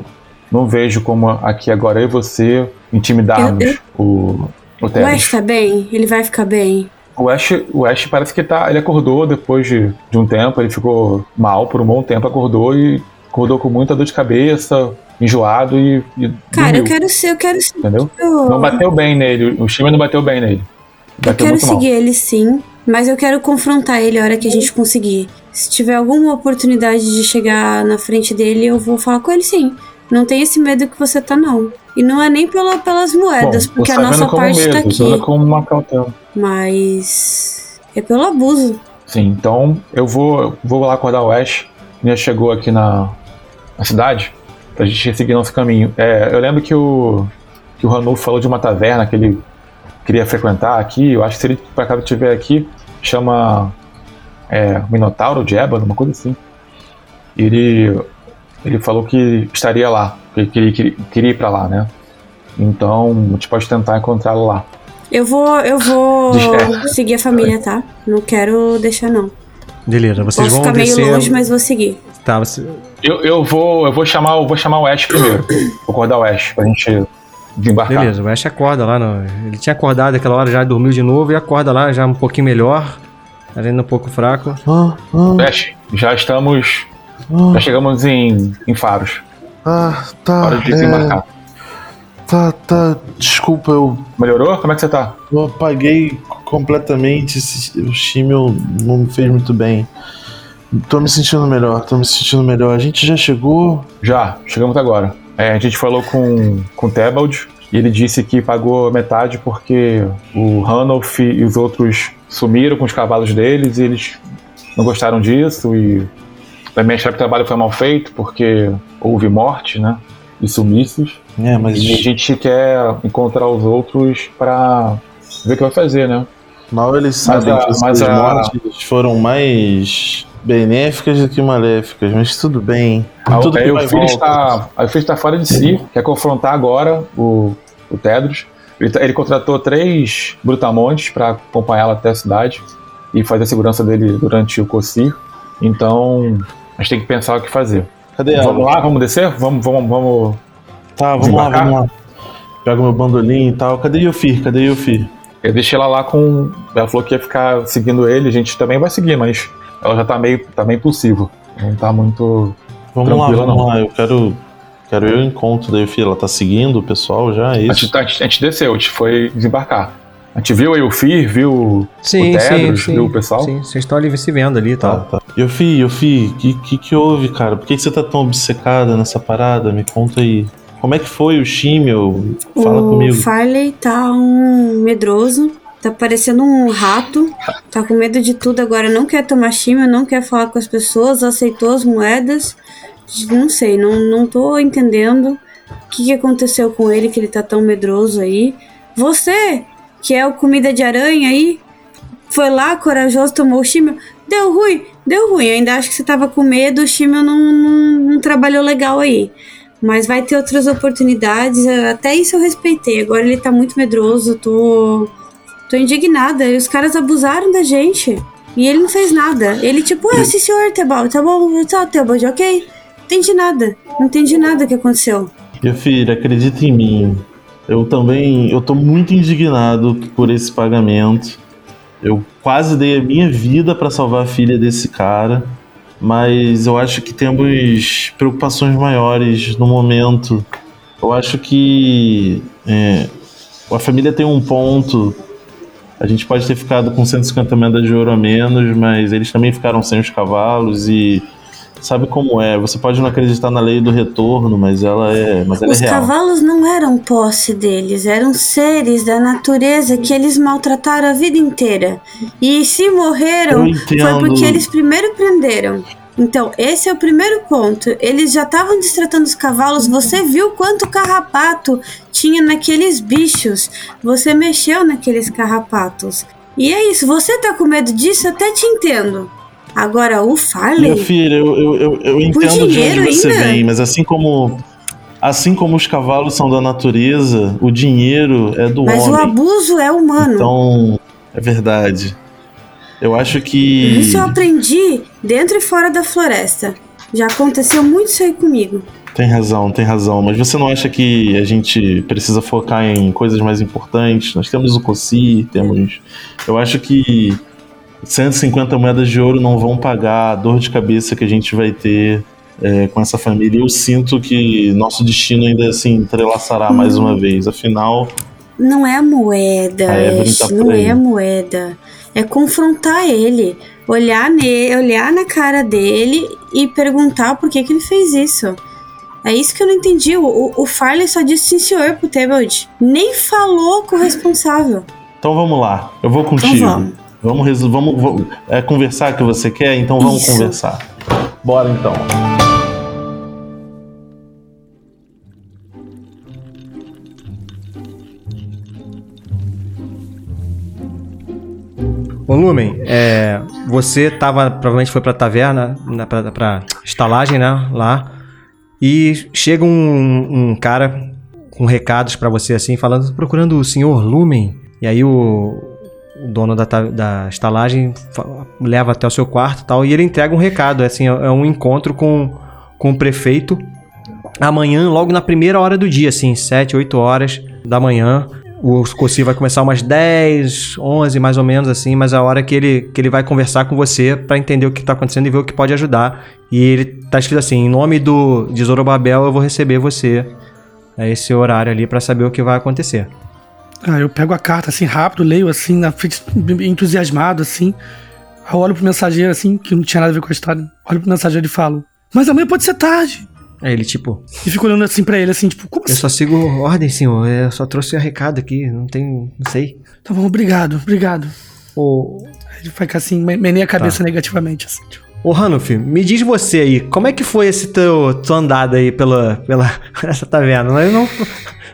não vejo como aqui agora eu e você intimidarmos Eu- eu- o, o O. Ash tá bem? Ele vai ficar bem? O Ash, o Ash parece que tá. Ele acordou depois de, de um tempo, ele ficou mal por um bom tempo, acordou e acordou com muita dor de cabeça, enjoado e. e Cara, dormiu, eu quero ser, eu quero ser. Entendeu? Eu, Não bateu bem nele, o time não bateu bem nele. eu Bateu quero muito mal. seguir ele sim. Mas eu quero confrontar ele a hora que a gente conseguir. Se tiver alguma oportunidade de chegar na frente dele, eu vou falar com ele sim. Não tem esse medo que você tá, não. E não é nem pela, pelas moedas, Bom, porque a nossa parte medo, tá aqui. como uma cautela. Mas. É pelo abuso. Sim, então eu vou, vou lá acordar o Ash. Já chegou aqui na, na cidade, pra gente seguir nosso caminho. É, eu lembro que o, que o Ranulfo falou de uma taverna que ele queria frequentar aqui. Eu acho que se ele por acaso estiver aqui, chama é, Minotauro de Ébano, uma coisa assim. Ele, ele falou que estaria lá, que ele queria, queria, queria ir pra lá, né? Então a gente pode tentar encontrá-lo lá. Eu vou. Eu vou Deixa- seguir a família, tá? Não quero deixar, não. Beleza, vocês Posso vão ficar meio descer. longe, mas vou seguir. Tá, você... Eu, eu vou eu vou chamar eu vou chamar o Ash primeiro. Vou acordar o Ash pra gente desembarcar. Beleza, o Ash acorda lá. No... Ele tinha acordado aquela hora, já dormiu de novo e acorda lá já um pouquinho melhor. Ainda um pouco fraco. Ah, ah, Ash, já estamos. Ah, Já chegamos em, em Faros. ah, tá. Hora de é, desembarcar. tá, tá. Desculpa, eu, Melhorou? Como é que você tá? eu apaguei completamente. Esse, o Shimel não me fez muito bem. Tô me sentindo melhor, tô me sentindo melhor. A gente já chegou. Já, chegamos agora. É, a gente falou com, com o Tebald e ele disse que pagou metade porque o Ranulf e os outros sumiram com os cavalos deles e eles não gostaram disso e também acharam que o trabalho foi mal feito porque houve morte, né? E sumiços. É, mas E a gente quer encontrar os outros pra ver o que vai fazer, né? mal eles sabem a- que as mas a- mortes foram mais benéficas do que maléficas, mas tudo bem. Tudo Aí que o filho está, aí o filho está fora de si, quer confrontar agora o, o Tedros. Ele, tá- ele contratou três brutamontes para acompanhá-lo até a cidade e fazer a segurança dele durante o Cossir. Então, a gente tem que pensar o que fazer. Cadê ela? Vamos lá, vamos descer? Vamos, vamos, vamos. Tá, vamos lá, vamos lá. Pega meu bandolim e tal. Cadê Yofir? Cadê Yofir? Eu deixei ela lá com. Ela falou que ia ficar seguindo ele, a gente também vai seguir, mas ela já tá meio, tá meio impulsiva. Não tá muito. Vamos Tranquila, lá, vamos não. lá. Eu quero. Quero eu encontro da Yofir. Ela tá seguindo o pessoal já? É A isso? gente, a gente- a gente desceu, a gente foi desembarcar. A gente viu aí o Fir, viu Sim, o sim, Tedros, sim. viu o pessoal. Sim, vocês estão ali se vendo ali e Tá, tal. tá. Yofir, Yofir, o que, que que houve, cara? Por que, que você tá tão obcecada nessa parada? Me conta aí. Como é que foi o Shimel? Fala o comigo. Farley tá um medroso, tá parecendo um rato, tá com medo de tudo agora, não quer tomar chima, não quer falar com as pessoas, aceitou as moedas. Não sei, não, não tô entendendo o que, que aconteceu com ele, que ele tá tão medroso aí. Você, que é o comida de aranha aí, foi lá, corajoso, tomou o chimel. Deu ruim, deu ruim. Ainda acho que você tava com medo, o chimel não, não, não trabalhou legal aí. Mas vai ter outras oportunidades. Até isso eu respeitei. Agora ele tá muito medroso. Tô. Tô indignada. E os caras abusaram da gente. E ele não fez nada. Ele, tipo, ah, sim, senhor, Tebal, tá bom, tá, Tebal, ok? Não entendi nada. Não entendi nada que aconteceu. Yofir, acredita em mim. Eu também. Eu tô muito indignado por esse pagamento. Eu quase dei a minha vida pra salvar a filha desse cara. Mas eu acho que temos preocupações maiores no momento. Eu acho que é, a família tem um ponto. A gente pode ter ficado com 150 moedas de ouro a menos, mas eles também ficaram sem os cavalos e sabe como é. Você pode não acreditar na lei do retorno, mas ela é, mas ela Os é real. cavalos não eram posse deles, eram seres da natureza que eles maltrataram a vida inteira. E se morreram, foi porque eles primeiro prenderam. Então, esse é o primeiro ponto. Eles já estavam destratando os cavalos. Você viu quanto carrapato tinha naqueles bichos. Você mexeu naqueles carrapatos. E é isso. Você tá com medo disso? Até te entendo. Agora, o Farley. Minha filha, eu, eu, eu, eu entendo de onde você ainda? vem, mas assim como assim como os cavalos são da natureza, o dinheiro é do Mas o homem. abuso é humano. Então, é verdade. Eu acho que Isso eu aprendi dentro e fora da floresta. Já aconteceu muito isso aí comigo. Tem razão, tem razão. Mas você não acha que a gente precisa focar em coisas mais importantes? Nós temos o COSI, temos. Eu acho que 150 moedas de ouro não vão pagar a dor de cabeça que a gente vai ter é, com essa família. Eu sinto que nosso destino ainda se entrelaçará mais uma vez. Afinal, Não é a moeda, Ash, brincar por não aí. é a moeda. É confrontar ele. olhar, ne olhar na cara dele e perguntar por que, que ele fez isso. É isso que eu não entendi. O, o Farley só disse sim senhor pro Tebald. Nem falou com o responsável. Então vamos lá, eu vou contigo. Então vamos. Vamos, vamos, vamos é conversar que você quer, então vamos Isso. conversar. Bora então. Ô Lumen, é, você tava, provavelmente foi pra taverna, na, pra, pra estalagem, né, lá, e chega um, um cara com recados pra você, assim, falando, procurando o senhor Lumen, e aí o, o dono da, da estalagem leva até o seu quarto tal, e ele entrega um recado, é assim, é é um encontro com, com o prefeito, amanhã, logo na primeira hora do dia, assim, 7, 8 horas da manhã. O cursinho vai começar umas 10, 11 mais ou menos assim, mas a hora que ele, que ele vai conversar com você pra entender o que tá acontecendo e ver o que pode ajudar. E ele tá escrito assim: em nome do de Zorobabel eu vou receber você a esse horário ali pra saber o que vai acontecer. Ah, eu pego a carta assim rápido, leio assim, na frente, entusiasmado assim. Aí eu olho pro mensageiro assim, que não tinha nada a ver com a história. Olho pro mensageiro e falo: Mas amanhã pode ser tarde. Aí ele, tipo, E fico olhando assim pra ele, assim, tipo, como eu assim? só sigo ordem, senhor. Eu só trouxe o recado aqui, não tem. não sei. Tá bom, obrigado, obrigado. Aí ele fica assim, me- meneia a cabeça negativamente, assim, tipo. Ô Ranulf, me diz você aí, como é que foi esse teu, tua andada aí pela, pela essa taverna? Eu não,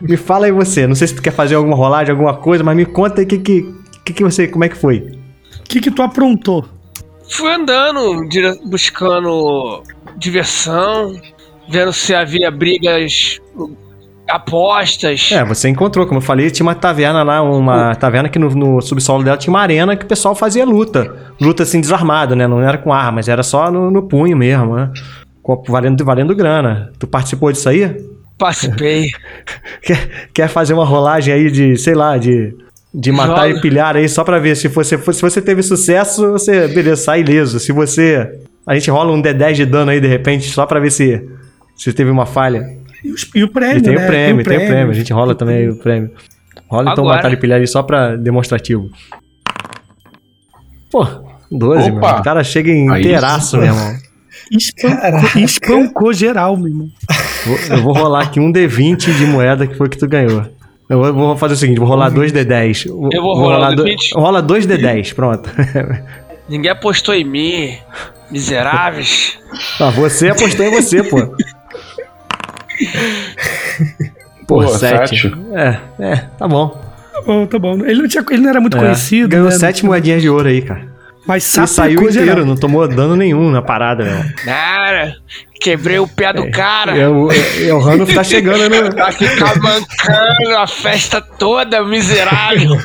me fala aí você, não sei se tu quer fazer alguma rolagem, alguma coisa, mas me conta aí que que, que, que você, como é que foi? O que que tu aprontou? Fui andando, buscando diversão, vendo se havia brigas, apostas. É, você encontrou, como eu falei, tinha uma taverna lá, uma taverna que no, no subsolo dela tinha uma arena que o pessoal fazia luta. Luta assim, desarmado, né? Não era com armas, era só no, no punho mesmo, né? Valendo, valendo grana. Tu participou disso aí? Participei. Quer, quer fazer uma rolagem aí de, sei lá, de, de matar Joga. e pilhar aí só pra ver se você, se você teve sucesso, você, beleza, sai ileso. Se você. A gente rola um D10 de dano aí de repente, só pra ver se, se teve uma falha. E, os- e o prêmio, E tem né? o prêmio, tem o prêmio. A gente rola também aí o prêmio. Rola então Agora. matar e pilhar aí só pra demonstrativo. Pô, 12, Opa. mano. O cara chega inteiraço, meu irmão. Espancou, espancou geral, meu irmão. Vou- Eu vou rolar aqui um D20 de moeda que foi que tu ganhou. Eu vou- vou fazer o seguinte, vou rolar dois D10. Eu vou rolar um do- D20. Rola dois D10, pronto. Ninguém apostou em mim. Miseráveis. Ah, você apostou em você, pô. Pô, sete. É, é, tá bom. Tá bom, tá bom. Ele não, tinha, ele não era muito É, conhecido. Ganhou né? sete moedinhas de ouro aí, cara. Mas saiu inteiro, geral. não tomou dano nenhum na parada, meu. Cara, quebrei o pé do cara. É, o, é, o Ranulf tá chegando, né? Ficar mancando a festa toda, miserável.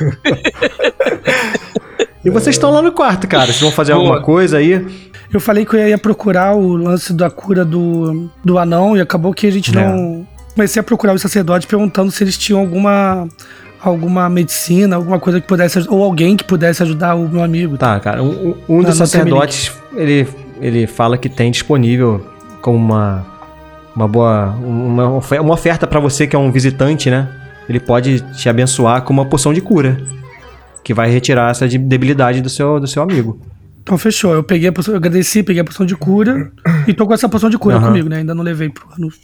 E vocês estão lá no quarto, cara. Vocês vão fazer Boa. alguma coisa aí? Eu falei que eu ia procurar o lance da cura do, do anão e acabou que a gente É. não. Comecei a procurar os sacerdotes perguntando se eles tinham alguma alguma medicina, alguma coisa que pudesse ou alguém que pudesse ajudar o meu amigo. Tá, cara. Um, um dos sacerdotes, ele, ele fala que tem disponível como uma, uma boa. Uma, uma oferta pra você que é um visitante, né? Ele pode te abençoar com uma poção de cura. Que vai retirar essa de- debilidade do seu, do seu amigo. Então fechou. Eu peguei a poção, eu agradeci, peguei a poção de cura e tô com essa poção de cura Aham. comigo, né? Ainda não levei pro Ranulf.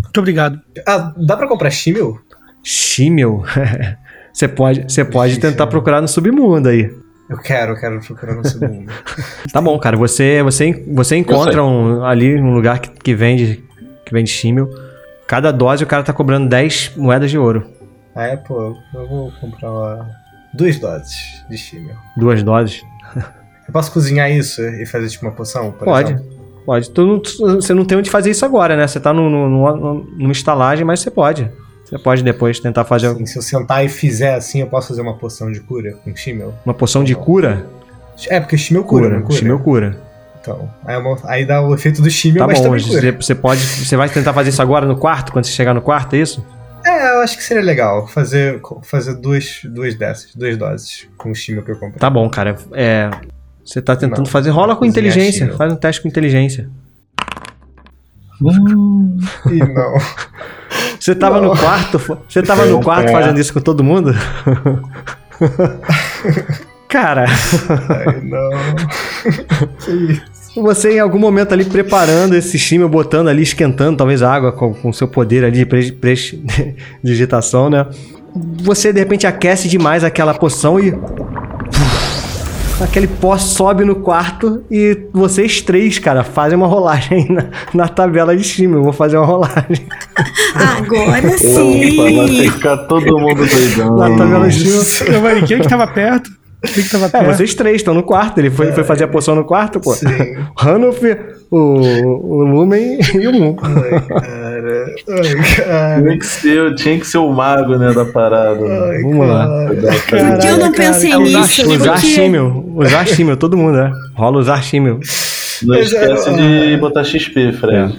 Muito obrigado. Ah, dá pra comprar Shimmel? Shimmel. Você pode, você pode tentar procurar no submundo aí. Eu quero, eu quero procurar no segundo. Tá bom, cara. Você, você, você encontra um, ali um lugar que, que vende que vende Shimmel. Cada dose o cara tá cobrando 10 moedas de ouro. ah, é, pô, eu vou comprar uma... duas doses de Shimmel. Duas doses. Eu posso cozinhar isso e fazer tipo uma poção? Por Pode. exemplo? Pode. Tu tu- você não tem onde fazer isso agora, né? Você tá no, no, no- numa estalagem, mas você pode. Você pode depois tentar fazer Assim, se eu sentar e fizer assim, eu posso fazer uma poção de cura com Shimmel? uma poção de cura. É, porque Shimmel cura, Cura. cura? Shimmel cura. Então, aí, é uma- aí dá o efeito do Shimmel, Tá mas bom. também cura. Você, você pode. Você vai tentar fazer isso agora no quarto, quando você chegar no quarto, é isso? É, eu acho que seria legal fazer, fazer duas, duas dessas, duas doses com o Shimmel que eu comprei. Tá bom, cara. É. Você tá tentando Não, fazer. Rola com inteligência. Faz um teste com inteligência. Ih, não. Você tava no quarto. Você tava no quarto É. fazendo isso com todo mundo? Cara, Ai, não. que isso? você em algum momento ali preparando esse shimmer, botando ali, esquentando talvez a água com o seu poder ali de pre- pre- digitação, né? Você de repente aquece demais aquela poção e. Aquele pó sobe no quarto e vocês três, cara, fazem uma rolagem aí na, na tabela de shimmer. Eu vou fazer uma rolagem Agora Opa, vai sim! ficar todo mundo doidão. na tabela de shimmer. Eu falei, quem que tava perto? Quem que tava É, perto? vocês três estão no quarto. Ele foi, foi fazer a poção no quarto, pô. Sim. Hanuf, o, o Lumen e o Moon. Ai, cara. Ai, cara. Tinha que ser, tinha que ser o mago, né, da parada. né? Ai, Vamos lá. cara. Por que eu não cara, pensei é o nisso? Usar Porque Shimel. Usar Shimel, todo mundo, né? Rola usar Shimel. Não Mas é- esquece de botar XP, Fred.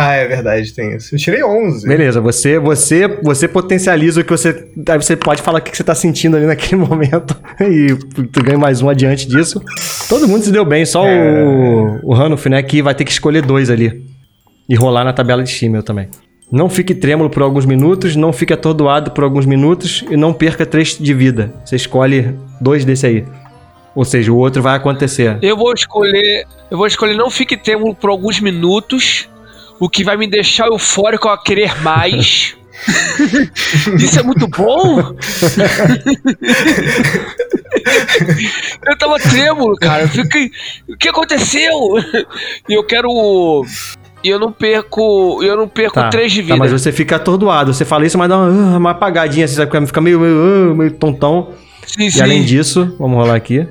Ah, é verdade, tem isso. Eu tirei 11. Beleza, você, você, você potencializa o que você. Aí você pode falar o que você tá sentindo ali naquele momento. E tu ganha mais um adiante disso. Todo mundo se deu bem, só o, o Hanuf, né? Que vai ter que escolher dois ali. E rolar na tabela de Shimel também. Não fique trêmulo por alguns minutos, não fique atordoado por alguns minutos e não perca três de vida. Você escolhe dois desse aí. Ou seja, o outro vai acontecer. Eu vou escolher. Eu vou escolher não fique trêmulo por alguns minutos. O que vai me deixar eufórico a querer mais. Isso é muito bom! eu tava trêmulo, cara. Eu fiquei. O que aconteceu? E eu quero. E eu não perco. Eu não perco Tá, três de tá, vida. mas você fica atordoado. Você fala isso, mas dá uma, uma apagadinha, assim, sabe? Fica meio, meio, meio tontão. sim, E sim. além disso, vamos rolar aqui.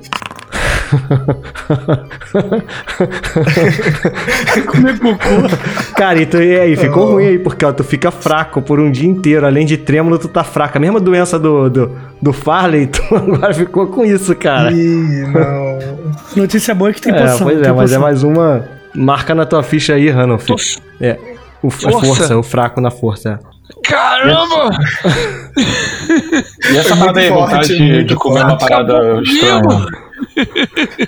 Comer cocô. Cara, então e aí, ficou ruim aí, porque ó, tu fica fraco por um dia inteiro. Além de trêmulo, tu tá fraco. A mesma doença do, do, do Farley, tu agora ficou com isso, cara. Ih, não. Notícia boa é que tem É, poção. pois é, mas é poção. mais uma. Marca na tua ficha aí, Ranulf. Tô- É. O, a Força. força, o fraco na força. Caramba! E essa parada aí, muito vontade forte, de, de comer uma parada Acabou estranha.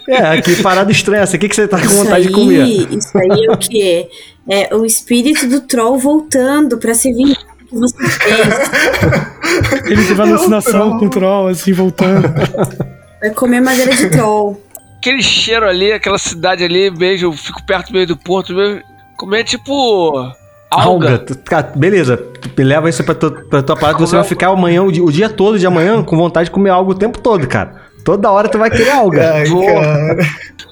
É, que parada estranha essa. O que, que você tá com Isso vontade aí, de comer? isso aí é o quê? É o espírito do troll voltando pra se vingar que você fez. Ele teve alucinação com o troll, assim, voltando. Vai comer madeira de troll. Aquele cheiro ali, aquela cidade ali, beijo, eu fico perto meio do porto, meio, comer tipo. Alga. Alga. Cara, beleza. Leva isso pra, tu, pra tua parada. Você vai ficar amanhã, o dia, o dia todo de amanhã, com vontade de comer algo o tempo todo, cara. Toda hora tu vai querer alga. Ai.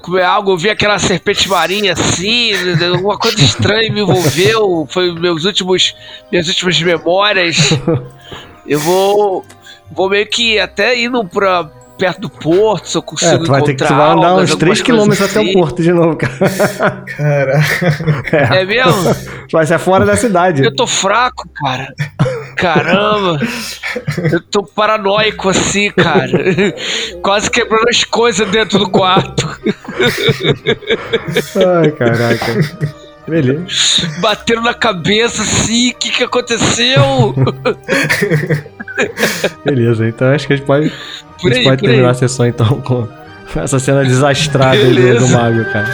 Comer algo, eu vi aquela serpente marinha assim, alguma coisa estranha me envolveu. Foi meus últimos, minhas últimas memórias. Eu vou. Vou meio que até indo pra perto do porto, se eu É, consigo tu vai ter que tu encontrar vai andar algas, uns 3 algumas km coisas até o assim. porto de novo, cara. Caraca. É mesmo? Vai ser fora da cidade. Eu tô fraco, cara. Caramba. Eu tô paranoico assim, cara. Quase quebrando as coisas dentro do quarto. Ai, caraca. Beleza. Batendo na cabeça assim. O que que aconteceu? Beleza, então acho que a gente pode, Por a gente aí, pode terminar aí. a sessão então com essa cena desastrada do, do mago, cara.